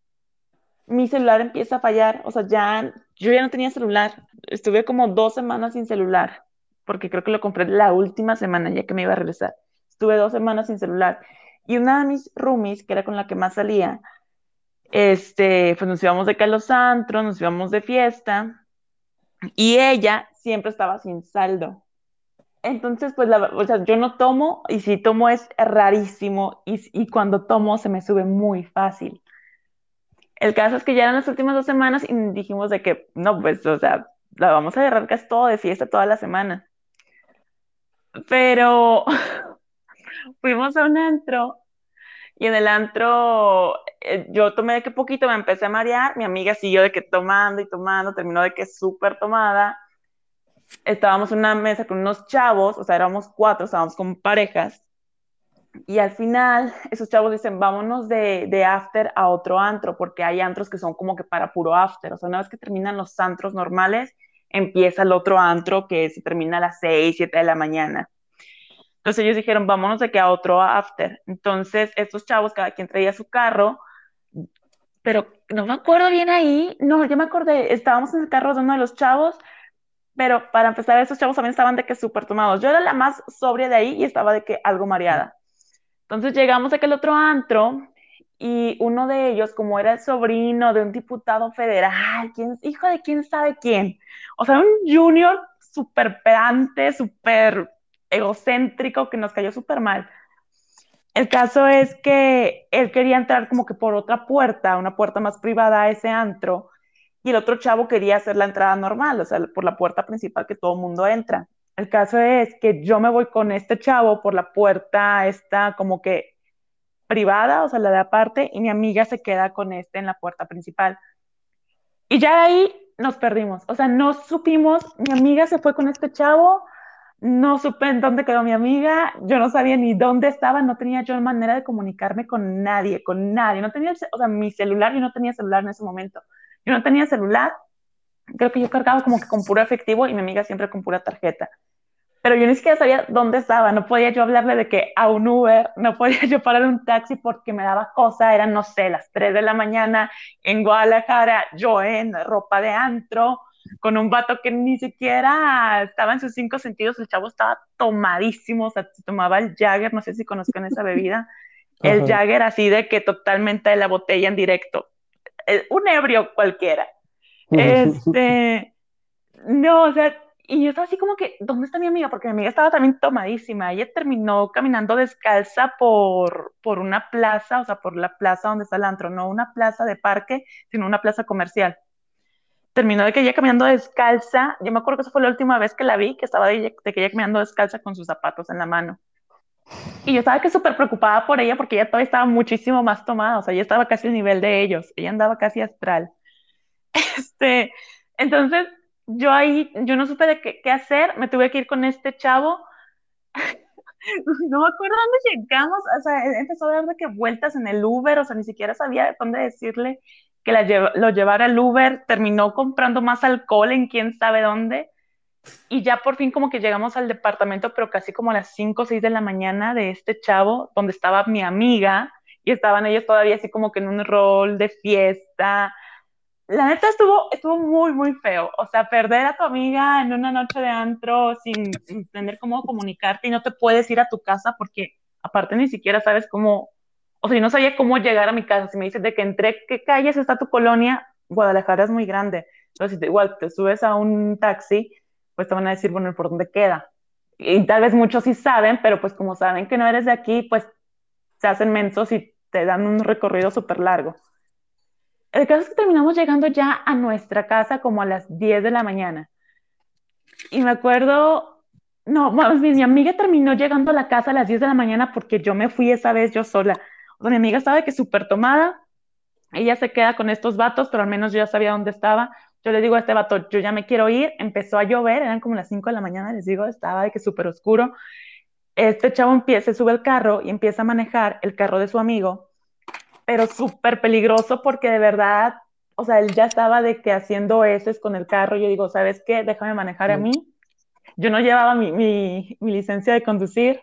mi celular empieza a fallar. O sea, ya yo ya no tenía celular. Estuve como dos semanas sin celular, porque creo que lo compré la última semana ya que me iba a regresar. Estuve dos semanas sin celular. Y una de mis roomies, que era con la que más salía, este, pues nos íbamos de que a los antros, nos íbamos de fiesta, y ella siempre estaba sin saldo. Entonces, pues, la, o sea, yo no tomo, y si tomo es rarísimo, y, y cuando tomo se me sube muy fácil. El caso es que ya eran las últimas dos semanas y dijimos de que, no, pues, o sea, la vamos a agarrar casi todo de fiesta toda la semana. Pero fuimos a un antro y en el antro eh, yo tomé de que poquito, me empecé a marear, mi amiga siguió de que tomando y tomando, terminó de que súper tomada. Estábamos en una mesa con unos chavos, o sea, éramos cuatro, estábamos con parejas. Y al final, esos chavos dicen, vámonos de, de after a otro antro, porque hay antros que son como que para puro after. O sea, una vez que terminan los antros normales, empieza el otro antro que se termina a las 6, 7 de la mañana. Entonces ellos dijeron, vámonos de que a otro after. Entonces estos chavos, cada quien traía su carro, pero no me acuerdo bien ahí. No, yo me acordé, estábamos en el carro de uno de los chavos, pero para empezar, esos chavos también estaban de que súper tomados. Yo era la más sobria de ahí y estaba de que algo mareada. Entonces llegamos a aquel otro antro y uno de ellos, como era el sobrino de un diputado federal, ¿quién, hijo de quién sabe quién, o sea, un junior súper pedante, súper egocéntrico que nos cayó súper mal. El caso es que él quería entrar como que por otra puerta, una puerta más privada a ese antro, y el otro chavo quería hacer la entrada normal, o sea, por la puerta principal que todo mundo entra. El caso es que yo me voy con este chavo por la puerta esta como que privada, o sea, la de aparte, y mi amiga se queda con este en la puerta principal. Y ya ahí nos perdimos, o sea, no supimos, mi amiga se fue con este chavo, no supe en dónde quedó mi amiga, yo no sabía ni dónde estaba, no tenía yo manera de comunicarme con nadie, con nadie, no tenía, o sea, mi celular, yo no tenía celular en ese momento, yo no tenía celular, creo que yo cargaba como que con puro efectivo y mi amiga siempre con pura tarjeta. Pero yo ni siquiera sabía dónde estaba, no podía yo hablarle de que a un Uber, no podía yo parar un taxi porque me daba cosa, eran, no sé, las 3 de la mañana en Guadalajara, yo en ropa de antro, con un vato que ni siquiera estaba en sus cinco sentidos, el chavo estaba tomadísimo, o sea, se tomaba el Jagger, no sé si conozcan esa bebida, el Jagger así de que totalmente de la botella en directo, un ebrio cualquiera. Este, no, o sea, y yo estaba así como que, ¿dónde está mi amiga? Porque mi amiga estaba también tomadísima. Ella terminó caminando descalza por, por una plaza, o sea, por la plaza donde está el antro, no una plaza de parque, sino una plaza comercial. Terminó de que ella caminando descalza. Yo me acuerdo que esa fue la última vez que la vi, que estaba de, que ella caminando descalza con sus zapatos en la mano. Y yo estaba que súper preocupada por ella porque ella todavía estaba muchísimo más tomada, o sea, ella estaba casi al nivel de ellos, ella andaba casi astral. Este, entonces, yo ahí, yo no supe de qué, hacer, me tuve que ir con este chavo. no me acuerdo dónde llegamos, o sea, empezó a dar que vueltas en el Uber, o sea, ni siquiera sabía dónde decirle que la lo llevara el Uber, terminó comprando más alcohol en quién sabe dónde, y ya por fin como que llegamos al departamento, pero casi como a las 5 o 6 de la mañana de este chavo, donde estaba mi amiga, y estaban ellos todavía así como que en un rol de fiesta, la neta estuvo, estuvo muy, muy feo. O sea, perder a tu amiga en una noche de antro sin, tener cómo comunicarte y no te puedes ir a tu casa porque aparte ni siquiera sabes cómo, o sea, yo no sabía cómo llegar a mi casa. Si me dices de que entre qué calles está tu colonia, Guadalajara es muy grande. Entonces, igual te subes a un taxi, pues te van a decir, bueno, ¿por dónde queda? Y tal vez muchos sí saben, pero pues como saben que no eres de aquí, pues se hacen mensos y te dan un recorrido súper largo. El caso es que terminamos llegando ya a nuestra casa como a las 10 de la mañana. Y me acuerdo, no, mi amiga terminó llegando a la casa a las 10 de la mañana porque yo me fui esa vez yo sola. O mi amiga estaba que súper tomada, ella se queda con estos vatos, pero al menos yo ya sabía dónde estaba. Yo le digo a este vato, yo ya me quiero ir, empezó a llover, eran como las 5 de la mañana, les digo, estaba de que súper oscuro. Este chavo empieza, sube el carro y empieza a manejar el carro de su amigo pero súper peligroso porque de verdad, o sea, él ya estaba de que haciendo heces con el carro. Yo digo, ¿sabes qué? Déjame manejar a mí. Yo no llevaba mi, mi, mi licencia de conducir,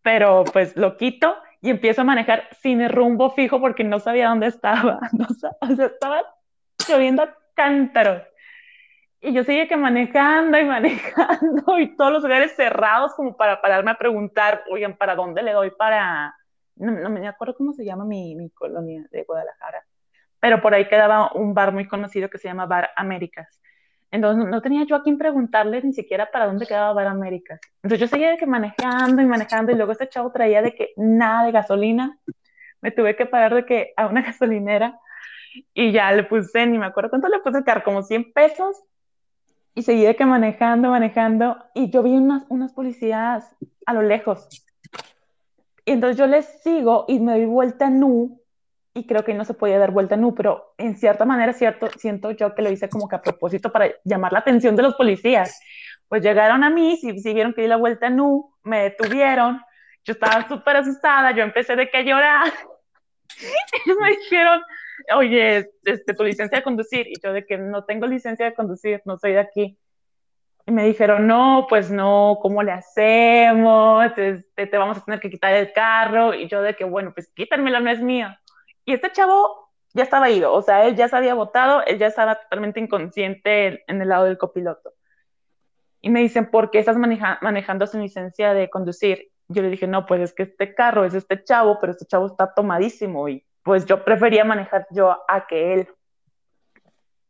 pero pues lo quito y empiezo a manejar sin rumbo fijo porque no sabía dónde estaba. No, o sea, estaba lloviendo cántaros. Y yo seguía que manejando y manejando y todos los lugares cerrados como para pararme a preguntar, oigan, ¿para dónde le doy para, no, me acuerdo cómo se llama mi, mi, colonia de Guadalajara, pero por ahí quedaba un bar muy conocido que se llama Bar Américas. Entonces no tenía yo a quien preguntarle ni siquiera para dónde quedaba Bar Américas. Entonces yo seguía de que manejando y manejando y luego este chavo traía de que nada de gasolina. Me tuve que parar de que a una gasolinera y ya le puse, ni me acuerdo cuánto le puse carro, como 100 pesos y seguí de que manejando, manejando y yo vi unas, unas policías a lo lejos y entonces yo les sigo y me doy vuelta nu y creo que no se podía dar vuelta nu, pero en cierta manera cierto, siento yo que lo hice como que a propósito para llamar la atención de los policías. Pues llegaron a mí, si, si vieron que di la vuelta nu, me detuvieron, yo estaba súper asustada, yo empecé de que a llorar. me dijeron, oye, este, tu licencia de conducir, y yo de que no tengo licencia de conducir, no soy de aquí. Y me dijeron, no, pues no, ¿cómo le hacemos? Este, te vamos a tener que quitar el carro. Y yo de que, bueno, pues quítanmelo, no es mío. Y este chavo ya estaba ido, o sea, él ya se había votado, él ya estaba totalmente inconsciente en el lado del copiloto. Y me dicen, ¿por qué estás manejando sin licencia de conducir? Yo le dije, no, pues es que este carro es este chavo, pero este chavo está tomadísimo y pues yo prefería manejar yo a que él.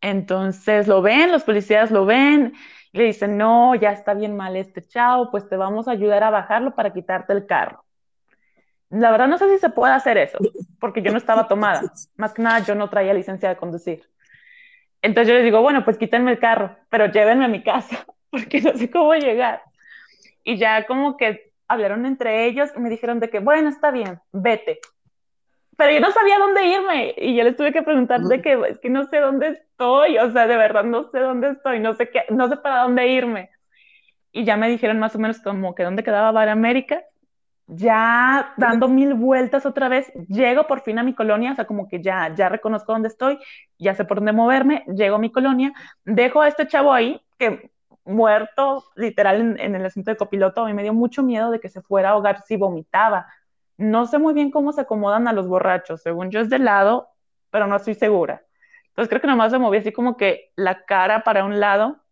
Entonces lo ven, los policías lo ven le dicen, no, ya está bien mal este chavo, pues te vamos a ayudar a bajarlo para quitarte el carro. La verdad no sé si se puede hacer eso, porque yo no estaba tomada. Más que nada, yo no traía licencia de conducir. Entonces yo les digo, bueno, pues quítenme el carro, pero llévenme a mi casa, porque no sé cómo llegar. Y ya como que hablaron entre ellos y me dijeron de que, bueno, está bien, vete pero yo no sabía dónde irme y yo les tuve que preguntar de que es que no sé dónde estoy, o sea, de verdad no sé dónde estoy, no sé qué, no sé para dónde irme. Y ya me dijeron más o menos como que dónde quedaba Bar América. Ya dando mil vueltas otra vez, llego por fin a mi colonia, o sea, como que ya, ya reconozco dónde estoy, ya sé por dónde moverme, llego a mi colonia, dejo a este chavo ahí, que muerto literal en, en el asiento de copiloto, y me dio mucho miedo de que se fuera a ahogar si vomitaba, no sé muy bien cómo se acomodan a los borrachos, según yo es de lado, pero no estoy segura. Entonces creo que nomás le moví así como que la cara para un lado.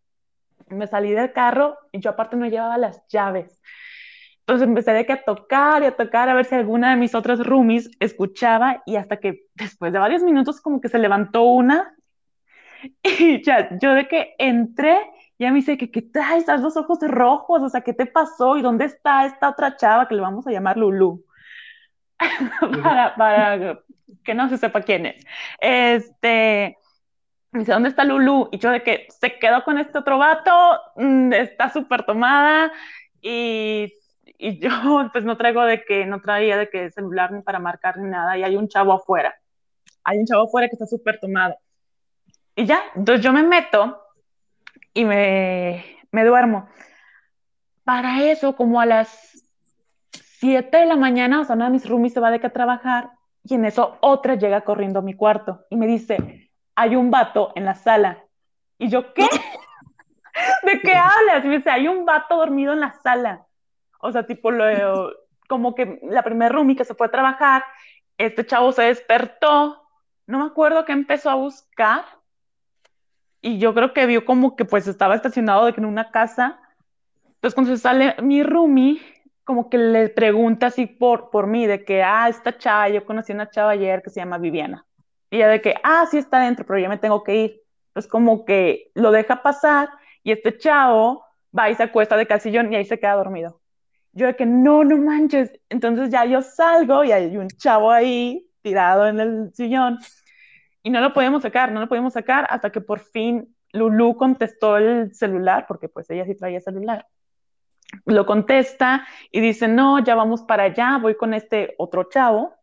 Me salí del carro y yo aparte no llevaba las llaves. Entonces empecé de que a tocar y a tocar a ver si alguna de mis otras roomies escuchaba y hasta que después de varios minutos como que se levantó una y ya yo de que entré ya me dice que qué traes, estás los ojos rojos, o sea, ¿qué te pasó? ¿Y dónde está esta otra chava que le vamos a llamar Lulu? para, para que no se sepa quién es. Este, dice, ¿dónde está Lulu? Y yo de que se quedó con este otro vato, mm, está súper tomada y, y, yo pues no traigo de que, no traía de que celular ni para marcar ni nada y hay un chavo afuera. Hay un chavo afuera que está súper tomado. Y ya, entonces yo me meto y me, me duermo. Para eso, como a las 7 de la mañana, o sea, una de mis roomies se va de que a trabajar y en eso otra llega corriendo a mi cuarto y me dice, hay un vato en la sala. Y yo, ¿qué? ¿De qué hablas? Y me dice, hay un vato dormido en la sala. O sea, tipo, lo, como que la primera roomie que se fue a trabajar, este chavo se despertó, no me acuerdo qué empezó a buscar, y yo creo que vio como que pues estaba estacionado de que en una casa. Entonces cuando se sale mi roomie, como que le pregunta así por, por mí, de que, ah, esta chava, yo conocí una chava ayer que se llama Viviana. Y ella de que, ah, sí está dentro, pero ya me tengo que ir. Entonces como que lo deja pasar y este chavo va y se acuesta de casillón y ahí se queda dormido. Yo de que, no, no manches. Entonces ya yo salgo y hay un chavo ahí tirado en el sillón y no lo podíamos sacar, no lo podíamos sacar hasta que por fin Lulu contestó el celular, porque pues ella sí traía celular lo contesta y dice, no, ya vamos para allá, voy con este otro chavo.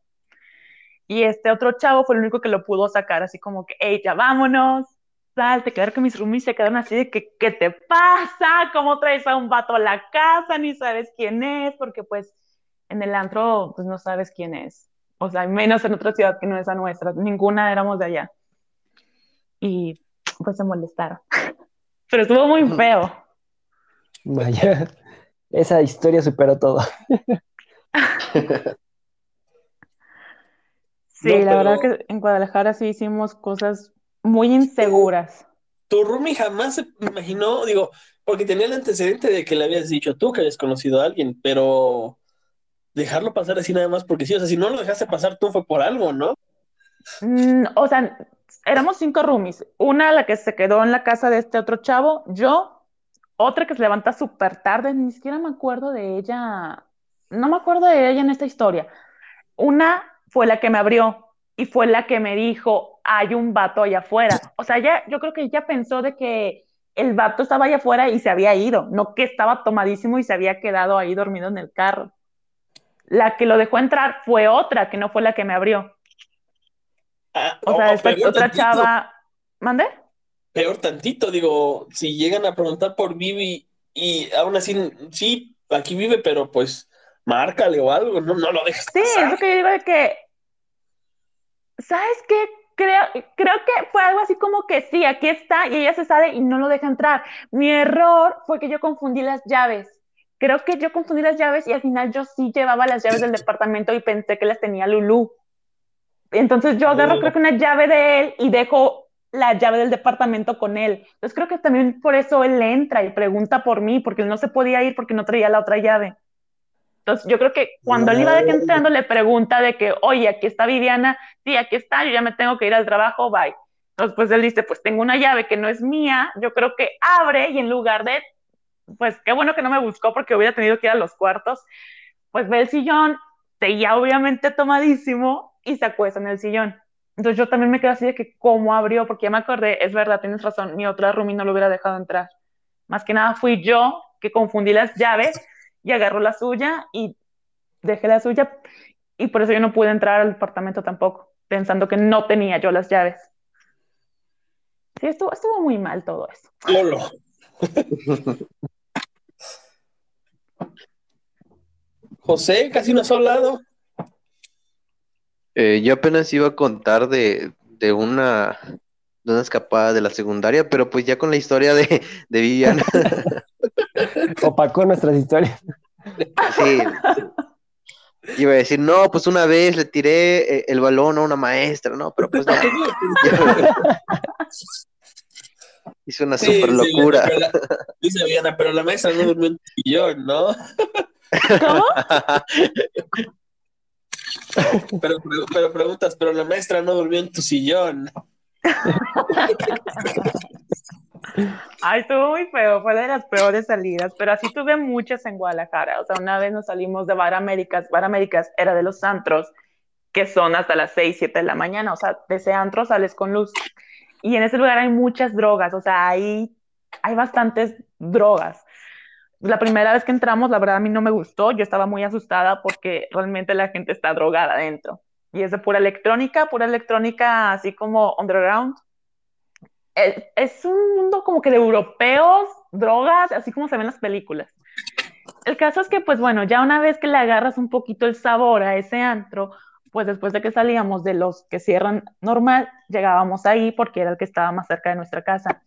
Y este otro chavo fue el único que lo pudo sacar, así como que, hey, ya vámonos, salte, claro que mis roomies se quedaron así de que, ¿qué te pasa? ¿Cómo traes a un vato a la casa? Ni sabes quién es, porque pues en el antro, pues no sabes quién es. O sea, menos en otra ciudad que no es la nuestra, ninguna éramos de allá. Y pues se molestaron. Pero estuvo muy feo. Vaya. Esa historia superó todo. sí, la verdad que en Guadalajara sí hicimos cosas muy inseguras. Tu Rumi jamás se imaginó, digo, porque tenía el antecedente de que le habías dicho tú que habías conocido a alguien, pero dejarlo pasar así nada más porque sí, o sea, si no lo dejaste pasar tú fue por algo, ¿no? Mm, o sea, éramos cinco roomies. Una, la que se quedó en la casa de este otro chavo, yo, otra que se levanta súper tarde, ni siquiera me acuerdo de ella, no me acuerdo de ella en esta historia. Una fue la que me abrió y fue la que me dijo, hay un vato allá afuera. O sea, ya, yo creo que ella pensó de que el vato estaba allá afuera y se había ido, no que estaba tomadísimo y se había quedado ahí dormido en el carro. La que lo dejó entrar fue otra, que no fue la que me abrió. Ah, o sea, oh, otra chava. ¿Mande? Peor tantito, digo, si llegan a preguntar por Vivi y aún así, sí, aquí vive, pero pues márcale o algo, no, no lo dejes. Sí, es lo que yo digo de que, ¿sabes qué? Creo, creo que fue algo así como que sí, aquí está y ella se sale y no lo deja entrar. Mi error fue que yo confundí las llaves. Creo que yo confundí las llaves y al final yo sí llevaba las llaves del departamento y pensé que las tenía Lulu. Entonces yo agarro oh. creo que una llave de él y dejo la llave del departamento con él. Entonces creo que también por eso él entra y pregunta por mí, porque él no se podía ir porque no traía la otra llave. Entonces yo creo que cuando él iba de que entrando le pregunta de que, oye, aquí está Viviana, sí, aquí está, yo ya me tengo que ir al trabajo, bye. Entonces pues él dice, pues tengo una llave que no es mía, yo creo que abre y en lugar de, pues qué bueno que no me buscó porque hubiera tenido que ir a los cuartos, pues ve el sillón, seguía obviamente tomadísimo y se acuesta en el sillón. Entonces yo también me quedé así de que cómo abrió, porque ya me acordé, es verdad, tienes razón, mi otra roomie no lo hubiera dejado entrar. Más que nada fui yo que confundí las llaves y agarró la suya y dejé la suya y por eso yo no pude entrar al departamento tampoco, pensando que no tenía yo las llaves. Sí, estuvo, estuvo muy mal todo eso. José, casi no has hablado. Eh, yo apenas iba a contar de, una, de una escapada de la secundaria, pero pues ya con la historia de, de Viviana. Opacó nuestras historias. Sí. Iba a decir, no, pues una vez le tiré eh, el balón a una maestra, no, pero pues no. Hizo una Sí, super locura. la- dice Diana, pero la maestra no durmió en sillón, ¿no? ¿Cómo? Pero, pero, preguntas, pero la maestra no durmió en tu sillón. Ay, estuvo muy feo, fue de las peores salidas, pero así tuve muchas en Guadalajara. O sea, una vez nos salimos de Bar Américas, Bar Américas era de los antros, que son hasta las 6, 7 de la mañana, o sea, de ese antro sales con luz. Y en ese lugar hay muchas drogas, o sea, hay, hay bastantes drogas. La primera vez que entramos, la verdad a mí no me gustó, yo estaba muy asustada porque realmente la gente está drogada adentro. Y es de pura electrónica, pura electrónica así como underground es, es un mundo como que de europeos, drogas, así como se ven en las películas. El caso es que, pues bueno, ya una vez que le agarras un poquito el sabor a ese antro, pues después de que salíamos de los que cierran normal, llegábamos ahí porque era el que estaba más cerca de nuestra casa.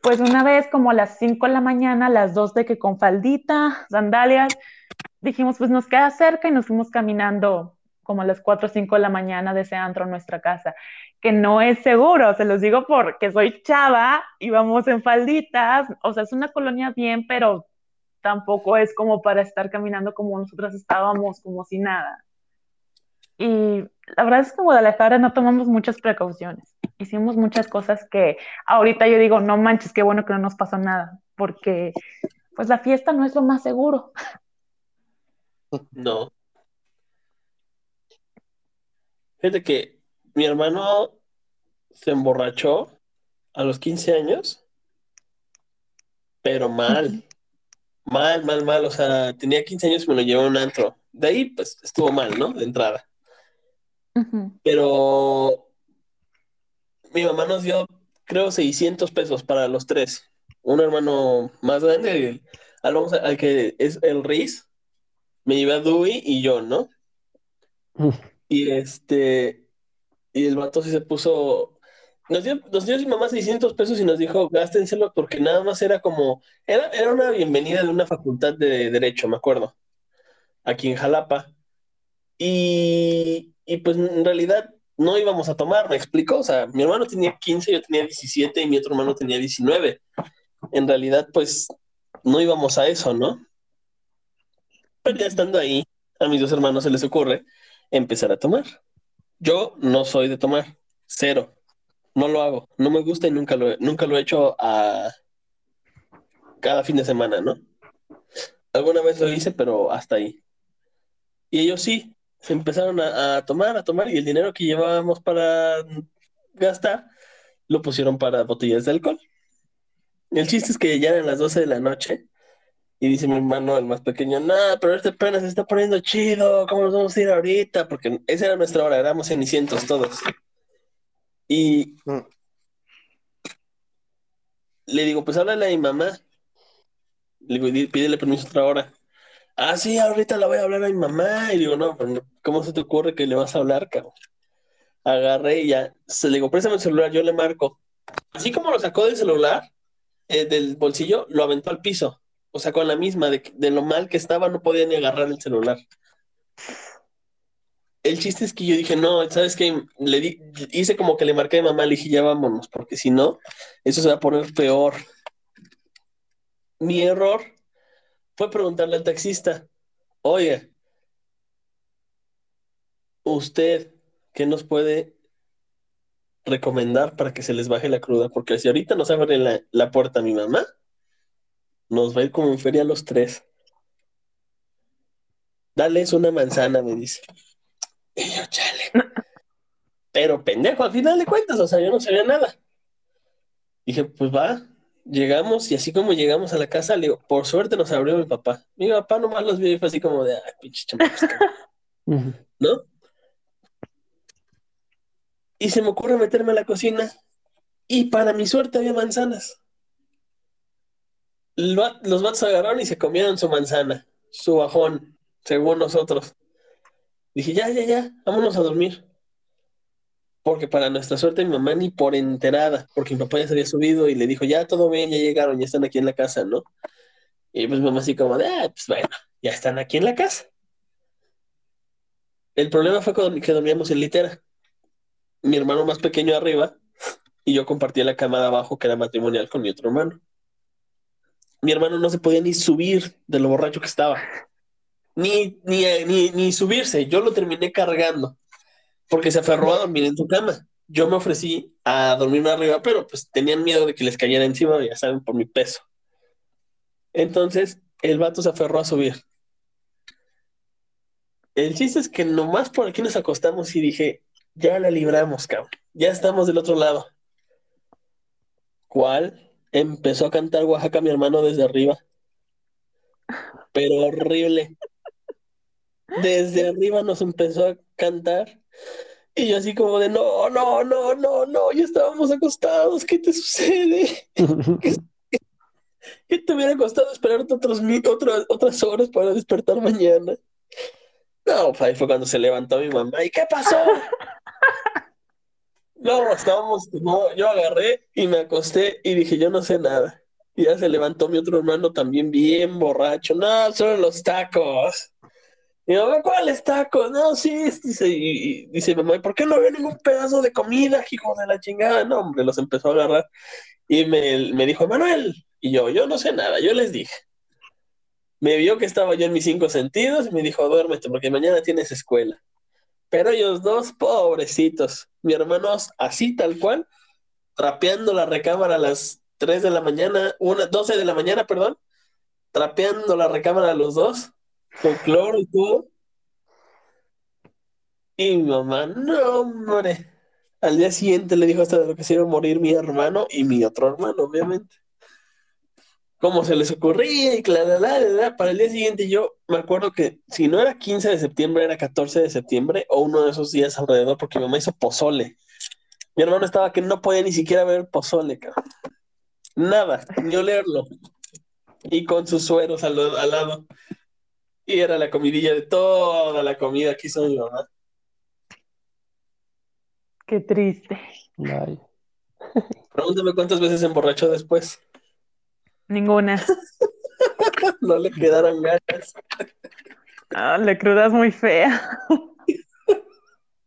Pues una vez como a las 5 de la mañana, las 2 de que con faldita, sandalias, dijimos, pues nos queda cerca y nos fuimos caminando como a las 4 o 5 de la mañana de ese antro a nuestra casa que no es seguro, se los digo porque soy chava y en falditas, o sea, es una colonia bien, pero tampoco es como para estar caminando como nosotras estábamos, como si nada. Y la verdad es que en Guadalajara no tomamos muchas precauciones. Hicimos muchas cosas que ahorita yo digo, no manches, qué bueno que no nos pasó nada, porque pues la fiesta no es lo más seguro. No. Fíjate que mi hermano se emborrachó a los 15 años, pero mal. Mal, mal, mal. O sea, tenía 15 años y me lo llevó a un antro. De ahí, pues, estuvo mal, ¿no? De entrada. Pero mi mamá nos dio, creo, 600 pesos para los tres. Un hermano más grande, el- al, vamos a- al que es el Riz, me llevé a Dewey y yo, ¿no? Y este, y el vato sí se puso, nos dio, nos dio mi mamá 600 pesos y nos dijo, gástenselo porque nada más era como, era, era una bienvenida de una facultad de Derecho, me acuerdo, aquí en Jalapa. Y, y pues en realidad no íbamos a tomar, ¿me explico? O sea, mi hermano tenía 15, yo tenía 17 y mi otro hermano tenía 19. En realidad, pues no íbamos a eso, ¿no? Pero ya estando ahí, a mis dos hermanos se les ocurre empezar a tomar. Yo no soy de tomar, cero. No lo hago, no me gusta y nunca lo he, nunca lo he hecho a cada fin de semana, ¿no? Alguna vez lo hice, pero hasta ahí. Y ellos sí, se empezaron a, a tomar, a tomar, y el dinero que llevábamos para gastar lo pusieron para botellas de alcohol. El chiste es que ya eran las 12 de la noche y dice mi hermano, el más pequeño, no, pero este pena se está poniendo chido, ¿cómo nos vamos a ir ahorita? Porque esa era nuestra hora, éramos cenicientos todos. Y Mm. le digo, pues háblale a mi mamá. Le digo, "Di- pídele permiso otra hora. Ah, sí, ahorita la voy a hablar a mi mamá. Y digo, no, no, ¿cómo se te ocurre que le vas a hablar, cabrón? Agarré y ya, se le digo, préstame el celular, yo le marco. Así como lo sacó del celular, eh, del bolsillo, lo aventó al piso. O sea, con la misma, de, de lo mal que estaba, no podía ni agarrar el celular. El chiste es que yo dije, no, ¿sabes qué? Le di- hice como que le marqué a mi mamá, le dije, ya vámonos, porque si no, eso se va a poner peor. Mi error fue preguntarle al taxista, oye, ¿usted qué nos puede recomendar para que se les baje la cruda? Porque si ahorita nos abre la, la puerta mi mamá, nos va a ir como en feria a los tres. Dales una manzana, me dice. Y yo, chale. Pero pendejo, al final de cuentas, o sea, yo no sabía nada. Dije, pues va, llegamos y así como llegamos a la casa, le digo, por suerte nos abrió mi papá. Mi papá nomás los vio y fue así como de, ay, pinche chamacos. ¿no? Y se me ocurre meterme a la cocina y para mi suerte había manzanas. Los vatos agarraron y se comieron su manzana, su bajón, según nosotros. Dije, ya, ya, ya, vámonos a dormir. Porque para nuestra suerte mi mamá ni por enterada, porque mi papá ya se había subido y le dijo, ya todo bien, ya llegaron, ya están aquí en la casa, ¿no? Y pues mi mamá así como de, ah, pues bueno, ya están aquí en la casa. El problema fue que dormíamos en litera. Mi hermano más pequeño arriba y yo compartía la cama de abajo que era matrimonial con mi otro hermano. Mi hermano no se podía ni subir de lo borracho que estaba. Ni, ni, ni, ni subirse. Yo lo terminé cargando porque se aferró a dormir en su cama. Yo me ofrecí a dormirme arriba, pero pues tenían miedo de que les cayera encima, ya saben, por mi peso. Entonces, el vato se aferró a subir. El chiste es que nomás por aquí nos acostamos y dije, ya la libramos, cabrón. Ya estamos del otro lado. ¿Cuál? Empezó a cantar Oaxaca mi hermano desde arriba. Pero horrible. Desde arriba nos empezó a cantar. Y yo así como de, no, no, no, no, no, ya estábamos acostados, ¿qué te sucede? ¿Qué, te hubiera costado esperarte otros, otras, otras horas para despertar mañana? No, pues ahí fue cuando se levantó mi mamá. ¿Y qué pasó? No, estábamos, no, yo agarré y me acosté y dije, yo no sé nada. Y ya se levantó mi otro hermano también bien borracho. No, solo los tacos. Mi mamá, ¿cuáles tacos? No, sí, dice, y, dice mamá, ¿por qué no veo ningún pedazo de comida, hijo de la chingada? No, hombre, los empezó a agarrar. Y me, me dijo, Manuel, y yo, yo no sé nada, yo les dije me vio que estaba yo en mis cinco sentidos y me dijo, duérmete porque mañana tienes escuela. Pero ellos dos, pobrecitos, mi hermano así tal cual, trapeando la recámara a las 3 de la mañana, una, 12 de la mañana, perdón, trapeando la recámara a los dos, con cloro y todo. Y mi mamá, no, hombre. Al día siguiente le dijo hasta de lo que se iba a morir mi hermano y mi otro hermano, obviamente cómo se les ocurría y claro, para el día siguiente yo me acuerdo que si no era 15 de septiembre, era 14 de septiembre o uno de esos días alrededor porque mi mamá hizo pozole. Mi hermano estaba que no podía ni siquiera ver pozole, cabrón. Nada, ni olerlo. Y con sus sueros al, lado. Y era la comidilla de toda la comida que hizo mi mamá. Qué triste. Pregúntame cuántas veces se emborrachó después. Ninguna. no le quedaron ganas. Ah, la cruda es muy fea.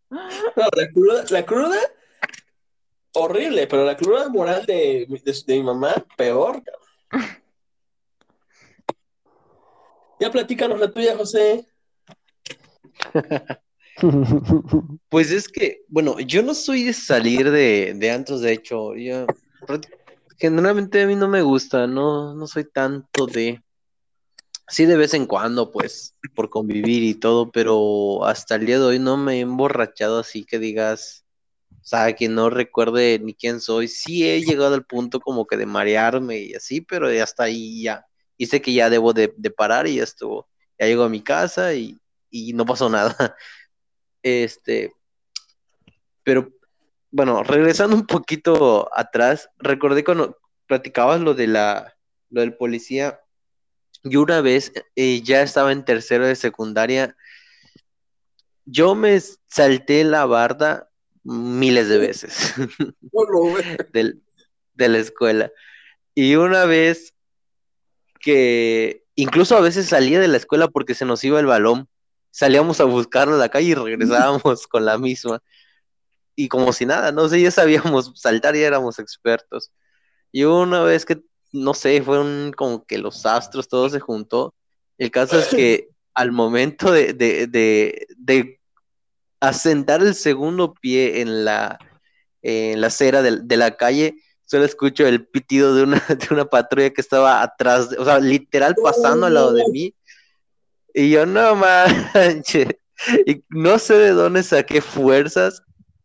no, la cruda, la cruda, horrible, pero la cruda moral de, de, mi mamá, peor. Ya platícanos la tuya, José. Pues es que, bueno, yo no soy de salir de, de antros, de hecho, yo generalmente a mí no me gusta, no, no soy tanto de... Sí, de vez en cuando, pues, por convivir y todo, pero hasta el día de hoy no me he emborrachado así que digas, o sea, que no recuerde ni quién soy. Sí he llegado al punto como que de marearme y así, pero ya hasta ahí ya. Y sé que ya debo de, parar y ya estuvo. Ya llego a mi casa y, y no pasó nada. Este, pero bueno, regresando un poquito atrás, recordé cuando platicabas lo de la, lo del policía. Yo una vez eh, ya estaba en tercero de secundaria. Yo me salté la barda miles de veces de la escuela. Y una vez que incluso a veces salía de la escuela porque se nos iba el balón, salíamos a buscarlo a la calle y regresábamos con la misma y como si nada, no sé, ya sabíamos saltar y éramos expertos. Y una vez que, no sé, fueron como que los astros, todo se juntó. El caso es que al momento de, de, de, asentar el segundo pie en la, en la acera de, la calle, solo escucho el pitido de una, de una patrulla que estaba atrás, o sea, literal pasando al lado de mí. Y yo, no manches. Y no sé de dónde saqué fuerzas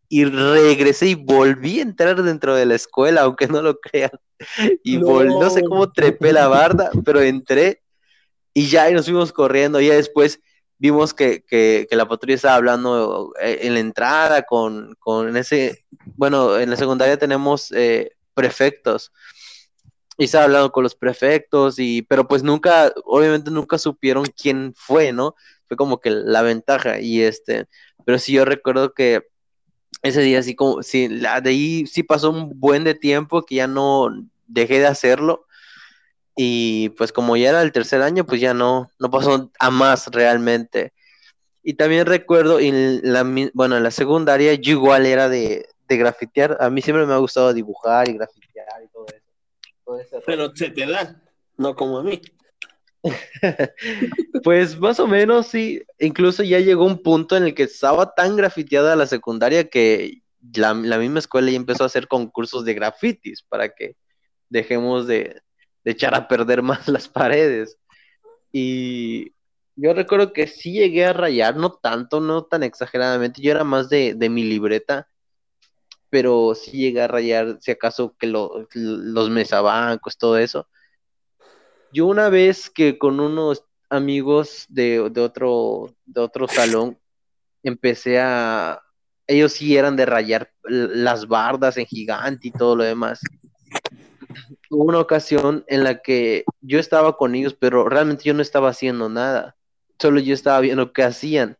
y regresé y volví a entrar dentro de la escuela, aunque no lo crean. Y no, sé cómo trepé la barda, pero entré y ya y nos fuimos corriendo. Y ya después vimos que, que, la patrulla estaba hablando eh, en la entrada con, con ese, bueno, en la secundaria tenemos eh, prefectos. Y estaba hablando con los prefectos, y, pero pues nunca, obviamente nunca supieron quién fue, ¿no? Fue como que la ventaja. Y este, pero sí yo recuerdo que ese día así como, sí, de ahí sí pasó un buen de tiempo que ya no dejé de hacerlo. Y pues como ya era el tercer año, pues ya no, no pasó a más realmente. Y también recuerdo, en la, bueno, en la secundaria yo igual era de, de grafitear. A mí siempre me ha gustado dibujar y grafitear y todo eso. Todo. Pero se te da, no como a mí. Pues más o menos sí, incluso ya llegó un punto en el que estaba tan grafiteada la secundaria que la, la misma escuela ya empezó a hacer concursos de grafitis para que dejemos de, de echar a perder más las paredes. Y yo recuerdo que sí llegué a rayar, no tanto, no tan exageradamente, yo era más de, de mi libreta, pero sí llegué a rayar, si acaso, que lo- los mesabancos, todo eso. Yo una vez que con unos amigos de, de otro, de otro salón empecé a... Ellos sí eran de rayar las bardas en gigante y todo lo demás. Hubo una ocasión en la que yo estaba con ellos, pero realmente yo no estaba haciendo nada. Solo yo estaba viendo qué hacían.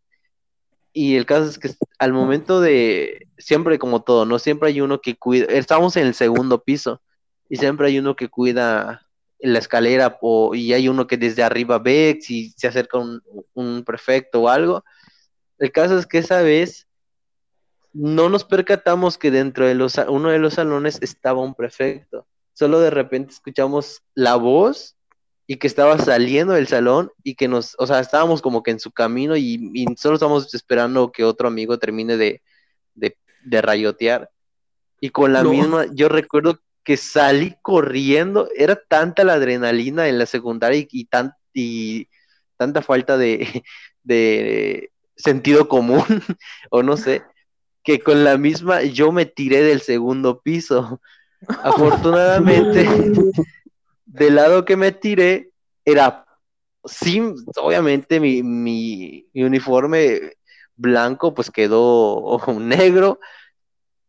Y el caso es que al momento de, siempre como todo, ¿no? Siempre hay uno que cuida, estamos en el segundo piso y siempre hay uno que cuida la escalera o, y hay uno que desde arriba ve si se acerca un, un prefecto o algo. El caso es que esa vez no nos percatamos que dentro de los, uno de los salones estaba un prefecto. Solo de repente escuchamos la voz y que estaba saliendo del salón y que nos, o sea, estábamos como que en su camino y, y solo estábamos esperando que otro amigo termine de, de, de rayotear. Y con la No. misma, yo recuerdo que salí corriendo, era tanta la adrenalina en la secundaria y, y tan, y tanta falta de, de sentido común, o no sé, que con la misma yo me tiré del segundo piso. Afortunadamente, del lado que me tiré era, sí, obviamente mi, mi, uniforme blanco pues quedó negro,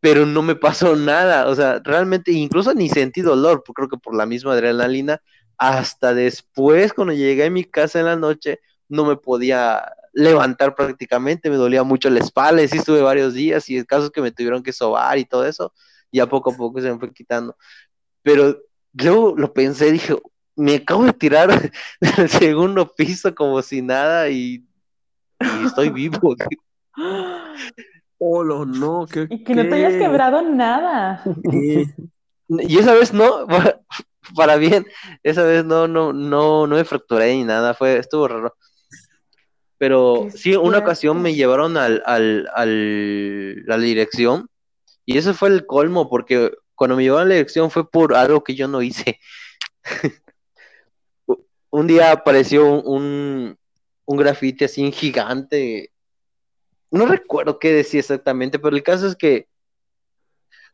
pero no me pasó nada, o sea, realmente incluso ni sentí dolor, creo que por la misma adrenalina, hasta después cuando llegué a mi casa en la noche, no me podía levantar prácticamente, me dolía mucho la espalda, y sí estuve varios días y el caso es que me tuvieron que sobar y todo eso, y a poco a poco se me fue quitando. Pero yo lo pensé, dije, me acabo de tirar del segundo piso como si nada y, y estoy vivo. Olo, no, ¿qué, Y que no te hayas quebrado nada. ¿Qué? Y esa vez no, para, para bien, esa vez no, no, no, no me fracturé ni nada, fue, estuvo raro. Pero Qué sí, una ocasión me llevaron al, al, al- a la dirección y eso fue el colmo, porque cuando me llevaron la dirección fue por algo que yo no hice. Un día apareció un, un grafiti así gigante. No recuerdo qué decía exactamente, pero el caso es que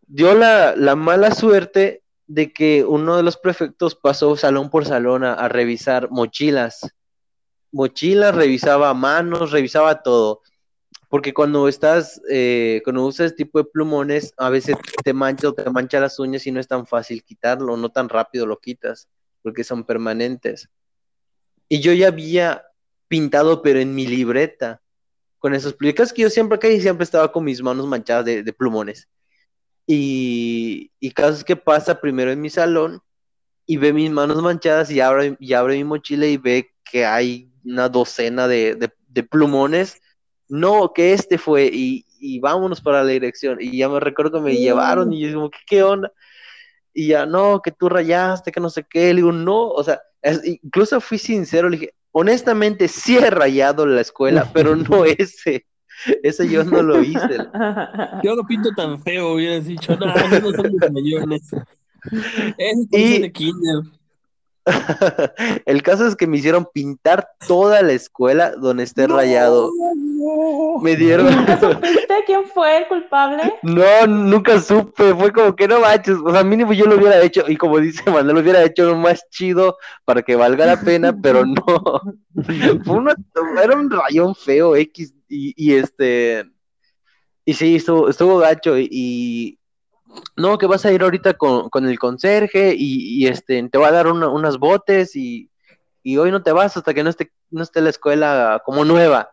dio la, la mala suerte de que uno de los prefectos pasó salón por salón a revisar mochilas. Mochilas, revisaba manos, revisaba todo. Porque cuando estás, eh, cuando usas este tipo de plumones, a veces te mancha o te mancha las uñas y no es tan fácil quitarlo, no tan rápido lo quitas, porque son permanentes. Y yo ya había pintado, pero en mi libreta, con esos plumones, que yo siempre casi siempre estaba con mis manos manchadas de, plumones. Y, y casos que pasa primero en mi salón y ve mis manos manchadas y abre, y abre mi mochila y ve que hay una docena de plumones. No, que este fue y, y, vámonos para la dirección. Y ya me recuerdo que me Sí. llevaron y yo como, ¿qué, ¿qué onda? Y ya, no, que tú rayaste, que no sé qué. Le digo, no, o sea, es- incluso fui sincero, le dije, honestamente sí he rayado la escuela, pero no ese. Ese yo no lo hice. Yo lo pinto tan feo, hubieras dicho, no, esos no son mis rayones. Esos Y- son de kinder. El caso es que me hicieron pintar toda la escuela donde esté rayado. Me dieron. ¿Nunca supiste quién fue el culpable? No, nunca supe. Fue como que no manches. O sea, mínimo yo lo hubiera hecho. Y como dice Manuel, lo hubiera hecho lo más chido para que valga la pena, pero no. Fue una- era un rayón feo X. Y, y este. Y sí, estuvo, estuvo gacho. Y, y- no, que vas a ir ahorita con, con el conserje y, y, este te va a dar una- unas botes y, y hoy no te vas hasta que no esté, no esté la escuela como nueva.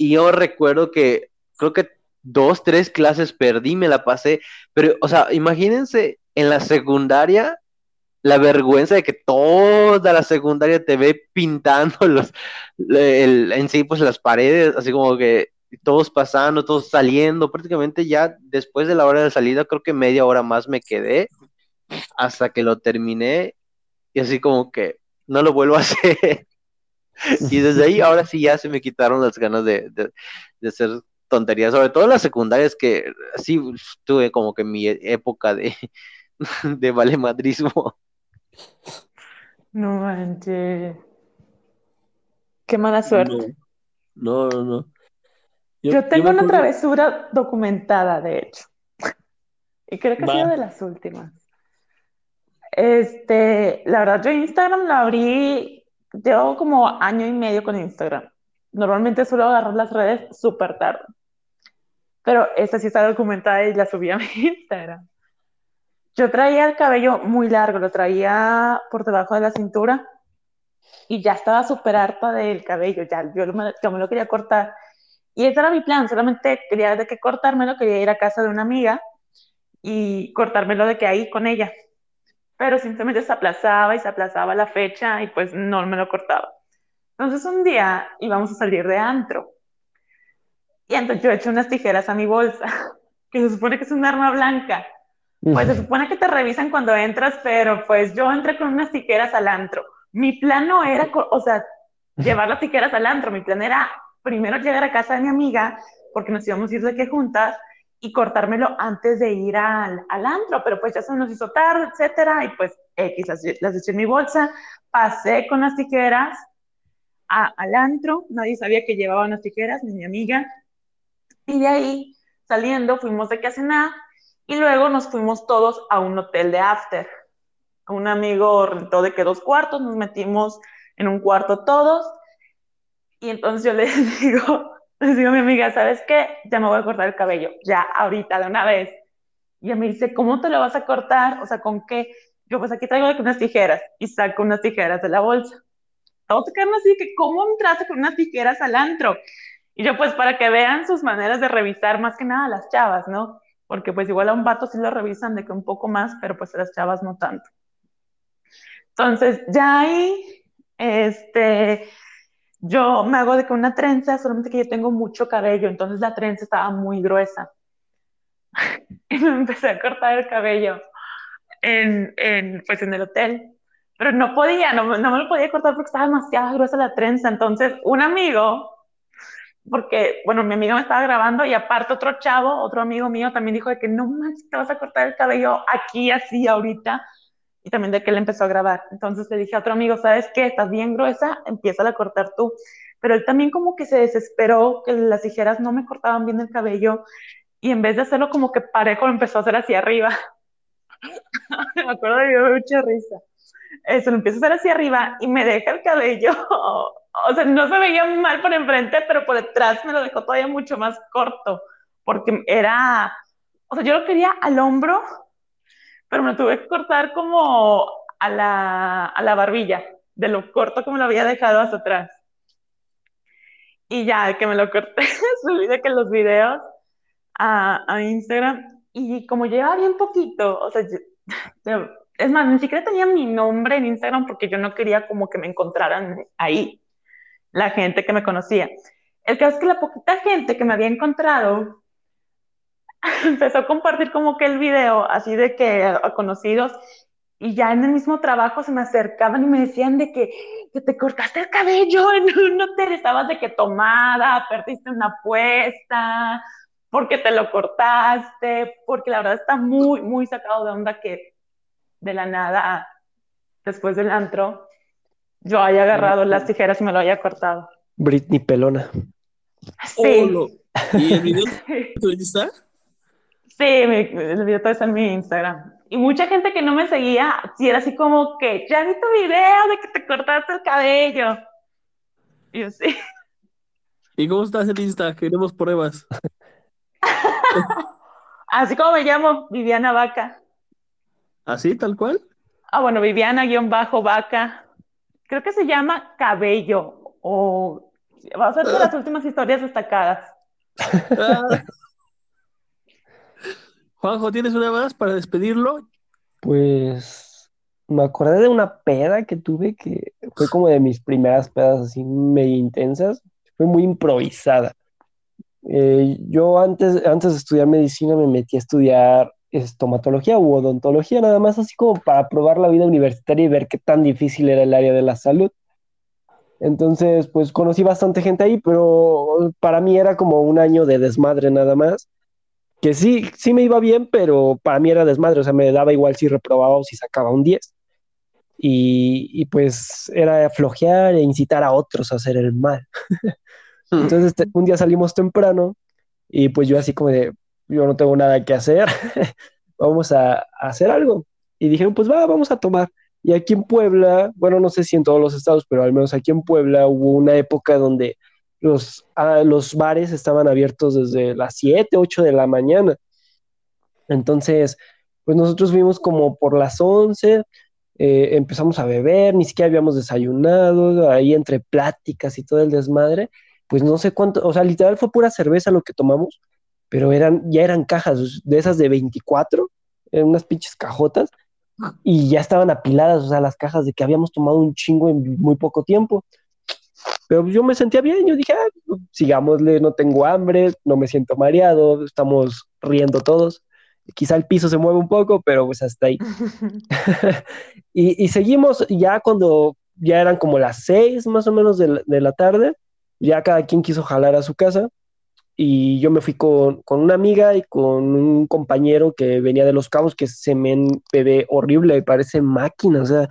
Y yo recuerdo que creo que dos, tres clases perdí, me la pasé, pero, o sea, imagínense en la secundaria la vergüenza de que toda la secundaria te ve pintando los, el- en sí, pues las paredes, así como que todos pasando, todos saliendo, prácticamente ya después de la hora de salida, creo que media hora más me quedé hasta que lo terminé y así como que no lo vuelvo a hacer. Y desde ahí ahora sí ya se me quitaron las ganas de, de, de hacer tonterías, sobre todo las secundarias que sí tuve como que mi época de, de valemadrismo. No manches. Qué mala suerte. No, no, no. Yo, yo tengo una acuerdo- travesura documentada, de hecho. Y creo que ha Va. sido de las últimas. Este, la verdad, yo Instagram lo abrí, llevo como año y medio con Instagram. Normalmente suelo agarrar las redes súper tarde. Pero esta sí está documentada y la subí a mi Instagram. Yo traía el cabello muy largo, lo traía por debajo de la cintura y ya estaba súper harta del cabello, ya yo, lo- yo me lo quería cortar. Y ese era mi plan, solamente quería de que cortármelo, quería ir a casa de una amiga y cortármelo de que ahí con ella. Pero simplemente se aplazaba y se aplazaba la fecha y pues no me lo cortaba. Entonces un día íbamos a salir de antro. Y entonces yo eché unas tijeras a mi bolsa, que se supone que es un arma blanca. Pues se supone que te revisan cuando entras, pero pues yo entré con unas tijeras al antro. Mi plan no era, o sea, llevar las tijeras al antro, mi plan era primero llegar a casa de mi amiga, porque nos íbamos a ir de que juntas, y cortármelo antes de ir al, al antro, pero pues ya se nos hizo tarde, etcétera, y pues X, las, las eché en mi bolsa, pasé con las tijeras a- al antro, nadie sabía que llevaba unas tijeras, ni mi amiga, y de ahí, saliendo, fuimos de que a cenar, y luego nos fuimos todos a un hotel de after. Un amigo rentó de que dos cuartos, nos metimos en un cuarto todos. Y entonces yo le digo, le digo a mi amiga, ¿sabes qué? Ya me voy a cortar el cabello, ya, ahorita, de una vez. Y ella me dice, ¿cómo te lo vas a cortar? O sea, ¿con qué? Yo, pues aquí traigo unas tijeras. Y saco unas tijeras de la bolsa. Todos quedaron así, que ¿cómo entraste con unas tijeras al antro? Y yo, pues, para que vean sus maneras de revisar más que nada las chavas, ¿no? Porque pues igual a un vato sí lo revisan de que un poco más, pero pues a las chavas no tanto. Entonces, ya ahí, este, yo me hago de que una trenza, solamente que yo tengo mucho cabello, entonces la trenza estaba muy gruesa. Y me empecé a cortar el cabello en, en, pues en el hotel. Pero no podía, no, no me lo podía cortar porque estaba demasiado gruesa la trenza. Entonces, un amigo porque, bueno, mi amiga me estaba grabando y aparte otro chavo, otro amigo mío también dijo de que no manches, te vas a cortar el cabello aquí, así, ahorita. Y también de que él empezó a grabar. Entonces le dije a otro amigo, ¿sabes qué? Estás bien gruesa, empieza a cortar tú. Pero él también como que se desesperó, que las tijeras no me cortaban bien el cabello y en vez de hacerlo como que parejo, lo empezó a hacer hacia arriba. me acuerdo de me mucha risa. Eso, lo empiezo a hacer hacia arriba y me deja el cabello o sea, no se veía mal por enfrente, pero por detrás me lo dejó todavía mucho más corto, porque era, o sea, yo lo quería al hombro, pero me tuve que cortar como a la, a la barbilla, de lo corto que me lo había dejado hasta atrás. Y ya que me lo corté, subí de que los videos a, a Instagram, y como llevaba bien poquito, o sea, yo, es más, ni siquiera tenía mi nombre en Instagram porque yo no quería como que me encontraran ahí la gente que me conocía. El caso es que la poquita gente que me había encontrado empezó a compartir como que el video, así de que a conocidos, y ya en el mismo trabajo se me acercaban y me decían de que, que te cortaste el cabello en un hotel, estabas de que tomada, perdiste una apuesta, porque te lo cortaste, porque la verdad está muy, muy sacado de onda que de la nada, después del antro, yo haya agarrado las tijeras y me lo haya cortado. Britney Pelona. Sí. Oh, lo- ¿Y el video tú está? Sí, el video todo está en mi Instagram. Y mucha gente que no me seguía, sí era así como que, ya vi tu video de que te cortaste el cabello. Y yo sí. ¿Y cómo estás en Insta? Queremos pruebas. Así como me llamo, Viviana Vaca. ¿Así, tal cual? Ah, bueno, Viviana-Vaca. Creo que se llama Cabello. O va a ser de las últimas historias destacadas. Juanjo, ¿tienes una más para despedirlo? Pues me acordé de una peda que tuve que fue como de mis primeras pedas así medio intensas. Fue muy improvisada. Eh, yo antes, antes de estudiar medicina me metí a estudiar estomatología u odontología, nada más así como para probar la vida universitaria y ver qué tan difícil era el área de la salud. Entonces, pues conocí bastante gente ahí, pero para mí era como un año de desmadre nada más. Que sí, sí me iba bien, pero para mí era desmadre, o sea, me daba igual si reprobaba o si sacaba un 10. Y, y pues era flojear e incitar a otros a hacer el mal. Entonces, un día salimos temprano y pues yo así como de, yo no tengo nada que hacer, vamos a, a, hacer algo. Y dijeron, pues va, vamos a tomar. Y aquí en Puebla, bueno, no sé si en todos los estados, pero al menos aquí en Puebla hubo una época donde los, los bares estaban abiertos desde las 7, 8 de la mañana. Entonces, pues nosotros vimos como por las 11, eh, empezamos a beber, ni siquiera habíamos desayunado, ahí entre pláticas y todo el desmadre, pues no sé cuánto, o sea, literal fue pura cerveza lo que tomamos, pero eran, ya eran cajas de esas de 24, eran unas pinches cajotas, y ya estaban apiladas, o sea, las cajas de que habíamos tomado un chingo en muy poco tiempo. Pero yo me sentía bien, yo dije, ah, sigámosle, no tengo hambre, no me siento mareado, estamos riendo todos. Quizá el piso se mueve un poco, pero pues hasta ahí. y, y, seguimos ya cuando ya eran como las seis más o menos de la, de la tarde, ya cada quien quiso jalar a su casa y yo me fui con, con, una amiga y con un compañero que venía de Los Cabos, que se me bebé horrible, parece máquina, o sea,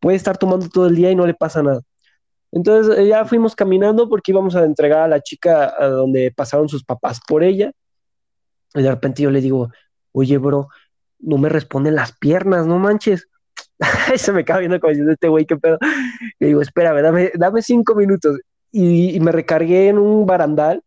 puede estar tomando todo el día y no le pasa nada. Entonces eh, ya fuimos caminando porque íbamos a entregar a la chica a donde pasaron sus papás por ella. Y de repente yo le digo, oye, bro, no me responden las piernas, no manches. se me acaba viendo como diciendo este güey, qué pedo. Le digo, espérame, dame, dame cinco minutos. Y, y me recargué en un barandal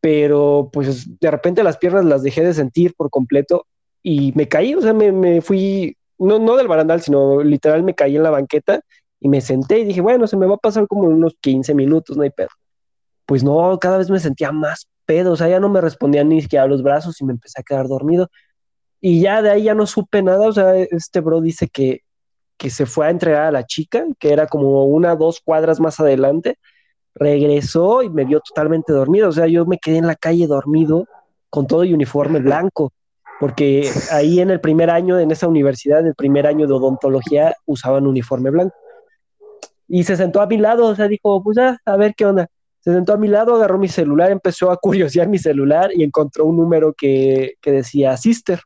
pero pues de repente las piernas las dejé de sentir por completo y me caí, o sea, me, me fui, no, no del barandal, sino literal me caí en la banqueta y me senté y dije, bueno, se me va a pasar como unos 15 minutos, no hay pedo. Pues no, cada vez me sentía más pedo, o sea, ya no me respondían ni siquiera los brazos y me empecé a quedar dormido. Y ya de ahí ya no supe nada, o sea, este bro dice que, que se fue a entregar a la chica, que era como una, dos cuadras más adelante, regresó y me vio totalmente dormido. O sea, yo me quedé en la calle dormido con todo y uniforme blanco, porque ahí en el primer año, en esa universidad, en el primer año de odontología, usaban uniforme blanco. Y se sentó a mi lado, o sea, dijo, pues ah, a ver qué onda. Se sentó a mi lado, agarró mi celular, empezó a curiosear mi celular y encontró un número que, que decía Sister.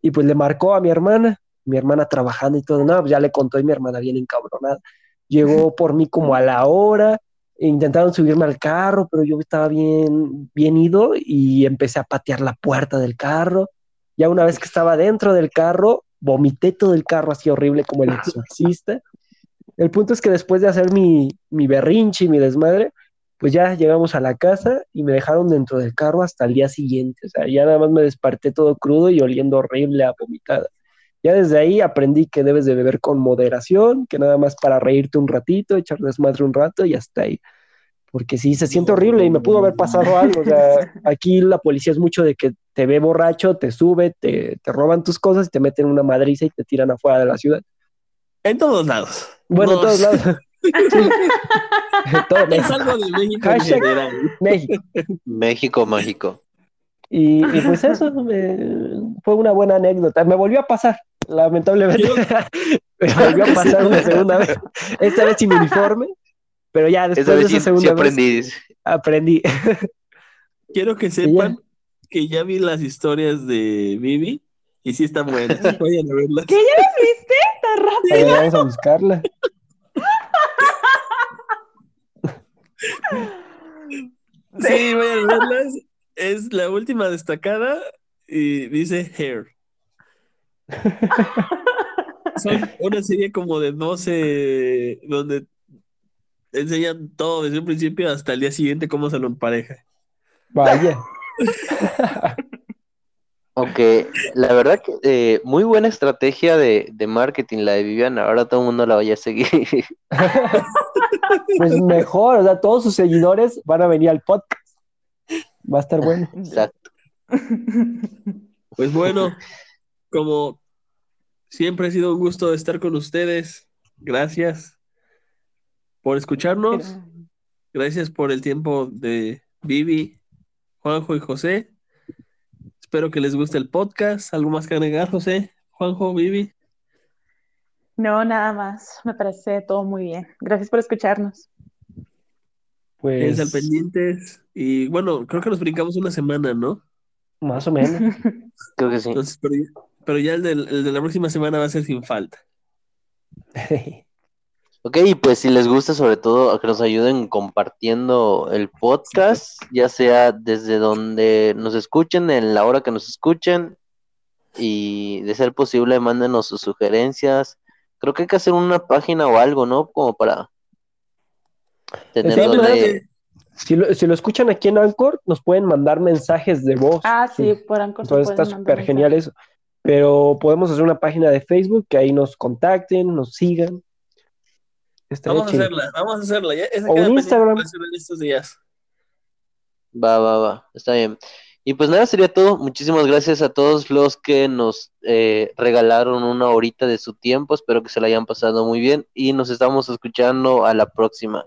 Y pues le marcó a mi hermana, mi hermana trabajando y todo, no, pues ya le contó y mi hermana bien encabronada. Llegó por mí como a la hora, intentaron subirme al carro, pero yo estaba bien, bien ido y empecé a patear la puerta del carro. Ya una vez que estaba dentro del carro, vomité todo el carro así horrible como el exorcista. El punto es que después de hacer mi, mi berrinche y mi desmadre, pues ya llegamos a la casa y me dejaron dentro del carro hasta el día siguiente. O sea, ya nada más me desperté todo crudo y oliendo horrible a vomitada. Ya desde ahí aprendí que debes de beber con moderación, que nada más para reírte un ratito, echar desmadre un rato y hasta ahí. Porque sí, se siente horrible y me pudo haber pasado algo. O sea, aquí la policía es mucho de que te ve borracho, te sube, te, te roban tus cosas y te meten una madriza y te tiran afuera de la ciudad. En todos lados. Bueno, en todos lados. Todo es algo de México en general. México. México mágico. Y, y pues eso me, fue una buena anécdota. Me volvió a pasar, lamentablemente. me volvió a pasar una segunda vez. Esta vez sin uniforme. Pero ya después Esa de esa sí, segunda sí aprendí. vez aprendí. Quiero que sepan que ya vi las historias de Vivi y sí están buenas. Vayan a verlas. ¿Qué ya las viste? Tan rápido. vamos a buscarla. Sí, vayan a verlas. Es la última destacada y dice Hair. Son una serie como de 12 donde enseñan todo desde un principio hasta el día siguiente cómo se lo empareja. Vaya. Aunque la verdad que eh, muy buena estrategia de, de marketing la de Viviana. Ahora todo el mundo la vaya a seguir. Pues mejor, o sea, todos sus seguidores van a venir al podcast. Va a estar bueno. Exacto. Pues bueno, como Siempre ha sido un gusto estar con ustedes. Gracias por escucharnos. Gracias por el tiempo de Vivi, Juanjo y José. Espero que les guste el podcast. ¿Algo más que agregar, José? Juanjo, Vivi. No, nada más. Me parece todo muy bien. Gracias por escucharnos. Pues... al pendientes. Y bueno, creo que nos brincamos una semana, ¿no? más o menos. Creo que sí. Entonces, pero, ya- pero ya el, del- el de la próxima semana va a ser sin falta. Ok, y pues si les gusta, sobre todo, a que nos ayuden compartiendo el podcast, ya sea desde donde nos escuchen, en la hora que nos escuchen, y de ser posible, mándenos sus sugerencias. Creo que hay que hacer una página o algo, ¿no? Como para tener donde... Si lo, si lo escuchan aquí en Anchor, nos pueden mandar mensajes de voz. Ah, sí, por Anchor Entonces está súper genial eso. Pero podemos hacer una página de Facebook que ahí nos contacten, nos sigan. Estaría Vamos a hacerla, vamos a hacerla. Ya, esa O queda un Instagram. en estos días. Va, va, va, está bien. Y pues nada, sería todo. Muchísimas gracias a todos los que nos eh, regalaron una horita de su tiempo. Espero que se la hayan pasado muy bien y nos estamos escuchando a la próxima.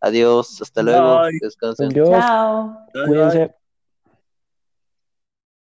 Adiós, hasta luego, Bye. descansen. Adiós, Chao. Cuídense.